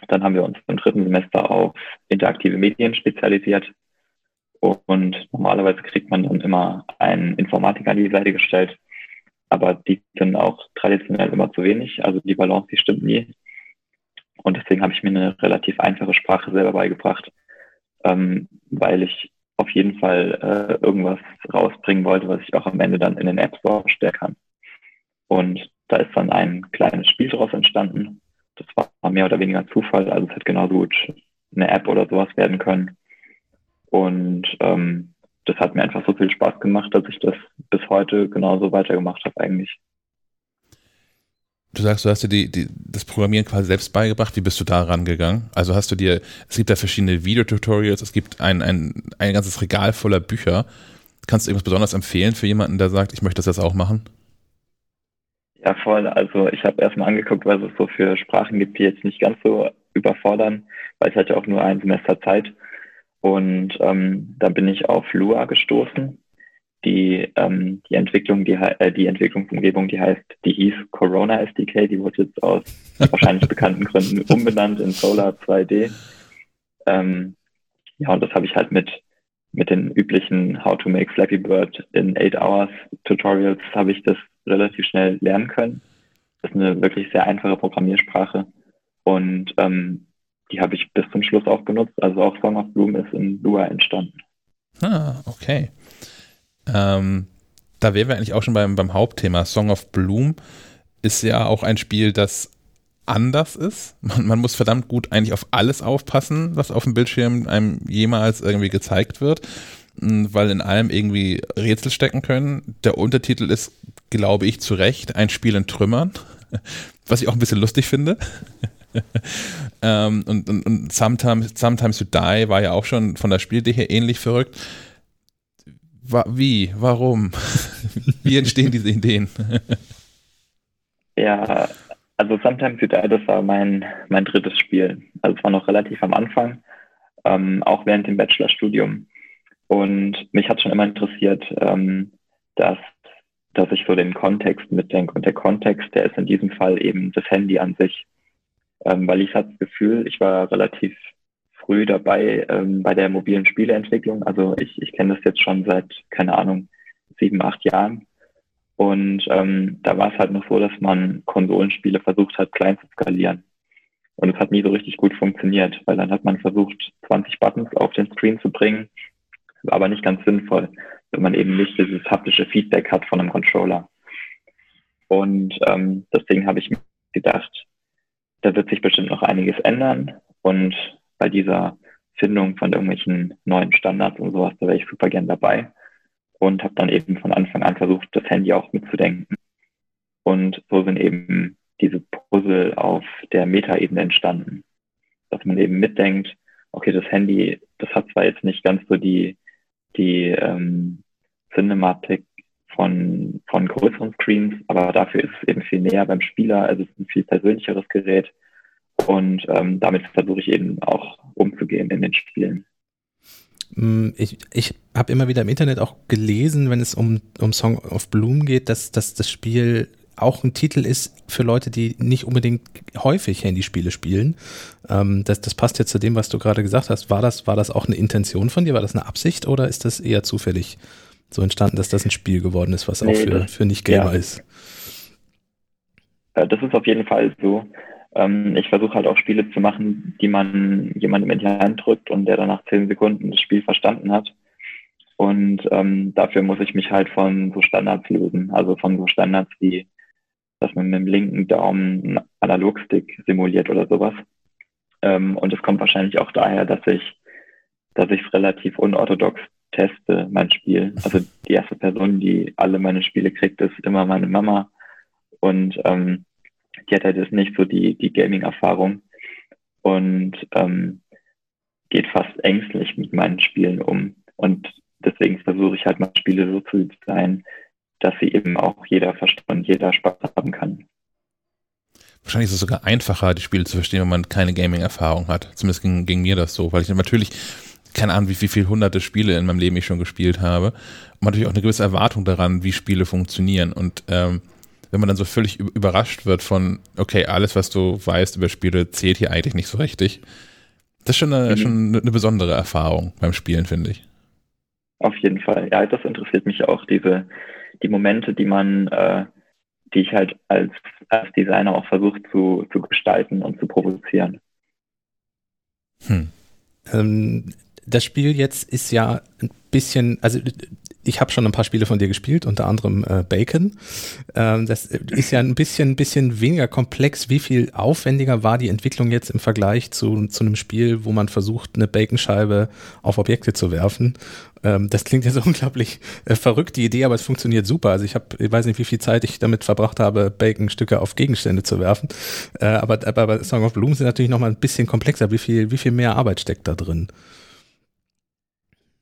dann haben wir uns im dritten Semester auf interaktive Medien spezialisiert. Und normalerweise kriegt man dann immer einen Informatiker an die Seite gestellt. Aber die sind auch traditionell immer zu wenig. Also die Balance, die stimmt nie. Und deswegen habe ich mir eine relativ einfache Sprache selber beigebracht, ähm, weil ich auf jeden Fall äh, irgendwas rausbringen wollte, was ich auch am Ende dann in den App Store stellen kann. Und da ist dann ein kleines Spiel daraus entstanden. Das war mehr oder weniger Zufall, also es hätte genauso gut eine App oder sowas werden können. Und ähm, das hat mir einfach so viel Spaß gemacht, dass ich das bis heute genauso weitergemacht habe eigentlich. Du sagst, du hast dir die, die, das Programmieren quasi selbst beigebracht. Wie bist du da rangegangen? Also hast du dir, es gibt da verschiedene Videotutorials, es gibt ein, ein, ein ganzes Regal voller Bücher. Kannst du irgendwas besonders empfehlen für jemanden, der sagt, ich möchte das jetzt auch machen? Ja, voll. Also ich habe erstmal angeguckt, was es so für Sprachen gibt, die jetzt nicht ganz so überfordern, weil es hat ja auch nur ein Semester Zeit. Und ähm, da bin ich auf Lua gestoßen die, ähm, die Entwicklung, die, äh, die Entwicklungsumgebung, die heißt, die hieß Corona SDK, die wurde jetzt aus wahrscheinlich bekannten Gründen umbenannt in Solar 2D. Ähm, ja, und das habe ich halt mit, mit den üblichen How to make Flappy Bird in 8 Hours Tutorials habe ich das relativ schnell lernen können. Das ist eine wirklich sehr einfache Programmiersprache und ähm, die habe ich bis zum Schluss auch benutzt. Also auch Song of Bloom ist in Lua entstanden. Ah, okay. Ähm, da wären wir eigentlich auch schon beim, beim Hauptthema. Song of Bloom ist ja auch ein Spiel, das anders ist. Man, man, muss verdammt gut eigentlich auf alles aufpassen, was auf dem Bildschirm einem jemals irgendwie gezeigt wird, weil in allem irgendwie Rätsel stecken können. Der Untertitel ist, glaube ich, zu Recht ein Spiel in Trümmern, was ich auch ein bisschen lustig finde. ähm, und, und, und Sometimes, Sometimes You Die war ja auch schon von der Spielidee her ähnlich verrückt. Wie? Warum? Wie entstehen diese Ideen? ja, also Sometimes You Die, das war mein, mein drittes Spiel. Also es war noch relativ am Anfang, ähm, auch während dem Bachelorstudium. Und mich hat schon immer interessiert, ähm, dass, dass ich so den Kontext mitdenke. Und der Kontext, der ist in diesem Fall eben das Handy an sich. Ähm, weil ich hatte das Gefühl, ich war relativ früh dabei ähm, bei der mobilen Spieleentwicklung. Also ich, ich kenne das jetzt schon seit, keine Ahnung, sieben, acht Jahren. Und ähm, da war es halt noch so, dass man Konsolenspiele versucht hat, klein zu skalieren. Und es hat nie so richtig gut funktioniert, weil dann hat man versucht, 20 Buttons auf den Screen zu bringen, aber nicht ganz sinnvoll, wenn man eben nicht dieses haptische Feedback hat von einem Controller. Und ähm, deswegen habe ich mir gedacht, da wird sich bestimmt noch einiges ändern. Und bei dieser Findung von irgendwelchen neuen Standards und sowas, da wäre ich super gern dabei. Und habe dann eben von Anfang an versucht, das Handy auch mitzudenken. Und so sind eben diese Puzzle auf der Metaebene entstanden, dass man eben mitdenkt, okay, das Handy, das hat zwar jetzt nicht ganz so die, die ähm, Cinematik von, von größeren Screens, aber dafür ist es eben viel näher beim Spieler, also es ist ein viel persönlicheres Gerät und ähm, damit versuche ich eben auch umzugehen in den Spielen. Mm, ich, ich habe immer wieder im Internet auch gelesen, wenn es um, um Song of Bloom geht, dass, dass das Spiel auch ein Titel ist für Leute, die nicht unbedingt häufig Handyspiele spielen. Ähm, das, das passt ja zu dem, was du gerade gesagt hast. War das, war das auch eine Intention von dir? War das eine Absicht oder ist das eher zufällig so entstanden, dass das ein Spiel geworden ist, was nee, auch für, für Nicht-Gamer ja. ist? Äh, das ist auf jeden Fall so. Ähm, ich versuche halt auch Spiele zu machen, die man jemandem in die Hand drückt und der dann nach zehn Sekunden das Spiel verstanden hat. Und ähm, dafür muss ich mich halt von so Standards lösen. Also von so Standards wie, dass man mit dem linken Daumen einen Analogstick simuliert oder sowas. Ähm, und es kommt wahrscheinlich auch daher, dass ich, dass ich es relativ unorthodox teste, mein Spiel. Also die erste Person, die alle meine Spiele kriegt, ist immer meine Mama. Und ähm, die hat halt jetzt nicht so die, die Gaming-Erfahrung und ähm, geht fast ängstlich mit meinen Spielen um. Und deswegen versuche ich halt mal Spiele so zu sein, dass sie eben auch jeder versteht und jeder Spaß haben kann. Wahrscheinlich ist es sogar einfacher, die Spiele zu verstehen, wenn man keine Gaming-Erfahrung hat. Zumindest ging, ging, mir das so, weil ich natürlich keine Ahnung, wie, wie viele hunderte Spiele in meinem Leben ich schon gespielt habe. Und natürlich auch eine gewisse Erwartung daran, wie Spiele funktionieren. Und ähm, wenn man dann so völlig überrascht wird von, okay, alles, was du weißt über Spiele, zählt hier eigentlich nicht so richtig. Das ist schon eine, mhm. schon eine besondere Erfahrung beim Spielen, finde ich. Auf jeden Fall. Ja, das interessiert mich auch, diese, die Momente, die man, äh, die ich halt als, als Designer auch versuche zu, zu gestalten und zu provozieren. Hm. Ähm, das Spiel jetzt ist ja ein bisschen, also ich habe schon ein paar Spiele von dir gespielt, unter anderem äh, Bacon. Ähm, das ist ja ein bisschen, bisschen weniger komplex. Wie viel aufwendiger war die Entwicklung jetzt im Vergleich zu, zu einem Spiel, wo man versucht, eine Baconscheibe auf Objekte zu werfen? Ähm, das klingt jetzt unglaublich äh, verrückt, die Idee, aber es funktioniert super. Also ich habe, ich weiß nicht, wie viel Zeit ich damit verbracht habe, Baconstücke auf Gegenstände zu werfen. Äh, aber, aber Song of Bloom sind natürlich noch mal ein bisschen komplexer. Wie viel, wie viel mehr Arbeit steckt da drin?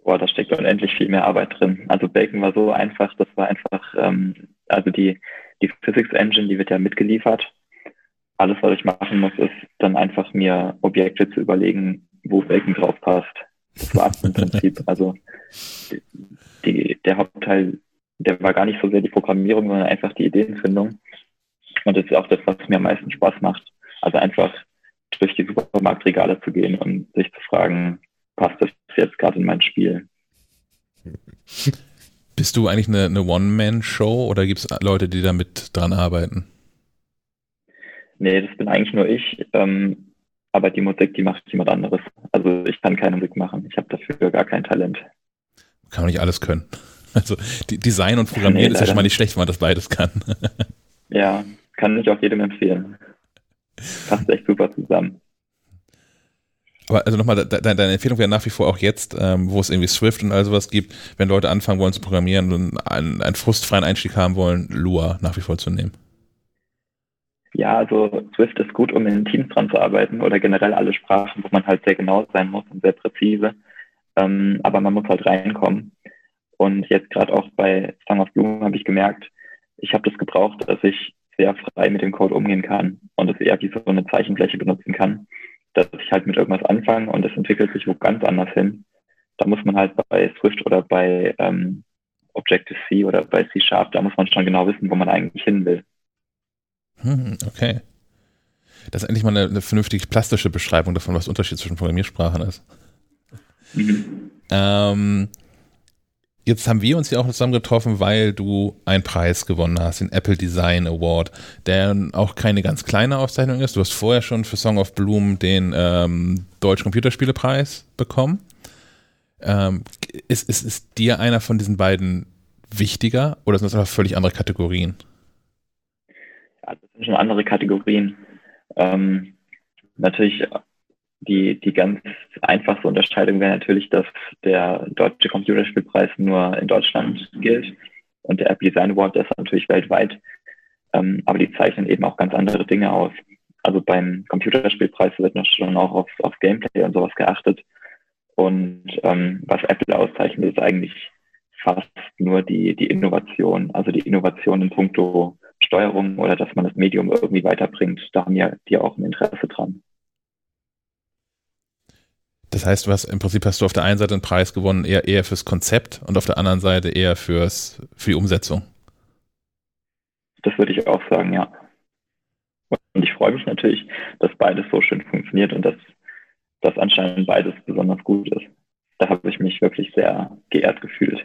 Boah, da steckt unendlich viel mehr Arbeit drin. Also Bacon war so einfach, das war einfach, ähm, also die, die Physics Engine, die wird ja mitgeliefert. Alles, was ich machen muss, ist dann einfach mir Objekte zu überlegen, wo Bacon drauf passt. Das war im Prinzip. Also die, der Hauptteil, der war gar nicht so sehr die Programmierung, sondern einfach die Ideenfindung. Und das ist auch das, was mir am meisten Spaß macht. Also einfach durch die Supermarktregale zu gehen und sich zu fragen, passt das jetzt gerade in mein Spiel? Bist du eigentlich eine, eine One-Man-Show oder gibt es Leute, die da mit dran arbeiten? Nee, das bin eigentlich nur ich. Ähm, aber die Musik, die macht jemand anderes. Also ich kann keine Musik machen. Ich habe dafür gar kein Talent. Kann man nicht alles können. Also Design und Programmieren nee, ist ja schon mal nicht schlecht, wenn man das beides kann. ja, kann ich auch jedem empfehlen. Passt echt super zusammen. Aber also nochmal, de deine Empfehlung wäre nach wie vor auch jetzt, ähm, wo es irgendwie Swift und all sowas gibt, wenn Leute anfangen wollen zu programmieren und einen, einen frustfreien Einstieg haben wollen, Lua nach wie vor zu nehmen. Ja, also Swift ist gut, um in Teams dran zu arbeiten oder generell alle Sprachen, wo man halt sehr genau sein muss und sehr präzise. Ähm, aber man muss halt reinkommen. Und jetzt gerade auch bei Song of Bloom habe ich gemerkt, ich habe das gebraucht, dass ich sehr frei mit dem Code umgehen kann und es eher wie so eine Zeichenfläche benutzen kann, dass ich halt mit irgendwas anfange und es entwickelt sich wo ganz anders hin. Da muss man halt bei Swift oder bei ähm, Objective-C oder bei C-Sharp, da muss man schon genau wissen, wo man eigentlich hin will. Hm, okay. Das ist endlich mal eine, eine vernünftig plastische Beschreibung davon, was der Unterschied zwischen Programmiersprachen ist. Mhm. Ähm, jetzt haben wir uns ja auch zusammen getroffen, weil du einen Preis gewonnen hast, den Apple Design Award, der auch keine ganz kleine Auszeichnung ist. Du hast vorher schon für Song of Bloom den ähm, Deutschen Computerspielepreis bekommen. Ähm, ist, ist, ist dir einer von diesen beiden wichtiger oder sind das einfach völlig andere Kategorien? Ja, das sind schon andere Kategorien. Ähm, natürlich die, die ganz einfachste Unterscheidung wäre natürlich, dass der Deutsche Computerspielpreis nur in Deutschland gilt und der Apple Design Award ist natürlich weltweit. Ähm, aber die zeichnen eben auch ganz andere Dinge aus. Also beim Computerspielpreis wird noch schon auch auf, auf Gameplay und sowas geachtet. Und ähm, was Apple auszeichnet, ist eigentlich fast nur die, die Innovation, also die Innovation in puncto Steuerung oder dass man das Medium irgendwie weiterbringt. Da haben ja die auch ein Interesse dran. Das heißt, du hast im Prinzip hast du auf der einen Seite einen Preis gewonnen, eher, eher fürs Konzept und auf der anderen Seite eher fürs, für die Umsetzung. Das würde ich auch sagen, ja. Und ich freue mich natürlich, dass beides so schön funktioniert und dass, dass anscheinend beides besonders gut ist. Da habe ich mich wirklich sehr geehrt gefühlt.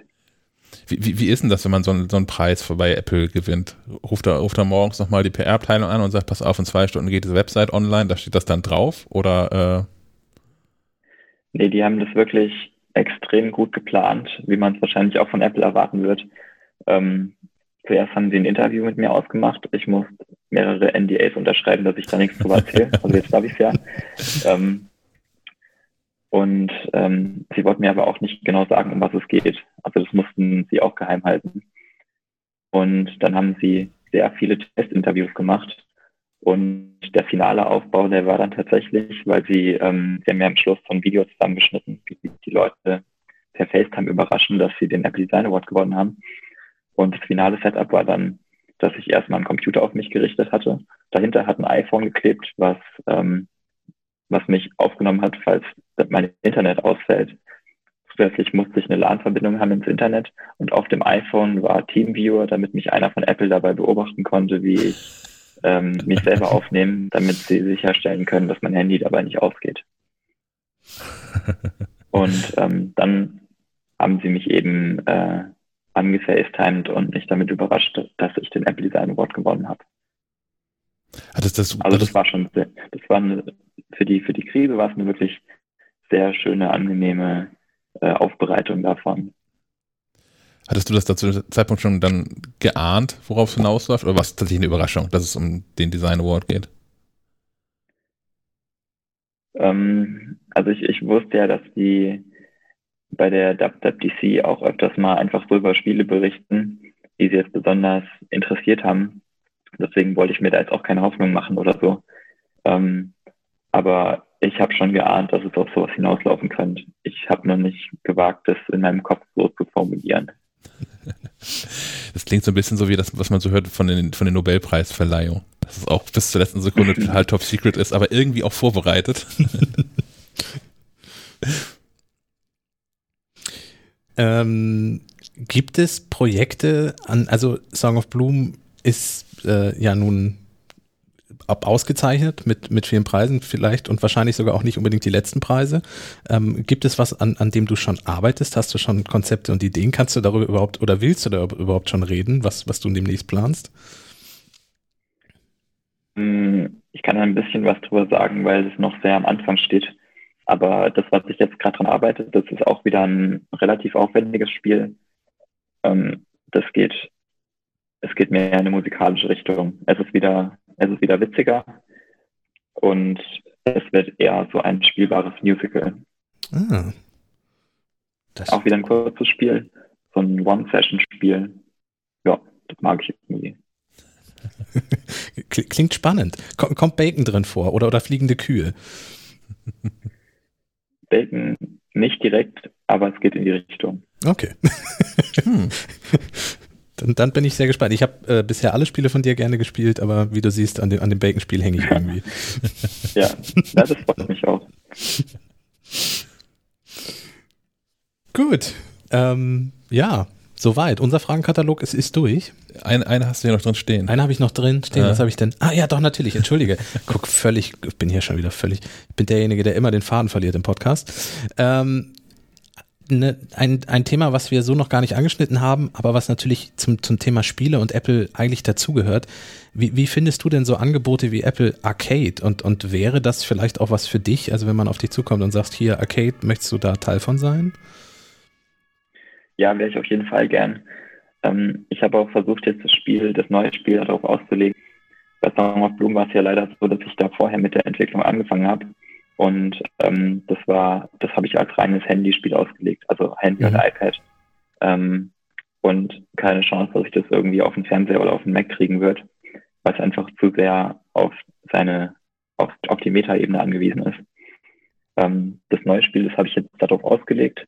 Wie, wie, wie ist denn das, wenn man so einen, so einen Preis bei Apple gewinnt? Ruft er, ruft er morgens nochmal die PR-Abteilung an und sagt, pass auf, in zwei Stunden geht diese Website online, da steht das dann drauf? Oder äh Nee, die haben das wirklich extrem gut geplant, wie man es wahrscheinlich auch von Apple erwarten wird. Ähm, zuerst haben sie ein Interview mit mir ausgemacht. Ich muss mehrere NDAs unterschreiben, dass ich da nichts drüber erzähle. Also jetzt habe ich es ja. Ähm, und ähm, sie wollten mir aber auch nicht genau sagen, um was es geht. Also das mussten sie auch geheim halten. Und dann haben sie sehr viele Testinterviews gemacht und der finale Aufbau, der war dann tatsächlich, weil sie, ähm, sie haben ja am Schluss so ein Video zusammengeschnitten, wie die Leute per FaceTime überraschen, dass sie den Apple Design Award gewonnen haben. Und das finale Setup war dann, dass ich erstmal einen Computer auf mich gerichtet hatte. Dahinter hat ein iPhone geklebt, was, ähm, was mich aufgenommen hat, falls mein Internet ausfällt. Zusätzlich musste ich eine LAN-Verbindung haben ins Internet und auf dem iPhone war TeamViewer, damit mich einer von Apple dabei beobachten konnte, wie ich ähm, mich selber aufnehmen, damit sie sicherstellen können, dass mein Handy dabei nicht ausgeht. Und ähm, dann haben sie mich eben äh, angefacetimed und mich damit überrascht, dass ich den Apple Design Award gewonnen habe. Das, das, also das, war schon, sehr, das war eine, für die für die Krise war es eine wirklich sehr schöne, angenehme äh, Aufbereitung davon. Hattest du das da zu dem Zeitpunkt schon dann geahnt, worauf es hinausläuft? Oder war es tatsächlich eine Überraschung, dass es um den Design Award geht? Ähm, also ich, ich wusste ja, dass die bei der WWDC auch öfters mal einfach so über Spiele berichten, die sie jetzt besonders interessiert haben. Deswegen wollte ich mir da jetzt auch keine Hoffnung machen oder so. Ähm, aber ich habe schon geahnt, dass es auf sowas hinauslaufen könnte. Ich habe noch nicht gewagt, das in meinem Kopf so zu formulieren. Das klingt so ein bisschen so wie das, was man so hört von den, von den Nobelpreisverleihungen. Dass es auch bis zur letzten Sekunde total top secret ist, aber irgendwie auch vorbereitet. ähm, gibt es Projekte an, also Song of Bloom ist äh, ja nun ab ausgezeichnet mit, mit vielen Preisen vielleicht und wahrscheinlich sogar auch nicht unbedingt die letzten Preise. Ähm, gibt es was, an, an dem du schon arbeitest? Hast du schon Konzepte und Ideen? Kannst du darüber überhaupt oder willst du darüber überhaupt schon reden, was, was du demnächst planst? Hm, ich kann ein bisschen was drüber sagen, weil es noch sehr am Anfang steht. Aber das, was ich jetzt gerade dran arbeite, das ist auch wieder ein relativ aufwendiges Spiel. Ähm, das geht, es geht mehr in eine musikalische Richtung. Es ist wieder es ist wieder witziger und es wird eher so ein spielbares Musical. Ah. Das Auch wieder ein kurzes Spiel, so ein One-Session-Spiel. Ja, das mag ich irgendwie. Klingt spannend. Kommt Bacon drin vor oder, oder fliegende Kühe? Bacon nicht direkt, aber es geht in die Richtung. Okay. hm. Dann, dann bin ich sehr gespannt. Ich habe äh, bisher alle Spiele von dir gerne gespielt, aber wie du siehst, an dem, an dem Bacon-Spiel hänge ich irgendwie. ja, das freut mich auch. Gut. Ähm, ja, soweit. Unser Fragenkatalog ist, ist durch. Eine, eine hast du ja noch drin stehen. Eine habe ich noch drin stehen. Ja. Was habe ich denn? Ah ja, doch, natürlich. Entschuldige. Guck, völlig, ich bin hier schon wieder völlig, ich bin derjenige, der immer den Faden verliert im Podcast. Ähm, ne, ein, ein Thema, was wir so noch gar nicht angeschnitten haben, aber was natürlich zum, zum Thema Spiele und Apple eigentlich dazugehört. Wie, wie findest du denn so Angebote wie Apple Arcade und, und wäre das vielleicht auch was für dich? Also wenn man auf dich zukommt und sagt, hier Arcade, möchtest du da Teil von sein? Ja, wäre ich auf jeden Fall gern. Ähm, ich habe auch versucht, jetzt das Spiel, das neue Spiel darauf auszulegen. Bei Song of Bloom war es ja leider so, dass ich da vorher mit der Entwicklung angefangen habe und ähm, das war, das habe ich als reines Handyspiel ausgelegt, also Handy mhm. und iPad. Ähm, und keine Chance, dass ich das irgendwie auf den Fernseher oder auf den Mac kriegen wird, weil es einfach zu sehr auf seine, auf, auf die Meta-Ebene angewiesen ist. Ähm, das neue Spiel, das habe ich jetzt darauf ausgelegt.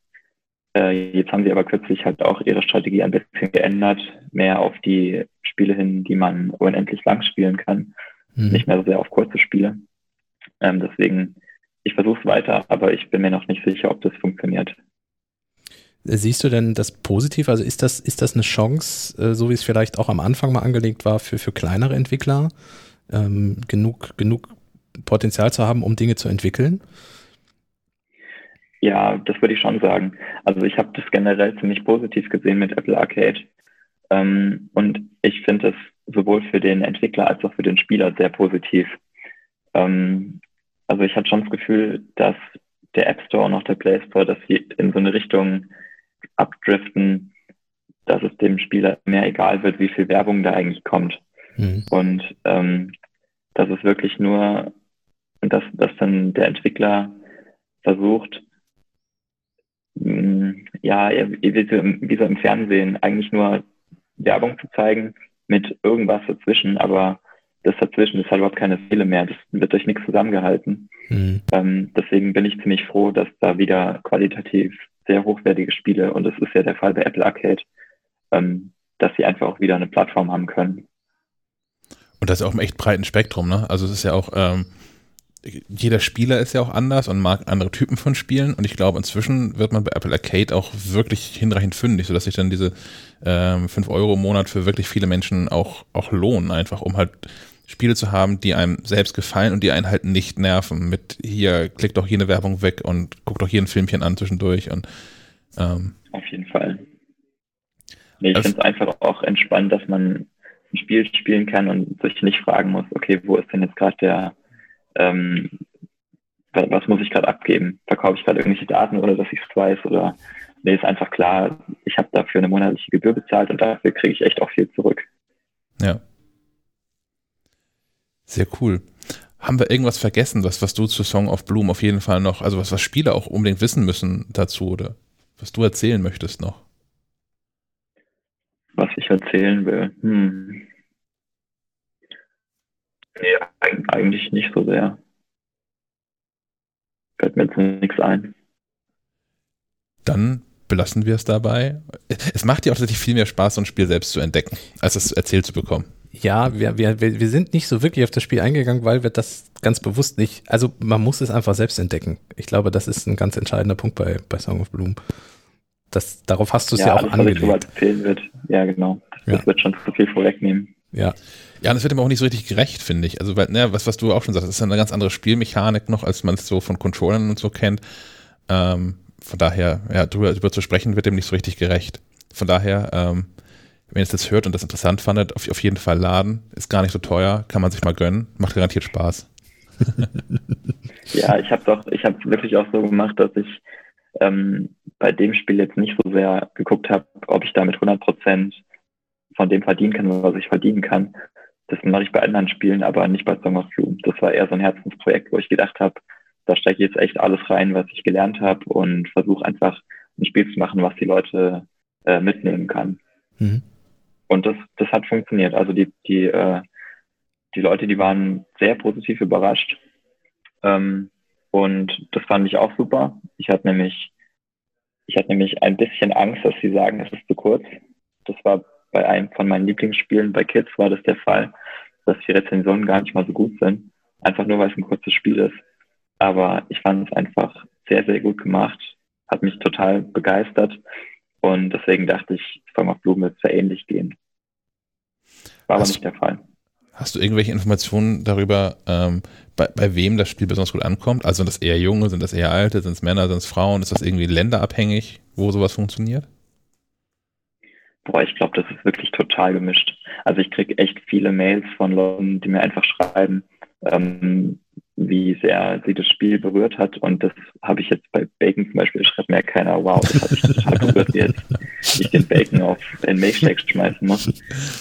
Äh, jetzt haben sie aber kürzlich halt auch ihre Strategie ein bisschen geändert, mehr auf die Spiele hin, die man unendlich lang spielen kann, mhm. nicht mehr so sehr auf kurze Spiele. Ähm, deswegen ich versuche es weiter, aber ich bin mir noch nicht sicher, ob das funktioniert. Siehst du denn das positiv? Also ist das, ist das eine Chance, äh, so wie es vielleicht auch am Anfang mal angelegt war, für, für kleinere Entwickler, ähm, genug, genug Potenzial zu haben, um Dinge zu entwickeln? Ja, das würde ich schon sagen. Also ich habe das generell ziemlich positiv gesehen mit Apple Arcade. Ähm, und ich finde es sowohl für den Entwickler als auch für den Spieler sehr positiv. Ähm, also ich hatte schon das Gefühl, dass der App Store und auch der Play Store, dass sie in so eine Richtung abdriften, dass es dem Spieler mehr egal wird, wie viel Werbung da eigentlich kommt. Mhm. Und ähm, dass es wirklich nur, dass, dass dann der Entwickler versucht, mh, mm, ja, wie so, wie so im Fernsehen, eigentlich nur Werbung zu zeigen mit irgendwas dazwischen, aber das dazwischen ist halt überhaupt keine Seele mehr. Das wird durch nichts zusammengehalten. Mhm. Ähm, deswegen bin ich ziemlich froh, dass da wieder qualitativ sehr hochwertige Spiele, und das ist ja der Fall bei Apple Arcade, ähm, dass sie einfach auch wieder eine Plattform haben können. Und das ist auch im echt breiten Spektrum, ne? Also es ist ja auch, ähm, jeder Spieler ist ja auch anders und mag andere Typen von Spielen und ich glaube, inzwischen wird man bei Apple Arcade auch wirklich hinreichend fündig, sodass sich dann diese ähm, 5 Euro im Monat für wirklich viele Menschen auch, auch lohnen, einfach um halt Spiele zu haben, die einem selbst gefallen und die einen halt nicht nerven. Mit hier, klick doch hier eine Werbung weg und guck doch hier ein Filmchen an zwischendurch. Und, ähm, Auf jeden Fall. Nee, ich also, finde es einfach auch entspannt, dass man ein Spiel spielen kann und sich nicht fragen muss, okay, wo ist denn jetzt gerade der, ähm, was muss ich gerade abgeben? Verkaufe ich gerade irgendwelche Daten oder dass ich es weiß? Oder nee, ist einfach klar, ich ich habe dafür eine monatliche Gebühr bezahlt und dafür kriege ich echt auch viel zurück. Ja. Sehr cool. Haben wir irgendwas vergessen, was, was du zu Song of Bloom auf jeden Fall noch, also was, was Spieler auch unbedingt wissen müssen dazu oder was du erzählen möchtest noch? Was ich erzählen will? Hm. Nee, eigentlich nicht so sehr. Fällt mir jetzt nichts ein. Dann belassen wir es dabei. Es macht dir auch tatsächlich viel mehr Spaß, so ein Spiel selbst zu entdecken, als es erzählt zu bekommen. Ja, wir, wir, wir sind nicht so wirklich auf das Spiel eingegangen, weil wir das ganz bewusst nicht, also man muss es einfach selbst entdecken. Ich glaube, das ist ein ganz entscheidender Punkt bei, bei Song of Bloom. Das, darauf hast du es ja, ja auch alles, angelegt. Was wird. Ja, genau. Das ja. wird schon zu viel vorwegnehmen. Ja. Ja, und das wird ihm auch nicht so richtig gerecht, finde ich. Also, weil, ne, was, was du auch schon sagst, das ist eine ganz andere Spielmechanik noch, als man es so von Controllern und so kennt. Ähm, von daher, ja, drüber, drüber zu sprechen, wird dem nicht so richtig gerecht. Von daher, ähm, wenn ihr es jetzt hört und das interessant fandet, auf, auf jeden Fall laden. Ist gar nicht so teuer, kann man sich mal gönnen, macht garantiert Spaß. ja, ich habe doch, ich habe wirklich auch so gemacht, dass ich ähm, bei dem Spiel jetzt nicht so sehr geguckt habe, ob ich damit 100 Prozent von dem verdienen kann, was ich verdienen kann. Das mache ich bei anderen Spielen, aber nicht bei Song of Doom. Das war eher so ein Herzensprojekt, wo ich gedacht habe, da steige ich jetzt echt alles rein, was ich gelernt habe und versuche einfach ein Spiel zu machen, was die Leute äh, mitnehmen kann. Mhm. Und das, das hat funktioniert. Also die, die, äh, die Leute, die waren sehr positiv überrascht. Ähm, und das fand ich auch super. Ich hatte nämlich, ich hatte nämlich ein bisschen Angst, dass sie sagen, es ist zu kurz. Das war bei einem von meinen Lieblingsspielen, bei Kids war das der Fall, dass die Rezensionen gar nicht mal so gut sind. Einfach nur, weil es ein kurzes Spiel ist. Aber ich fand es einfach sehr, sehr gut gemacht. Hat mich total begeistert. Und deswegen dachte ich, Song of Bloom wird sehr ähnlich gehen. War hast, aber nicht der Fall. Hast du irgendwelche Informationen darüber, ähm, bei, bei wem das Spiel besonders gut ankommt? Also sind das eher Junge, sind das eher Alte, sind es Männer, sind es Frauen? Ist das irgendwie länderabhängig, wo sowas funktioniert? Boah, ich glaube, das ist wirklich total gemischt. Also ich kriege echt viele Mails von Leuten, die mir einfach schreiben, ähm, wie sehr sie das Spiel berührt hat. Und das habe ich jetzt bei Bacon zum Beispiel, schreibt mir keiner, wow, das hat mich total berührt, wie jetzt ich den Bacon auf den Milchshake schmeißen muss.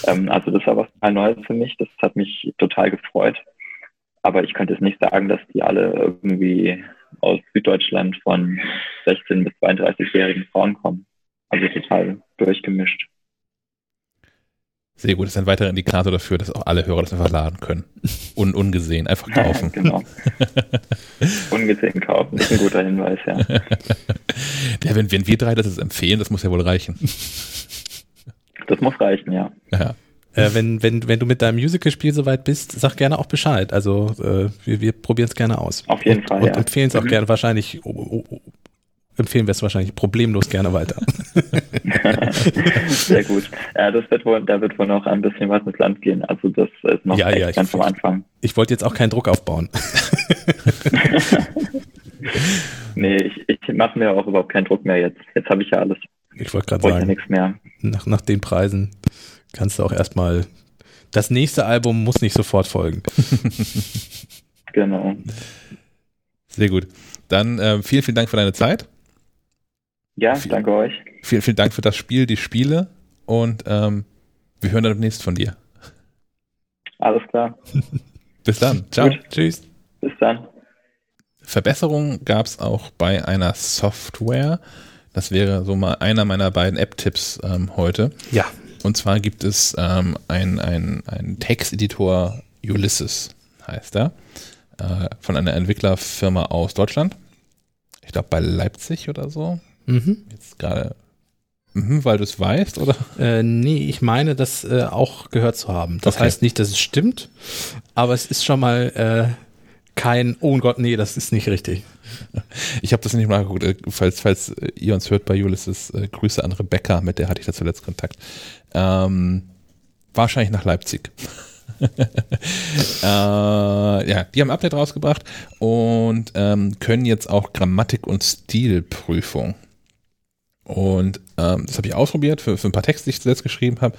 Ähm, also das war was total Neues für mich. Das hat mich total gefreut. Aber ich könnte jetzt nicht sagen, dass die alle irgendwie aus Süddeutschland von 16 bis 32-jährigen Frauen kommen. Also total durchgemischt. Sehr gut, das ist ein weiterer Indikator dafür, dass auch alle Hörer das einfach laden können. Un ungesehen, einfach kaufen. genau. ungesehen kaufen, ist ein guter Hinweis, ja. ja wenn, wenn wir drei das jetzt empfehlen, das muss ja wohl reichen. Das muss reichen, ja. ja. Äh, wenn, wenn, wenn du mit deinem Musical-Spiel soweit bist, sag gerne auch Bescheid. Also äh, wir, wir probieren es gerne aus. Auf jeden und, Fall. Und ja. empfehlen es auch mhm. gerne wahrscheinlich empfehlen wir es wahrscheinlich problemlos gerne weiter. Sehr gut. Ja, das wird wohl, da wird wohl noch ein bisschen was ins Land gehen. Also das ist noch ja, ja, ganz am Anfang. Ich wollte jetzt auch keinen Druck aufbauen. nee, ich, ich mache mir auch überhaupt keinen Druck mehr jetzt. Jetzt habe ich ja alles. Ich wollte gerade sagen, ja nichts mehr. Nach, nach den Preisen kannst du auch erstmal, das nächste Album muss nicht sofort folgen. genau. Sehr gut. Dann äh, vielen, vielen Dank für deine Zeit. Ja, viel, danke euch. Vielen, vielen Dank für das Spiel, die Spiele und ähm, wir hören dann demnächst von dir. Alles klar. Bis dann. Ciao. Gut. Tschüss. Bis dann. Verbesserungen gab es auch bei einer Software. Das wäre so mal einer meiner beiden App-Tipps ähm, heute. Ja. Und zwar gibt es ähm, einen ein Texteditor Ulysses, heißt er, äh, von einer Entwicklerfirma aus Deutschland. Ich glaube bei Leipzig oder so. Mhm. Jetzt gerade, mhm, weil du es weißt, oder? Äh, nee, ich meine, das äh, auch gehört zu haben. Das okay. heißt nicht, dass es stimmt, aber es ist schon mal äh, kein, oh Gott, nee, das ist nicht richtig. Ich habe das nicht mal geguckt. Äh, falls, falls ihr uns hört bei Ulysses, äh, Grüße an Rebecca, mit der hatte ich da zuletzt Kontakt. Ähm, wahrscheinlich nach Leipzig. äh, ja, die haben ein Update rausgebracht und ähm, können jetzt auch Grammatik- und Stilprüfung. Und ähm, das habe ich ausprobiert für, für ein paar Texte, die ich zuletzt geschrieben habe.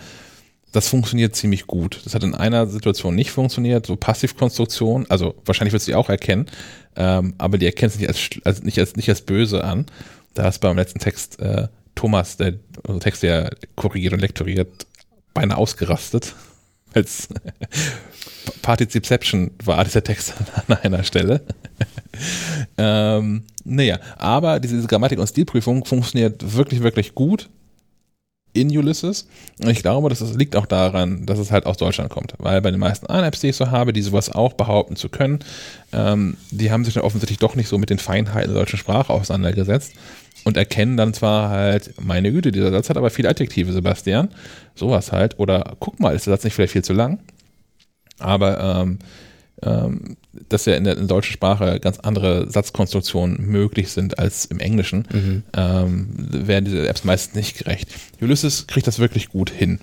Das funktioniert ziemlich gut. Das hat in einer Situation nicht funktioniert, so Passivkonstruktion. Also wahrscheinlich wird sie auch erkennen, ähm, aber die erkennt es nicht als, als, nicht, als, nicht als böse an. Da ist beim letzten Text äh, Thomas, der unsere Texte ja korrigiert und lektoriert, beinahe ausgerastet, als Partizipception war dieser Text an einer Stelle. Ähm, naja, aber diese, diese Grammatik- und Stilprüfung funktioniert wirklich, wirklich gut in Ulysses. Und ich glaube, das liegt auch daran, dass es halt aus Deutschland kommt. Weil bei den meisten anderen Apps, die ich so habe, die sowas auch behaupten zu können, ähm, die haben sich dann offensichtlich doch nicht so mit den Feinheiten der deutschen Sprache auseinandergesetzt und erkennen dann zwar halt, meine Güte, dieser Satz hat aber viele Adjektive, Sebastian. Sowas halt. Oder guck mal, ist der Satz nicht vielleicht viel zu lang? Aber ähm, ähm, dass ja in der, in der, deutschen Sprache ganz andere Satzkonstruktionen möglich sind als im Englischen, mhm. ähm, werden diese Apps meist nicht gerecht. Ulysses kriegt das wirklich gut hin.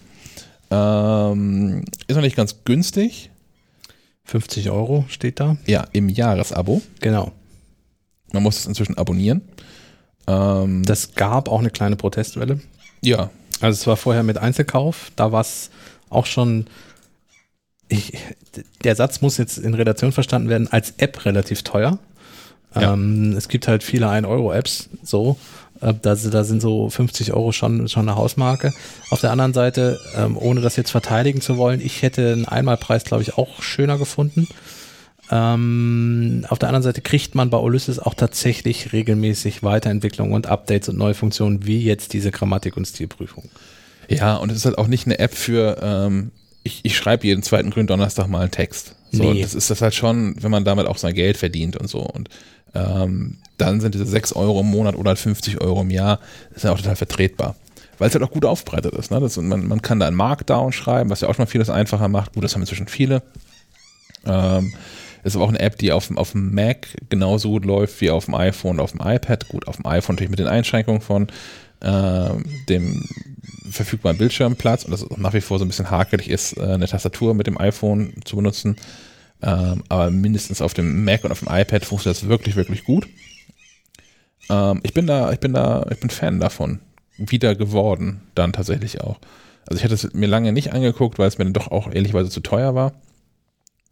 Ähm, ist noch nicht ganz günstig. 50 Euro steht da. Ja, im Jahresabo. Genau. Man muss es inzwischen abonnieren. Ähm, das gab auch eine kleine Protestwelle. Ja. Also es war vorher mit Einzelkauf, da war es auch schon ich, der Satz muss jetzt in Relation verstanden werden, als App relativ teuer. Ja. Ähm, es gibt halt viele 1-Euro-Apps, so. Äh, da, da, sind so 50 Euro schon, schon eine Hausmarke. Auf der anderen Seite, ähm, ohne das jetzt verteidigen zu wollen, ich hätte einen Einmalpreis, glaube ich, auch schöner gefunden. Ähm, auf der anderen Seite kriegt man bei Ulysses auch tatsächlich regelmäßig Weiterentwicklungen und Updates und neue Funktionen, wie jetzt diese Grammatik- und Stilprüfung. Ja, und es ist halt auch nicht eine App für, ähm, ich, ich schreibe jeden zweiten grünen Donnerstag mal einen Text. So, nee. das ist das halt schon, wenn man damit auch sein Geld verdient und so. Und ähm, dann sind diese 6 Euro im Monat oder 50 Euro im Jahr, das ist ja auch total vertretbar. Weil es halt auch gut aufbereitet ist. Ne? Das, man, man kann da einen Markdown schreiben, was ja auch schon mal vieles einfacher macht. Gut, das haben inzwischen viele. Ähm, ist aber auch eine App, die auf, auf dem Mac genauso gut läuft wie auf dem iPhone und auf dem iPad. Gut, auf dem iPhone natürlich mit den Einschränkungen von äh, dem verfügbaren Bildschirmplatz und das nach wie vor so ein bisschen hakelig ist, äh, eine Tastatur mit dem iPhone zu benutzen. Ähm, aber mindestens auf dem Mac und auf dem iPad funktioniert das wirklich, wirklich gut. Ähm, ich bin da, ich bin da, ich bin Fan davon. Wieder geworden, dann tatsächlich auch. Also ich hatte es mir lange nicht angeguckt, weil es mir dann doch auch ehrlicherweise zu teuer war.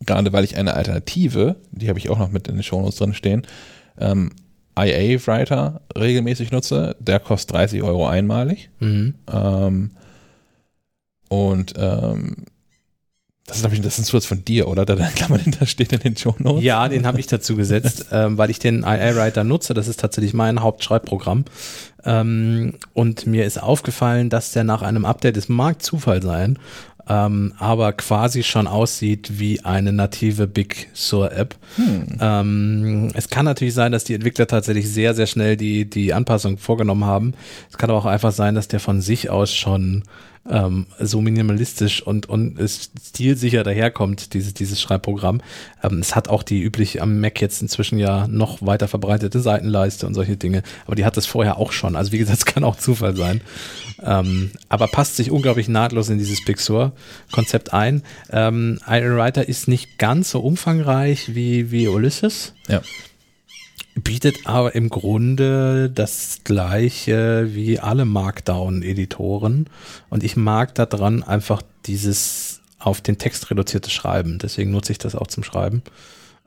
Gerade weil ich eine Alternative, die habe ich auch noch mit in den Shownotes drin stehen, ähm, IA-Writer regelmäßig nutze, der kostet 30 Euro einmalig. Mhm. Ähm, und ähm, das ist, glaube ich, das ist ein Zusatz von dir, oder? Da der Klammer hinter steht in den Show Notes. Ja, den habe ich dazu gesetzt, ähm, weil ich den IA-Writer nutze. Das ist tatsächlich mein Hauptschreibprogramm. Ähm, und mir ist aufgefallen, dass der nach einem Update, es mag Zufall sein, ähm, aber quasi schon aussieht wie eine native Big Sur App. Hm. Ähm, es kann natürlich sein, dass die Entwickler tatsächlich sehr, sehr schnell die, die Anpassung vorgenommen haben. Es kann aber auch einfach sein, dass der von sich aus schon ähm, so minimalistisch und, und stilsicher daherkommt, dieses, dieses Schreibprogramm. Ähm, es hat auch die üblich am Mac jetzt inzwischen ja noch weiter verbreitete Seitenleiste und solche Dinge, aber die hat es vorher auch schon. Also wie gesagt, es kann auch Zufall sein. Ähm, aber passt sich unglaublich nahtlos in dieses Pixur-Konzept ein. Ähm, Iron Writer ist nicht ganz so umfangreich wie, wie Ulysses. Ja bietet aber im Grunde das gleiche wie alle Markdown-Editoren. Und ich mag daran einfach dieses auf den Text reduzierte Schreiben. Deswegen nutze ich das auch zum Schreiben.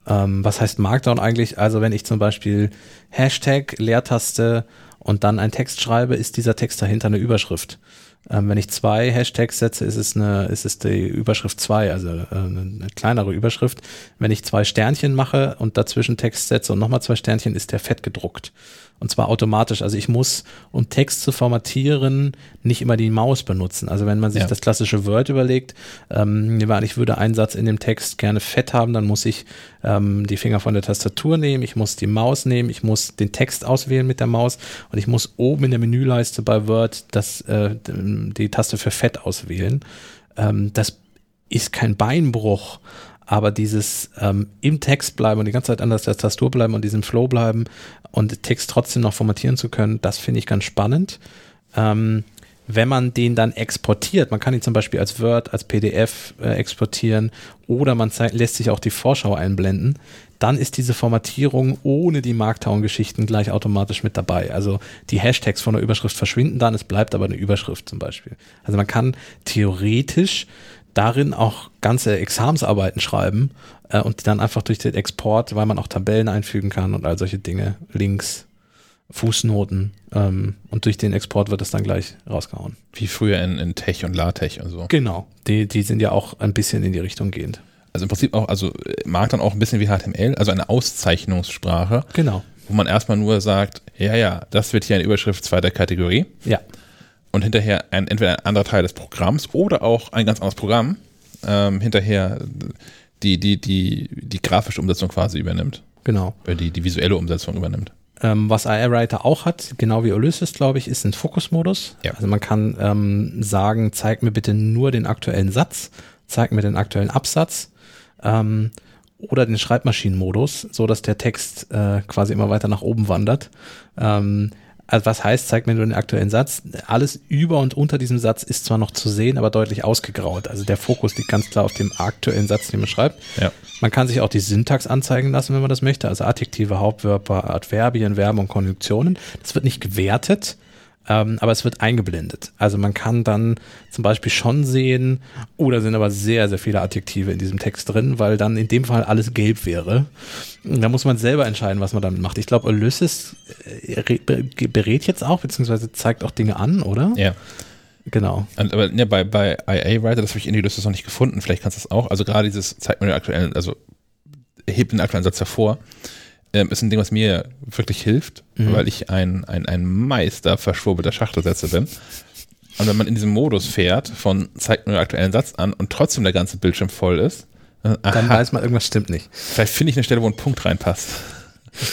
Ähm, was heißt Markdown eigentlich? Also wenn ich zum Beispiel Hashtag, Leertaste und dann einen Text schreibe, ist dieser Text dahinter eine Überschrift. Ähm, wenn ich zwei Hashtags setze, ist es eine, ist es die Überschrift zwei, also äh, eine kleinere Überschrift. Wenn ich zwei Sternchen mache und dazwischen Text setze und nochmal zwei Sternchen, ist der fett gedruckt. Und zwar automatisch. Also ich muss, um Text zu formatieren, nicht immer die Maus benutzen. Also wenn man sich ja. das klassische Word überlegt, ähm, ich würde einen Satz in dem Text gerne fett haben, dann muss ich ähm, die Finger von der Tastatur nehmen, ich muss die Maus nehmen, ich muss den Text auswählen mit der Maus und ich muss oben in der Menüleiste bei Word das, äh, die Taste für fett auswählen. Ähm, das ist kein Beinbruch, aber dieses ähm, im Text bleiben und die ganze Zeit an der Tastatur bleiben und diesem Flow bleiben und Text trotzdem noch formatieren zu können, das finde ich ganz spannend. Ähm, wenn man den dann exportiert, man kann ihn zum Beispiel als Word, als PDF äh, exportieren oder man lässt sich auch die Vorschau einblenden, dann ist diese Formatierung ohne die Markdown-Geschichten gleich automatisch mit dabei. Also die Hashtags von der Überschrift verschwinden dann, es bleibt aber eine Überschrift zum Beispiel. Also man kann theoretisch darin auch ganze Examsarbeiten schreiben äh, und die dann einfach durch den Export, weil man auch Tabellen einfügen kann und all solche Dinge, Links, Fußnoten ähm, und durch den Export wird es dann gleich rausgehauen. Wie früher in, in Tech und LaTeX und so. Genau, die, die sind ja auch ein bisschen in die Richtung gehend. Also im Prinzip auch, also mag dann auch ein bisschen wie HTML, also eine Auszeichnungssprache. Genau. Wo man erstmal nur sagt, ja, ja, das wird hier eine Überschrift zweiter Kategorie. Ja. Und hinterher ein, entweder ein anderer Teil des Programms oder auch ein ganz anderes Programm ähm, hinterher die, die, die, die grafische Umsetzung quasi übernimmt. Genau. Oder die, die visuelle Umsetzung übernimmt. Ähm, was IA Writer auch hat, genau wie Ulysses, glaube ich, ist ein Fokusmodus. Ja. Also man kann ähm, sagen, zeig mir bitte nur den aktuellen Satz, zeig mir den aktuellen Absatz ähm, oder den Schreibmaschinenmodus, so dass der Text äh, quasi immer weiter nach oben wandert. Ähm, also was heißt, zeig mir nur den aktuellen Satz. Alles über und unter diesem Satz ist zwar noch zu sehen, aber deutlich ausgegraut. Also der Fokus liegt ganz klar auf dem aktuellen Satz, den man schreibt. Ja. Man kann sich auch die Syntax anzeigen lassen, wenn man das möchte. Also Adjektive, Hauptwörter, Adverbien, Verben und Konjunktionen. Das wird nicht gewertet, ähm, aber es wird eingeblendet. Also man kann dann zum Beispiel schon sehen, oh, da sind aber sehr, sehr viele Adjektive in diesem Text drin, weil dann in dem Fall alles gelb wäre. Da muss man selber entscheiden, was man damit macht. Ich glaube, Ulysses äh, berät jetzt auch, beziehungsweise zeigt auch Dinge an, oder? Ja. Genau. Und, aber ja, bei, bei IA Writer, das habe ich in Ulysses noch nicht gefunden. Vielleicht kannst du das auch. Also gerade dieses, zeigt mir den aktuellen, also hebt den aktuellen Satz hervor ähm, ist ein Ding, was mir wirklich hilft, mhm. weil ich ein, ein, ein Meister verschwurbelter Schachtelsätze bin. Und wenn man in diesem Modus fährt, von zeigt nur den aktuellen Satz an und trotzdem der ganze Bildschirm voll ist, äh, dann weiß man, irgendwas stimmt nicht. Vielleicht finde ich eine Stelle, wo ein Punkt reinpasst.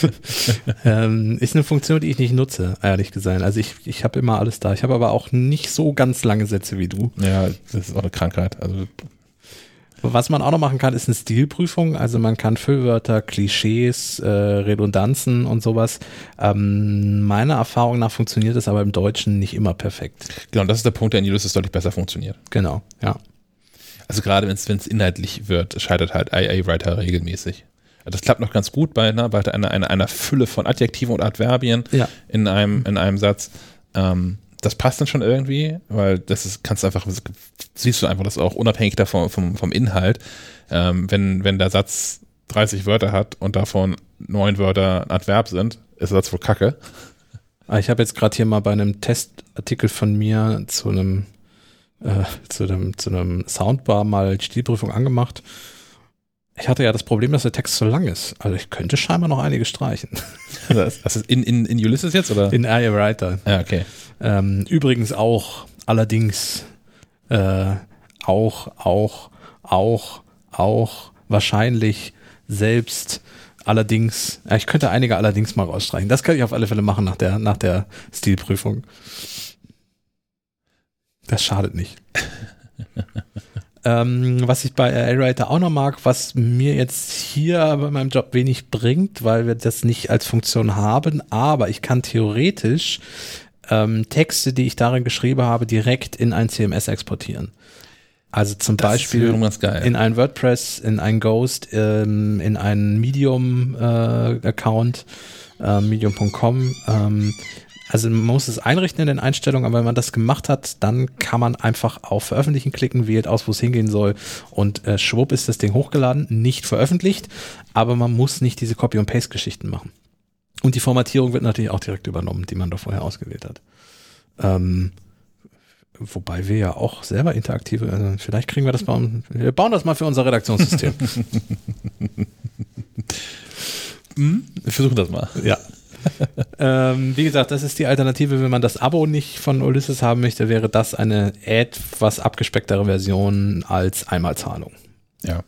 ähm, ist eine Funktion, die ich nicht nutze, ehrlich gesagt. Also ich, ich habe immer alles da. Ich habe aber auch nicht so ganz lange Sätze wie du. Ja, das ist auch eine Krankheit. Also was man auch noch machen kann, ist eine Stilprüfung. Also man kann Füllwörter, Klischees, äh, Redundanzen und sowas. Ähm, meiner Erfahrung nach funktioniert das aber im Deutschen nicht immer perfekt. Genau, das ist der Punkt, der in Ulysses deutlich besser funktioniert. Genau, ja. Also gerade wenn es inhaltlich wird, scheitert halt IA-Writer regelmäßig. Das klappt noch ganz gut bei, ne, bei einer, einer, einer Fülle von Adjektiven und Adverbien ja. in, einem, in einem Satz. Ähm, das passt dann schon irgendwie, weil das ist, kannst einfach, siehst du einfach, das auch unabhängig davon vom, vom Inhalt, ähm, wenn, wenn der Satz 30 Wörter hat und davon neun Wörter ein Adverb sind, ist der Satz wohl kacke. Ah, ich habe jetzt gerade hier mal bei einem Testartikel von mir zu einem, äh, zu einem, zu einem Soundbar mal Stilprüfung angemacht. Ich hatte ja das Problem, dass der Text zu lang ist. Also ich könnte scheinbar noch einige streichen. Das ist in, in, in Ulysses jetzt oder? In Area Writer. Ja, okay. Ähm, übrigens auch, allerdings, äh, auch, auch, auch, auch, wahrscheinlich, selbst, allerdings, ja, ich könnte einige allerdings mal rausstreichen. Das kann ich auf alle Fälle machen nach der, nach der Stilprüfung. Das schadet nicht. ähm, was ich bei A-Writer auch noch mag, was mir jetzt hier bei meinem Job wenig bringt, weil wir das nicht als Funktion haben, aber ich kann theoretisch ähm, Texte, die ich darin geschrieben habe, direkt in ein CMS exportieren. Also zum das Beispiel in ein WordPress, in ein Ghost, ähm, in einen Medium-Account, äh, äh, medium.com. Also man muss es einrichten in den Einstellungen, aber wenn man das gemacht hat, dann kann man einfach auf Veröffentlichen klicken, wählt aus, wo es hingehen soll und äh, schwupp ist das Ding hochgeladen, nicht veröffentlicht, aber man muss nicht diese Copy- und Paste-Geschichten machen. Und die Formatierung wird natürlich auch direkt übernommen, die man da vorher ausgewählt hat. Ähm, wobei wir ja auch selber interaktive, also vielleicht kriegen wir das mal, wir bauen das mal für unser Redaktionssystem. hm? Wir versuchen das mal. Ja. ähm, wie gesagt, das ist die Alternative, wenn man das Abo nicht von Ulysses haben möchte, wäre das eine etwas abgespecktere Version als Einmalzahlung. Ja.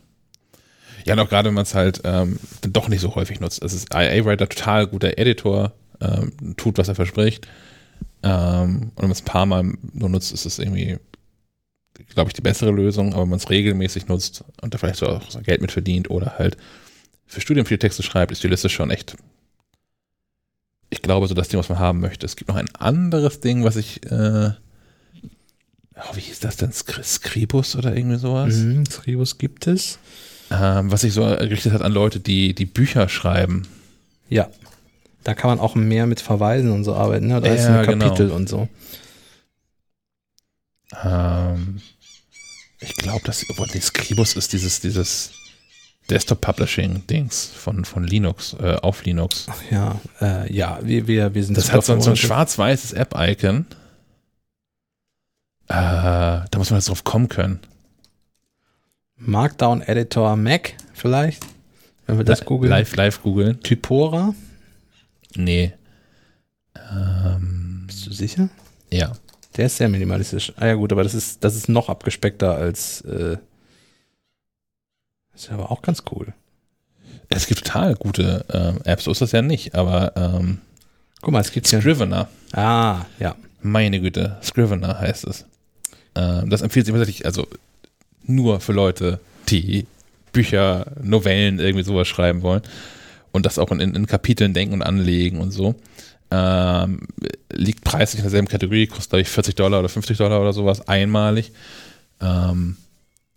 Ja, auch gerade wenn man es halt ähm, doch nicht so häufig nutzt. Es ist IA-Writer total guter Editor, ähm, tut, was er verspricht. Ähm, und wenn man es ein paar Mal nur nutzt, ist es irgendwie, glaube ich, die bessere Lösung. Aber wenn man es regelmäßig nutzt und da vielleicht so auch Geld mit verdient oder halt für Studien viele Texte schreibt, ist die Liste schon echt, ich glaube, so das Ding, was man haben möchte. Es gibt noch ein anderes Ding, was ich, äh, oh, wie hieß das denn? Scribus oder irgendwie sowas? Mhm, Scribus gibt es ähm, was sich so gerichtet hat an Leute, die, die Bücher schreiben. Ja. Da kann man auch mehr mit Verweisen und so arbeiten. Ne? Da ja, ist ein genau. Kapitel genau. und so. Ähm, ich glaube, dass nee, Scribus ist dieses, dieses Desktop Publishing Dings von, von Linux, äh, auf Linux. Ach ja, äh, ja, wir, wir, wir sind Das hat so, ein- so ein schwarz-weißes App-Icon. Äh, da muss man jetzt drauf kommen können. Markdown Editor Mac vielleicht, wenn wir das Li- googeln. Live, live googeln. Typora, Nee. Ähm, bist du sicher? ja. Der ist sehr minimalistisch. Ah ja gut, aber das ist, das ist noch abgespeckter als äh, ist aber auch ganz cool. Es gibt total gute ähm, Apps, so ist das ja nicht, aber ähm, Guck mal, es gibt ja. Scrivener, Ah, ja. meine Güte, Scrivener heißt es. Ähm, das empfiehlt sich tatsächlich, also nur für Leute, die Bücher, Novellen, irgendwie sowas schreiben wollen und das auch in, in Kapiteln denken und anlegen und so. Ähm, liegt preislich in derselben Kategorie, kostet glaube ich 40 Dollar oder 50 Dollar oder sowas einmalig. Ähm,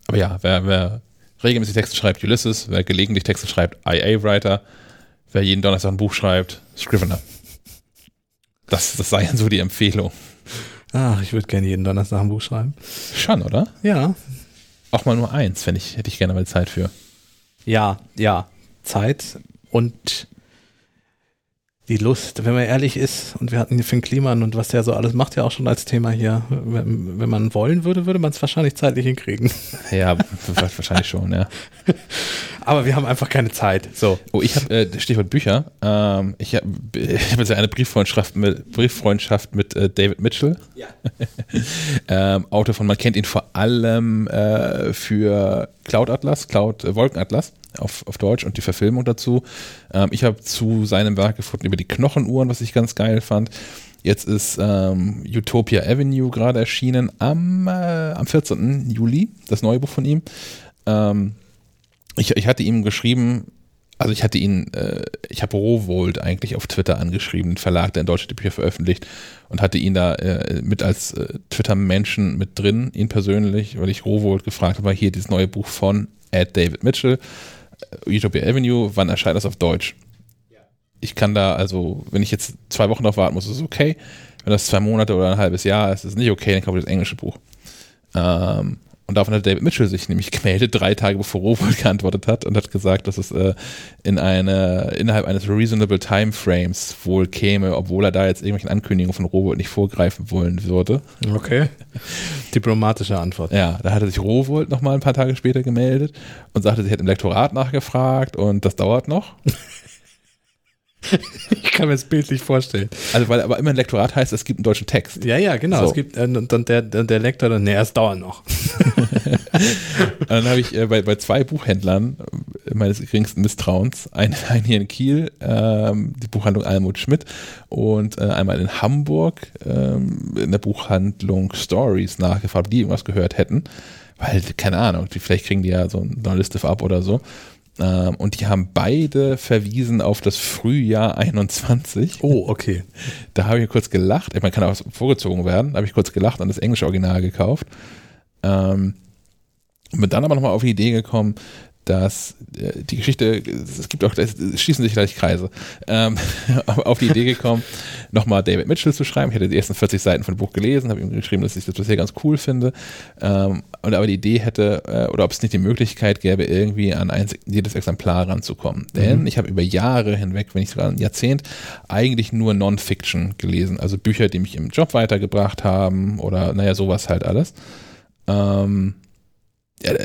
aber ja, wer, wer regelmäßig Texte schreibt, Ulysses, wer gelegentlich Texte schreibt, IA-Writer, wer jeden Donnerstag ein Buch schreibt, Scrivener. Das, das seien so die Empfehlungen. Ach, ich würde gerne jeden Donnerstag ein Buch schreiben. Schon, oder? Ja. Auch mal nur eins, wenn ich, hätte ich gerne mal Zeit für. Ja, ja. Zeit und die Lust, wenn man ehrlich ist, und wir hatten hier Finn Kliman und was der so alles macht, ja auch schon als Thema hier. Wenn, wenn man wollen würde, würde man es wahrscheinlich zeitlich hinkriegen. Ja, wahrscheinlich schon, ja. Aber wir haben einfach keine Zeit. So. Oh, ich habe äh, Stichwort Bücher. Ähm, ich habe hab jetzt eine Brieffreundschaft mit, Brieffreundschaft mit äh, David Mitchell. Ja. ähm, Autor von, man kennt ihn vor allem äh, für Cloud Atlas, Cloud äh, Wolkenatlas auf, auf Deutsch und die Verfilmung dazu. Ähm, ich habe zu seinem Werk gefunden über die Knochenuhren, was ich ganz geil fand. Jetzt ist ähm, Utopia Avenue gerade erschienen am, äh, am 14. Juli, das neue Buch von ihm. Ähm, ich, ich hatte ihm geschrieben, also ich hatte ihn, äh, ich habe Rowold eigentlich auf Twitter angeschrieben, den Verlag, der in Deutschland die Bücher veröffentlicht und hatte ihn da äh, mit als äh, Twitter-Menschen mit drin, ihn persönlich, weil ich Rowold gefragt habe, hier dieses neue Buch von Ed David Mitchell, Utopia Avenue, wann erscheint das auf Deutsch? Ich kann da, also, wenn ich jetzt zwei Wochen drauf warten muss, ist es okay. Wenn das zwei Monate oder ein halbes Jahr ist, ist es nicht okay, dann kaufe ich das englische Buch. Ähm, und davon hat David Mitchell sich nämlich gemeldet, drei Tage bevor Rowold geantwortet hat und hat gesagt, dass es äh, in eine, innerhalb eines reasonable time frames wohl käme, obwohl er da jetzt irgendwelchen Ankündigungen von Rowold nicht vorgreifen wollen würde. Okay. Diplomatische Antwort. Ja, da hatte sich Rowold nochmal ein paar Tage später gemeldet und sagte, sie hätte im Lektorat nachgefragt und das dauert noch. Ich kann mir das bildlich vorstellen. Also, weil aber immer ein Lektorat heißt, es gibt einen deutschen Text. Ja, ja, genau. So. Es gibt, äh, und dann der, der der Lektor dann, nee, es dauert noch. Und dann habe ich äh, bei, bei zwei Buchhändlern äh, meines geringsten Misstrauens, einen, einen hier in Kiel, ähm, die Buchhandlung Almut Schmidt und äh, einmal in Hamburg ähm, in der Buchhandlung Stories nachgefragt, ob die irgendwas gehört hätten. Weil, keine Ahnung, die, vielleicht kriegen die ja so eine Liste ab oder so. Ähm, und die haben beide verwiesen auf das Frühjahr 21. Oh, okay. Da habe ich kurz gelacht. Man kann auch vorgezogen werden. Da habe ich kurz gelacht und das englische Original gekauft. Ähm, und bin dann aber nochmal auf die Idee gekommen, dass äh, die Geschichte, es gibt auch, es schließen sich gleich Kreise, ähm, auf die Idee gekommen, nochmal David Mitchell zu schreiben. Ich hatte die ersten 40 Seiten von dem Buch gelesen, habe ihm geschrieben, dass ich das bisher ganz cool finde. Ähm, und aber die Idee hätte, äh, oder ob es nicht die Möglichkeit gäbe, irgendwie an ein jedes Exemplar ranzukommen. Denn ich habe über Jahre hinweg, wenn nicht sogar ein Jahrzehnt, eigentlich nur Non-Fiction gelesen. Also Bücher, die mich im Job weitergebracht haben oder naja, sowas halt alles. Ähm,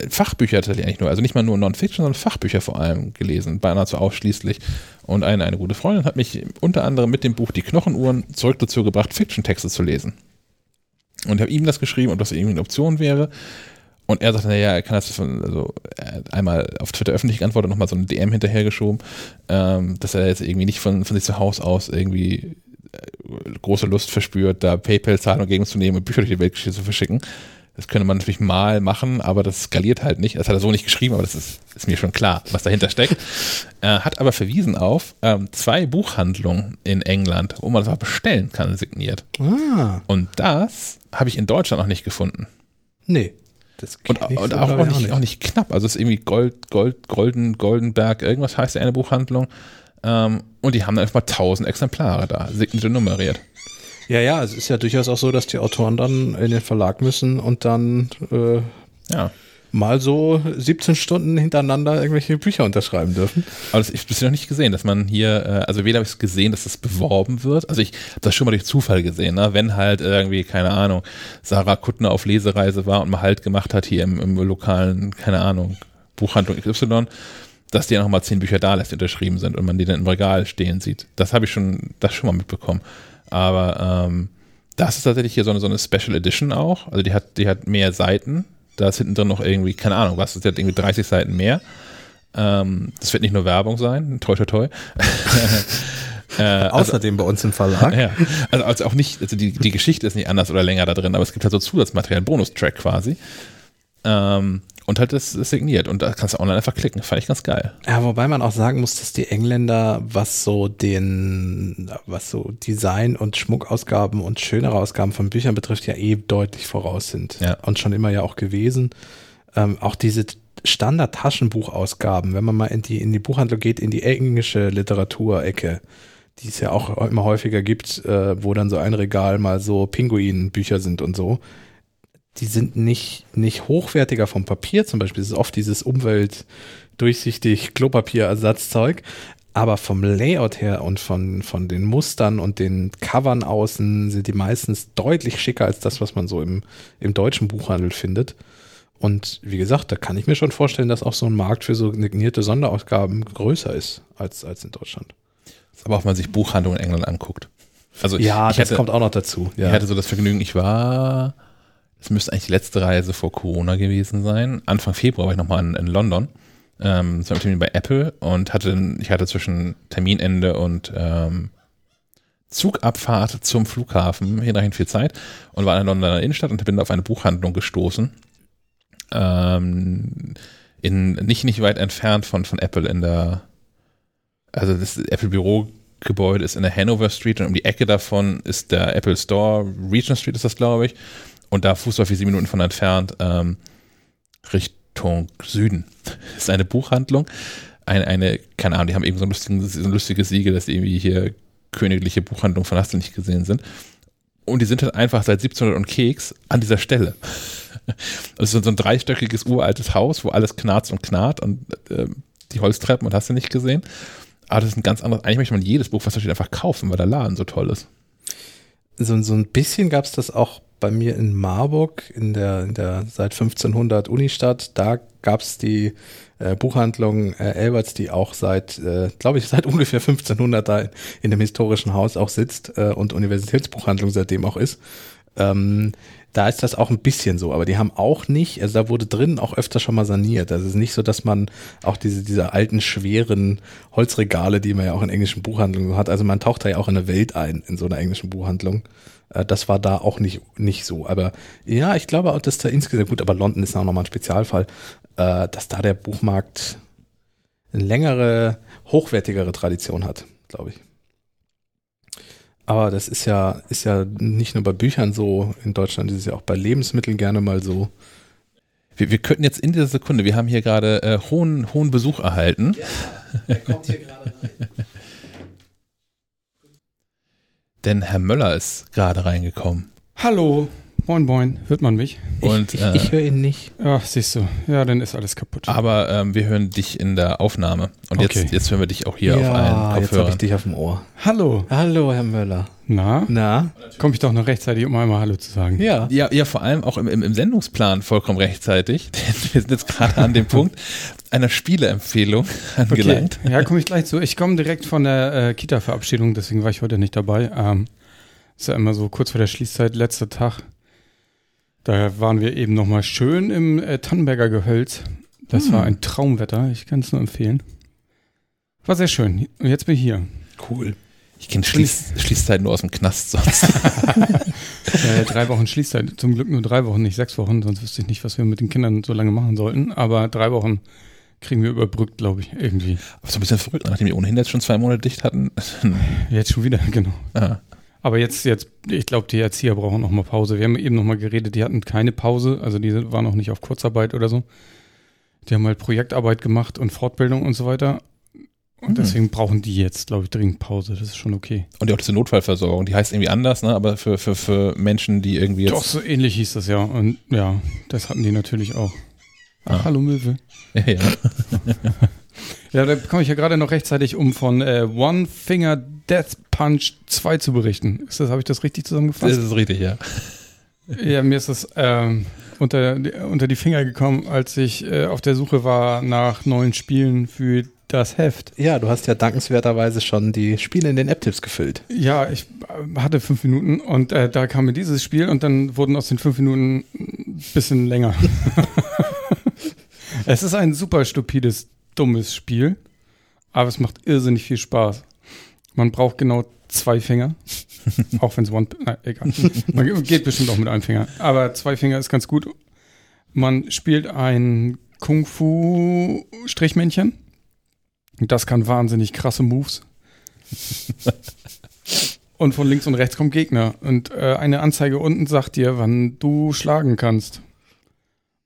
Fachbücher tatsächlich eigentlich nur, also nicht mal nur Non-Fiction, sondern Fachbücher vor allem gelesen, beinahe so ausschließlich. Und eine, eine gute Freundin hat mich unter anderem mit dem Buch Die Knochenuhren zurück dazu gebracht, Fiction-Texte zu lesen. Und ich habe ihm das geschrieben, ob das irgendwie eine Option wäre. Und er sagte, naja, er kann das von, also einmal auf Twitter öffentlich geantwortet, nochmal so eine DM hinterhergeschoben, ähm, dass er jetzt irgendwie nicht von, von sich zu Hause aus irgendwie äh, große Lust verspürt, da PayPal-Zahlungen entgegenzunehmen und Bücher durch die Welt zu verschicken. Das könnte man natürlich mal machen, aber das skaliert halt nicht. Das hat er so nicht geschrieben, aber das ist, ist mir schon klar, was dahinter steckt. Er hat aber verwiesen auf ähm, zwei Buchhandlungen in England, wo man das auch bestellen kann, signiert. Ah, Und das habe ich in Deutschland noch nicht gefunden. nee. Das Und, ich und so, auch, auch, ich, nicht, auch nicht knapp. Also es ist irgendwie Gold, Gold, Golden, Goldenberg, irgendwas heißt ja eine Buchhandlung. Ähm, und die haben einfach mal 1000 Exemplare da, signiert und nummeriert. Ja, ja, es ist ja durchaus auch so, dass die Autoren dann in den Verlag müssen und dann äh, Ja. mal so 17 Stunden hintereinander irgendwelche Bücher unterschreiben dürfen. Aber das, ich habe bisher noch nicht gesehen, dass man hier, äh, also weder habe ich es gesehen, dass das beworben wird. Also ich habe das schon mal durch Zufall gesehen, ne? wenn halt irgendwie, keine Ahnung, Sarah Kuttner auf Lesereise war und mal halt gemacht hat hier im, im lokalen, keine Ahnung, Buchhandlung XY, dass die ja nochmal zehn Bücher da lässt, die unterschrieben sind und man die dann im Regal stehen sieht. Das habe ich schon, das schon mal mitbekommen. Aber ähm, das ist tatsächlich hier so eine, so eine Special Edition auch. Also die hat, die hat mehr Seiten. Da ist hinten drin noch irgendwie, keine Ahnung, was, die hat irgendwie 30 Seiten mehr. Ähm, das wird nicht nur Werbung sein, toi toi toi. äh, also Außerdem also, bei uns im Verlag. Ja, also, also auch nicht, also die, die Geschichte ist nicht anders oder länger da drin, aber es gibt halt so Zusatzmaterial, Bonustrack quasi. Ähm, und halt das, signiert. Und da kannst du online einfach klicken. Fand ich ganz geil. Ja, wobei man auch sagen muss, dass die Engländer, was so den, was so Design und Schmuckausgaben und schönere Ausgaben von Büchern betrifft, ja eh deutlich voraus sind. Ja. Und schon immer ja auch gewesen. Ähm, auch diese Standard-Taschenbuchausgaben, wenn man mal in die, in die Buchhandlung geht, in die englische Literaturecke, die es ja auch immer häufiger gibt, äh, wo dann so ein Regal mal so Pinguin-Bücher sind und so die sind nicht, nicht hochwertiger vom Papier zum Beispiel. Es ist oft dieses umweltdurchsichtig Klopapierersatzzeug. Aber vom Layout her und von, von den Mustern und den Covern außen sind die meistens deutlich schicker als das, was man so im, im deutschen Buchhandel findet. Und wie gesagt, da kann ich mir schon vorstellen, dass auch so ein Markt für so signierte Sonderausgaben größer ist als, als in Deutschland. Aber auch wenn man sich Buchhandlungen in England anguckt. Also ja, das hatte, kommt auch noch dazu. Ja. Ich hatte so das Vergnügen, ich war es müsste eigentlich die letzte Reise vor Corona gewesen sein. Anfang Februar war ich nochmal in, in London. Ähm, zum Termin bei Apple und hatte, ich hatte zwischen Terminende und ähm, Zugabfahrt zum Flughafen hinreichend viel Zeit und war in der Londoner Innenstadt und bin auf eine Buchhandlung gestoßen. Ähm, in, nicht, nicht weit entfernt von, von Apple in der, also das Apple Bürogebäude ist in der Hanover Street und um die Ecke davon ist der Apple Store, Regent Street ist das, glaube ich und da fußläufig sieben Minuten von entfernt ähm, Richtung Süden. Das ist eine Buchhandlung. Eine, eine, keine Ahnung, die haben eben so ein, lustigen, so ein lustiges Siegel, dass irgendwie hier königliche Buchhandlung von Hast nicht gesehen sind. Und die sind halt einfach seit 1700 und Keks an dieser Stelle. Das ist so ein dreistöckiges uraltes Haus, wo alles knarzt und knarrt und äh, die Holztreppen und hast du nicht gesehen. Aber das ist ein ganz anderes. Eigentlich möchte man jedes Buch, was da steht, einfach kaufen, weil der Laden so toll ist. So, so ein bisschen gab es das auch bei mir in Marburg, in der, in der seit 1500 Unistadt, da gab es die äh, Buchhandlung äh, Elberts, die auch seit, äh, glaube ich, seit ungefähr 1500 da in, in dem historischen Haus auch sitzt äh, und Universitätsbuchhandlung seitdem auch ist. Ähm, da ist das auch ein bisschen so, aber die haben auch nicht, also da wurde drin auch öfter schon mal saniert. Also es ist nicht so, dass man auch diese, diese alten, schweren Holzregale, die man ja auch in englischen Buchhandlungen hat, also man taucht da ja auch in eine Welt ein, in so einer englischen Buchhandlung. Äh, das war da auch nicht, nicht so. Aber ja, ich glaube auch, dass da insgesamt, gut, aber London ist auch nochmal ein Spezialfall, äh, dass da der Buchmarkt eine längere, hochwertigere Tradition hat, glaube ich. Aber das ist ja, ist ja nicht nur bei Büchern so in Deutschland, das ist ja auch bei Lebensmitteln gerne mal so. Wir, wir könnten jetzt in dieser Sekunde, wir haben hier gerade äh, hohen, hohen Besuch erhalten. Ja, er kommt hier gerade rein. denn Herr Möller ist gerade reingekommen. Hallo. Moin, moin. Hört man mich? Und, ich, ich, ich höre ihn nicht. Ja, siehst du. Ja, dann ist alles kaputt. Aber ähm, wir hören dich in der Aufnahme. Und okay. jetzt, jetzt hören wir dich auch hier ja, auf allen Kopfhörern. jetzt habe ich dich auf dem Ohr. Hallo. Hallo, Herr Möller. Na? Na? Komme ich doch noch rechtzeitig, um einmal Hallo zu sagen. Ja. Ja, ja vor allem auch im, im, im Sendungsplan vollkommen rechtzeitig. wir sind jetzt gerade an dem Punkt einer Spieleempfehlung angelangt. Okay. Ja, komme ich gleich zu. Ich komme direkt von der äh, Kita-Verabschiedung, deswegen war ich heute nicht dabei. Ähm, ist ja immer so kurz vor der Schließzeit, letzter Tag. Da waren wir eben nochmal schön im äh, Tannenberger Gehölz. Das hm. war ein Traumwetter, ich kann es nur empfehlen. War sehr schön. Und jetzt bin ich hier. Cool. Ich kenne Schließ Schließzeit nur aus dem Knast sonst. ja, drei Wochen Schließzeit. Zum Glück nur drei Wochen, nicht sechs Wochen, sonst wüsste ich nicht, was wir mit den Kindern so lange machen sollten. Aber drei Wochen kriegen wir überbrückt, glaube ich, irgendwie. Aber so ein bisschen verrückt, nachdem wir ohnehin jetzt schon zwei Monate dicht hatten. jetzt schon wieder, genau. Aha. Aber jetzt, jetzt, ich glaube, die Erzieher brauchen noch mal Pause. Wir haben eben noch mal geredet, die hatten keine Pause, also die waren noch nicht auf Kurzarbeit oder so. Die haben halt Projektarbeit gemacht und Fortbildung und so weiter. Und hm. deswegen brauchen die jetzt, glaube ich, dringend Pause. Das ist schon okay. Und auch diese Notfallversorgung, die heißt irgendwie anders, ne? aber für, für, für Menschen, die irgendwie jetzt. Doch, so ähnlich hieß das ja. Und ja, das hatten die natürlich auch. Ach, Ah. hallo Möwe. Ja, ja. Ja, da komme ich ja gerade noch rechtzeitig, um von äh, One Finger Death Punch 2 zu berichten. Ist das, habe ich das richtig Das zusammengefasst? ist richtig, ja. Ja, mir ist das ähm, unter, unter die Finger gekommen, als ich äh, auf der Suche war nach neuen Spielen für das Heft. Ja, du hast ja dankenswerterweise schon die Spiele in den App-Tipps gefüllt. Ja, ich äh, hatte fünf Minuten und äh, da kam mir dieses Spiel und dann wurden aus den fünf Minuten ein bisschen länger. es ist ein super stupides, dummes Spiel, aber es macht irrsinnig viel Spaß. Man braucht genau zwei Finger, auch wenn es One, na, egal. Man geht bestimmt auch mit einem Finger, aber zwei Finger ist ganz gut. Man spielt ein Kung-Fu-Strichmännchen. Das kann wahnsinnig krasse Moves. Und von links und rechts kommt Gegner. Und äh, eine Anzeige unten sagt dir, wann du schlagen kannst.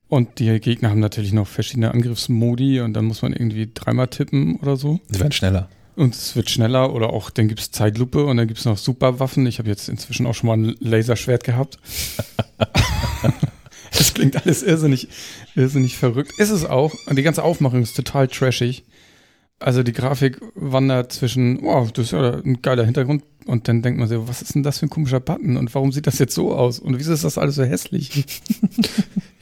Und die Gegner haben natürlich noch verschiedene Angriffsmodi und dann muss man irgendwie dreimal tippen oder so. Sie werden schneller. Und es wird schneller oder auch, dann gibt es Zeitlupe und dann gibt es noch Superwaffen. Ich habe jetzt inzwischen auch schon mal ein Laserschwert gehabt. das klingt alles irrsinnig, irrsinnig verrückt. Ist es auch. Und die ganze Aufmachung ist total trashig. Also die Grafik wandert zwischen, wow, das ist ja ein geiler Hintergrund. Und dann denkt man sich, was ist denn das für ein komischer Button? Und warum sieht das jetzt so aus? Und wieso ist das alles so hässlich?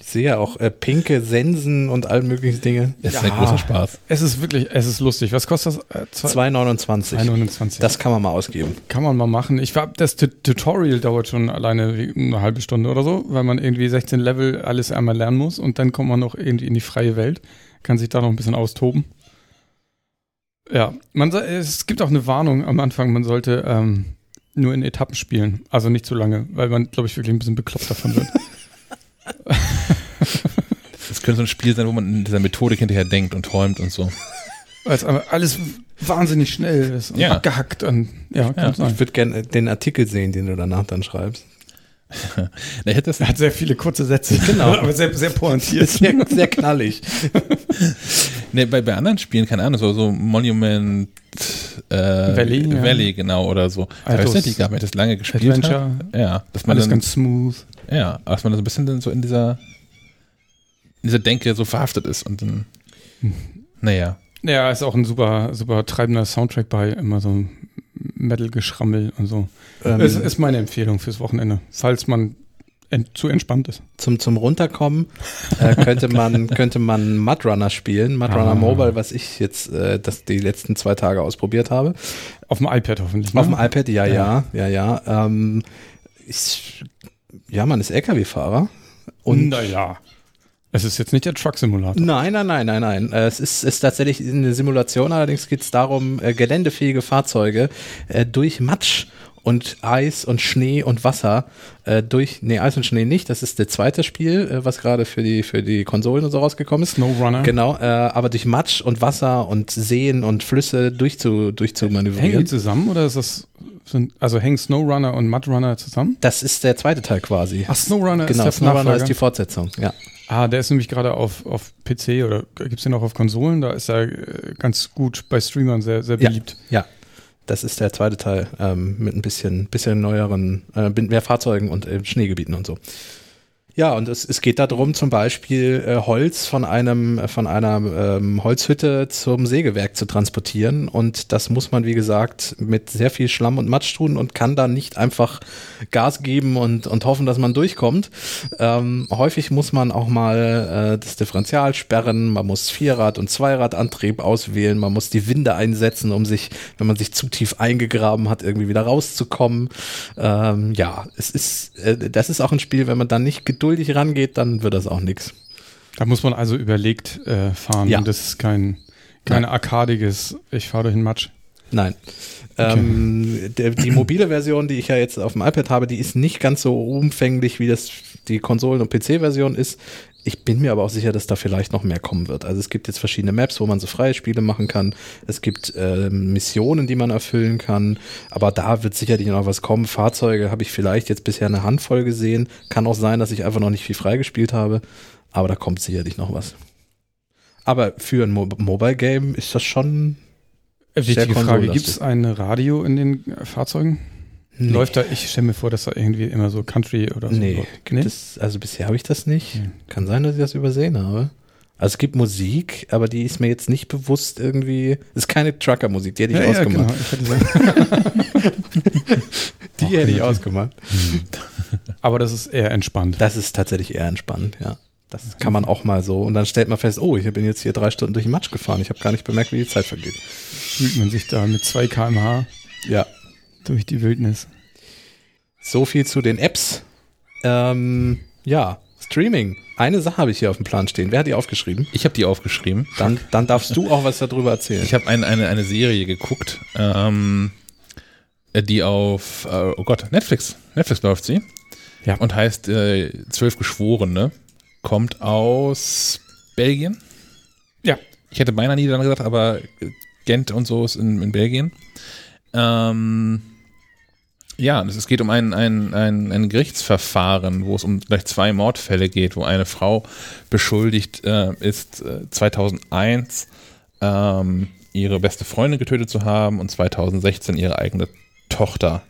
Ich sehe ja auch äh, pinke Sensen und all möglichen Dinge. Das ist Ja. ein großer Spaß. Es ist wirklich, es ist lustig. Was kostet das? Äh, zwei- 2,29. 2,29. Das kann man mal ausgeben. Kann man mal machen. Ich war, das Tu- Tutorial dauert schon alleine wie eine halbe Stunde oder so, weil man irgendwie 16 Level alles einmal lernen muss und dann kommt man noch irgendwie in die freie Welt, kann sich da noch ein bisschen austoben. Ja, man, soll- es gibt auch eine Warnung am Anfang, man sollte ähm, nur in Etappen spielen, also nicht zu lange, weil man, glaube ich, wirklich ein bisschen bekloppt davon wird. Das könnte so ein Spiel sein, wo man in dieser Methodik hinterher denkt und träumt und so. weil es alles wahnsinnig schnell ist und Ja. abgehackt und ja, Ja. Ich würde gerne den Artikel sehen, den du danach dann schreibst. Na, ich hätte das, Er hat sehr viele kurze Sätze, Genau. aber sehr, sehr pointiert. Sehr, sehr knallig. Ne, bei, bei anderen Spielen, keine Ahnung, so, so Monument äh, Valley, ja. Valley, genau, oder so. Altos weiß nicht, gab mir das lange gespielt Adventure, hat. Ja, dass man alles dann, ganz smooth. ja, dass man so ein bisschen dann so in dieser, in dieser Denke so verhaftet ist und dann, naja. Ja, ist auch ein super, super treibender Soundtrack bei, immer so Metal-Geschrammel und so. Ähm, Es ist meine Empfehlung fürs Wochenende, falls man ent zu entspannt ist. zum, zum Runterkommen äh, könnte man könnte man Mudrunner spielen, Mudrunner Ah. Mobile, was ich jetzt äh, das die letzten zwei Tage ausprobiert habe. Auf dem iPad hoffentlich. ne? Auf dem iPad, ja, ja, Ja. ja, ja. Ähm, ich, ja, man ist LKW-Fahrer und naja. Es ist jetzt nicht der Truck-Simulator. Nein, nein, nein, nein, nein. Äh, Es ist, ist tatsächlich eine Simulation, allerdings geht es darum, äh, geländefähige Fahrzeuge äh, durch Matsch und Eis und Schnee und Wasser äh, durch, nee, Eis und Schnee nicht, das ist das zweite Spiel, äh, was gerade für die, für die Konsolen und so rausgekommen ist. Snowrunner. Genau, äh, aber durch Matsch und Wasser und Seen und Flüsse durchzu, Hängen die durchzumanövrieren. zusammen oder ist das, sind, also hängen Snowrunner und Mudrunner zusammen? Das ist der zweite Teil quasi. Ach, Snowrunner genau, ist der Snowrunner Nachfolger. ist die Fortsetzung, ja. Ah, der ist nämlich gerade auf, auf PC oder gibt es den auch auf Konsolen? Da ist er äh, ganz gut bei Streamern sehr, sehr Ja. beliebt. Ja, das ist der zweite Teil ähm, mit ein bisschen, bisschen neueren, äh, mehr Fahrzeugen und äh, Schneegebieten und so. Ja, und es, es geht darum, zum Beispiel äh, Holz von einem äh, von einer ähm, Holzhütte zum Sägewerk zu transportieren. Und das muss man, wie gesagt, mit sehr viel Schlamm und Matsch tun und kann dann nicht einfach Gas geben und, und hoffen, dass man durchkommt. Ähm, häufig muss man auch mal äh, das Differential sperren, man muss Vierrad- und Zweiradantrieb auswählen, man muss die Winde einsetzen, um sich, wenn man sich zu tief eingegraben hat, irgendwie wieder rauszukommen. Ähm, ja, es ist, äh, das ist auch ein Spiel, wenn man dann nicht geduldig rangeht, dann wird das auch nix. Da muss man also überlegt äh, fahren. Ja. Das ist kein, kein arkadiges, ich fahre durch den Matsch. Nein. Ähm, der, die mobile Version, die ich ja jetzt auf dem iPad habe, die ist nicht ganz so umfänglich, wie das die Konsolen- und PC-Version ist. Ich bin mir aber auch sicher, dass da vielleicht noch mehr kommen wird. Also es gibt jetzt verschiedene Maps, wo man so freie Spiele machen kann. Es gibt ähm, Missionen, die man erfüllen kann. Aber da wird sicherlich noch was kommen. Fahrzeuge habe ich vielleicht jetzt bisher eine Handvoll gesehen. Kann auch sein, dass ich einfach noch nicht viel freigespielt habe. Aber da kommt sicherlich noch was. Aber für ein Mo Mobile Game ist das schon Äh, Wichtige Frage, gibt es ein Radio in den äh, Fahrzeugen? Nee. Läuft da, ich stelle mir vor, dass da irgendwie immer so Country oder so Nee, gibt es, also bisher habe ich das nicht. Hm. Kann sein, dass ich das übersehen habe. Also es gibt Musik, aber die ist mir jetzt nicht bewusst irgendwie. Ist keine Trucker-Musik, die hätte ich Ja, ja, ausgemacht. genau. Ich hätte gesagt, Die hätte ich ausgemacht. aber das ist eher entspannt. Das ist tatsächlich eher entspannt, ja. Das kann man auch mal so. Und dann stellt man fest, oh, ich bin jetzt hier drei Stunden durch den Matsch gefahren. Ich habe gar nicht bemerkt, wie die Zeit vergeht. Fühlt man sich da mit 2 km/h Ja. durch die Wildnis. So viel zu den Apps. Ähm, ja, Streaming. Eine Sache habe ich hier auf dem Plan stehen. Wer hat die aufgeschrieben? Ich habe die aufgeschrieben. Dann, dann darfst du auch was darüber erzählen. Ich habe ein, eine, eine Serie geguckt, ähm, die auf, äh, oh Gott, Netflix. Netflix läuft sie. Ja. Und heißt äh, Zwölf Geschworene. Kommt aus Belgien. Ja. Ich hätte beinahe Niederlande gesagt, aber Gent und so ist in, in Belgien. Ähm, ja, es geht um ein, ein, ein, ein Gerichtsverfahren, wo es um gleich zwei Mordfälle geht, wo eine Frau beschuldigt äh, ist, äh, 2001 ähm, ihre beste Freundin getötet zu haben und 2016 ihre eigene Tochter.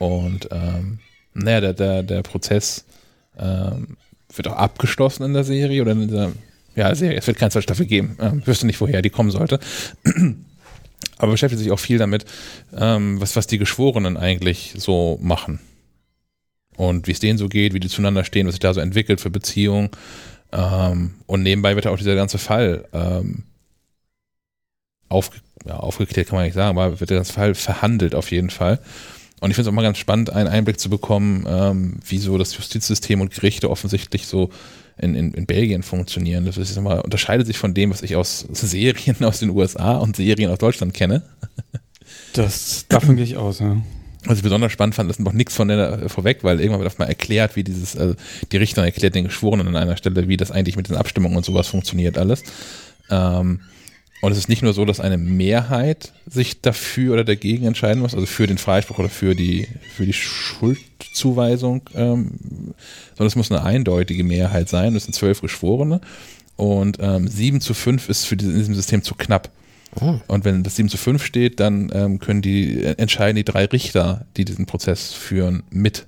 Und ähm, naja, der, der, der Prozess ähm, wird auch abgeschlossen in der Serie oder in dieser ja, Serie. Es wird keine zweite Staffel geben. Ähm, wüsste nicht, woher die kommen sollte. Aber beschäftigt sich auch viel damit, ähm, was, was die Geschworenen eigentlich so machen. Und wie es denen so geht, wie die zueinander stehen, was sich da so entwickelt für Beziehungen. Ähm, und nebenbei wird auch dieser ganze Fall ähm, aufge ja, aufgeklärt, kann man nicht sagen, aber wird der ganze Fall verhandelt auf jeden Fall. Und ich finde es auch mal ganz spannend, einen Einblick zu bekommen, ähm, wie so das Justizsystem und Gerichte offensichtlich so in, in, in Belgien funktionieren. Das ist mal, unterscheidet sich von dem, was ich aus Serien aus den USA und Serien aus Deutschland kenne. Das, davon gehe ich aus, ja. Was ich besonders spannend fand, ist noch nichts von der vorweg, weil irgendwann wird auf mal erklärt, wie dieses, also die Richterin erklärt den Geschworenen an einer Stelle, wie das eigentlich mit den Abstimmungen und sowas funktioniert alles. Ähm, und es ist nicht nur so, dass eine Mehrheit sich dafür oder dagegen entscheiden muss, also für den Freispruch oder für die, für die Schuldzuweisung, ähm, sondern es muss eine eindeutige Mehrheit sein. Das sind zwölf Geschworene. Und ähm, 7 zu 5 ist für diese, in diesem System zu knapp. Oh. Und wenn das 7 zu 5 steht, dann ähm, können die äh, entscheiden die drei Richter, die diesen Prozess führen, mit.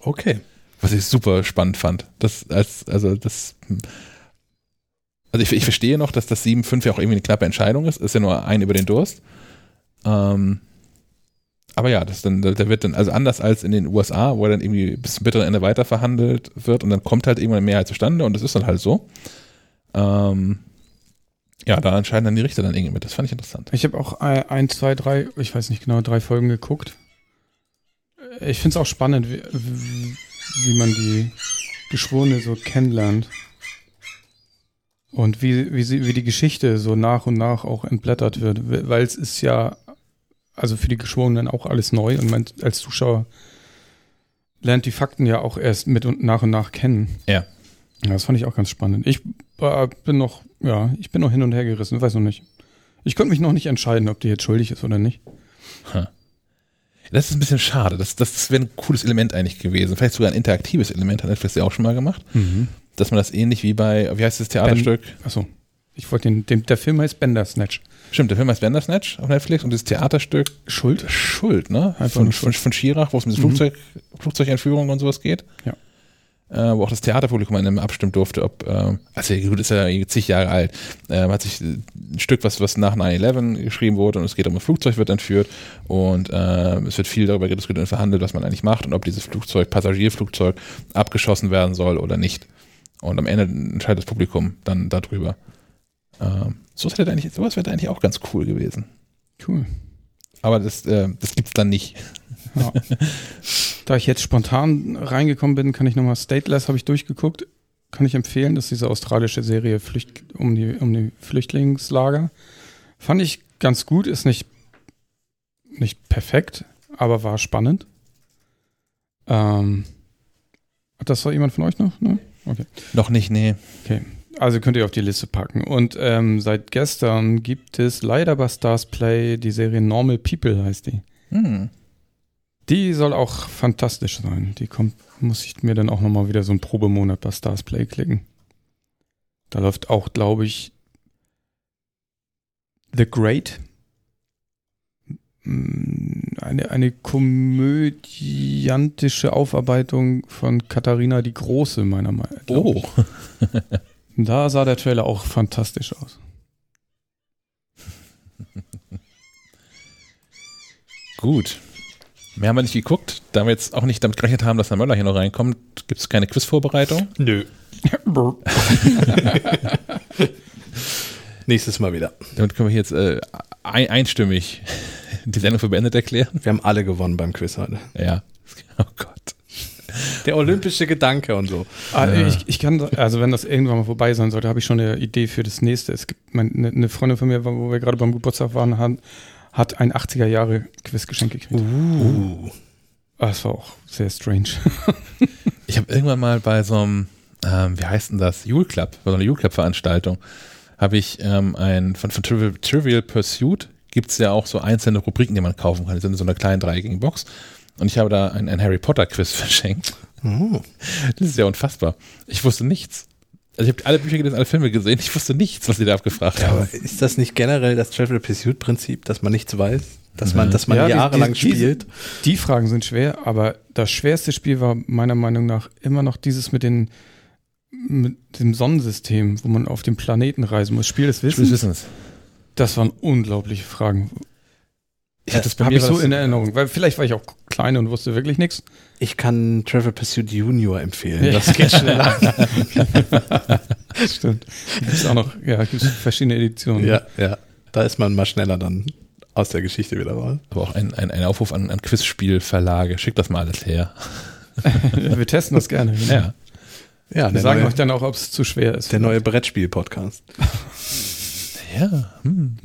Okay. Was ich super spannend fand. Das als, also das also ich, ich verstehe noch, dass das 7-5 ja auch irgendwie eine knappe Entscheidung ist. Ist ja nur ein über den Durst. Ähm, aber ja, das dann, da wird dann, also anders als in den USA, wo dann irgendwie bis zum bitteren Ende weiter verhandelt wird und dann kommt halt irgendwann eine Mehrheit zustande und das ist dann halt so. Ähm, ja, da entscheiden dann die Richter dann irgendwie mit. Das fand ich interessant. Ich habe auch ein, ein, zwei, drei, ich weiß nicht genau, drei Folgen geguckt. Ich finde es auch spannend, wie, wie man die Geschworene so kennenlernt. Und wie, wie, sie, wie die Geschichte so nach und nach auch entblättert wird. Weil es ist ja, also für die Geschworenen auch alles neu und man als Zuschauer lernt die Fakten ja auch erst mit und nach und nach kennen. Ja. Ja, das fand ich auch ganz spannend. Ich äh, bin noch, ja, ich bin noch hin und her gerissen, weiß noch nicht. Ich konnte mich noch nicht entscheiden, ob die jetzt schuldig ist oder nicht. Das ist ein bisschen schade. Das, das, das wäre ein cooles Element eigentlich gewesen. Vielleicht sogar ein interaktives Element, hat Netflix ja auch schon mal gemacht. Dass man das ähnlich wie bei, wie heißt das Theaterstück? Achso. Ich wollte den, den, der Film heißt Bandersnatch. Stimmt, der Film heißt Bandersnatch auf Netflix und das Theaterstück Schuld? Schuld, ne? Einfach Von, von, von Schirach, wo es mit Mhm. Flugzeug, Flugzeugentführung und sowas geht. Ja. Äh, wo auch das Theaterpublikum an einem abstimmen durfte, ob, äh, also gut, ist ja zig Jahre alt, äh, hat sich äh, ein Stück, was, was nach 9-11 geschrieben wurde und es geht um ein Flugzeug wird entführt und äh, es wird viel darüber diskutiert und verhandelt, was man eigentlich macht und ob dieses Flugzeug, Passagierflugzeug, abgeschossen werden soll oder nicht. Und am Ende entscheidet das Publikum dann darüber. Ähm, sowas hätte eigentlich, sowas wäre eigentlich auch ganz cool gewesen. Cool. Aber das, äh, das gibt's dann nicht. Ja. da ich jetzt spontan reingekommen bin, kann ich nochmal Stateless habe ich durchgeguckt. Kann ich empfehlen, das ist diese australische Serie Flücht, um, die, um die Flüchtlingslager. Fand ich ganz gut, ist nicht, nicht perfekt, aber war spannend. Ähm, hat das so jemand von euch noch? Ne? Okay. Noch nicht, nee. Also könnt ihr auf die Liste packen. Und ähm, seit gestern gibt es leider bei Stars Play die Serie Normal People, heißt die. Hm. Die soll auch fantastisch sein. Die kommt, muss ich mir dann auch nochmal wieder so einen Probemonat bei Stars Play klicken. Da läuft auch, glaube ich, The Great. Eine, eine komödiantische Aufarbeitung von Katharina die Große, meiner Meinung nach. Oh. Da sah der Trailer auch fantastisch aus. Gut. Mehr haben wir nicht geguckt. Da wir jetzt auch nicht damit gerechnet haben, dass der Möller hier noch reinkommt, gibt es keine Quizvorbereitung. Nö. Nächstes Mal wieder. Damit können wir jetzt äh, ein, einstimmig die Sendung für beendet erklären. Wir haben alle gewonnen beim Quiz heute. Ja. Oh Gott. Der olympische Gedanke und so. Ah, ich, ich kann, also wenn das irgendwann mal vorbei sein sollte, habe ich schon eine Idee für das nächste. Es gibt mein, eine, eine Freundin von mir, wo wir gerade beim Geburtstag waren, hat, hat ein 80er Jahre Quizgeschenk gekriegt. Uh. Ah, Das war auch sehr strange. Ich habe irgendwann mal bei so einem, ähm, wie heißt denn das, Jule Club, bei so einer Jule Club Veranstaltung, habe ich ähm, ein, von, von Trivial, Trivial Pursuit gibt es ja auch so einzelne Rubriken, die man kaufen kann. Die sind in so einer kleinen dreieckigen Box. Und ich habe da ein, ein Harry Potter Quiz verschenkt. Oh. Das ist ja unfassbar. Ich wusste nichts. Also ich habe alle Bücher gelesen, alle Filme gesehen. Ich wusste nichts, was sie da abgefragt Ja, haben. aber ist das nicht generell das Travel Pursuit Prinzip, dass man nichts weiß? Dass man, Mhm. dass man Ja, die- jahrelang die- spielt? Die Fragen sind schwer, aber das schwerste Spiel war meiner Meinung nach immer noch dieses mit den mit dem Sonnensystem, wo man auf dem Planeten reisen muss. Spiel des Spiel des Wissens. Das waren unglaubliche Fragen. Ich hatte das bei mir ich so in Erinnerung, weil vielleicht war ich auch klein und wusste wirklich nichts. Ich kann Travel Pursuit Junior empfehlen. Ja. Das geht schneller. Stimmt. Gibt's auch noch, ja, gibt's verschiedene Editionen. ja, ja. Da ist man mal schneller dann aus der Geschichte wieder raus. aber auch ein, ein, ein Aufruf an, an Quizspielverlage. Schickt das mal alles her. Wir testen das gerne. genau. Ja. Ja, Wir sagen neue, euch dann auch, ob es zu schwer ist. der neue Brettspiel-Podcast. Ja. Hm.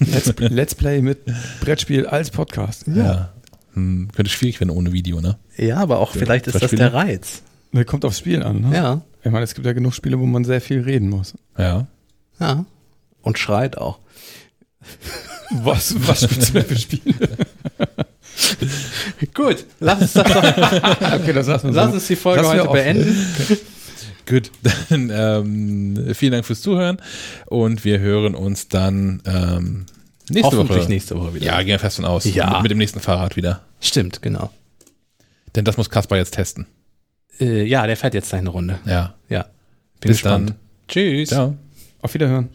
Let's, Let's Play mit Brettspiel als Podcast. Ja. Hm. Könnte schwierig werden ohne Video, ne? Ja, aber auch Ja, vielleicht ist das der Reiz. Ne, Kommt aufs Spiel an. Ne? Ja, Ich meine, es gibt ja genug Spiele, wo man sehr viel reden muss. Ja. ja. Und schreit auch. Was, was spielst du denn für Spiele? Gut, lass uns, das doch, Okay, das lassen wir lass uns die Folge heute beenden. Gut, dann ähm, vielen Dank fürs Zuhören und wir hören uns dann ähm, nächste Hoffentlich Woche. nächste Woche wieder. Ja, gehen wir fest von aus. Ja. Mit, mit dem nächsten Fahrrad wieder. Stimmt, genau. Denn das muss Kaspar jetzt testen. Äh, ja, der fährt jetzt seine Runde. Ja. Ja. Bin Bis gespannt. dann. Tschüss. Ciao. Auf Wiederhören.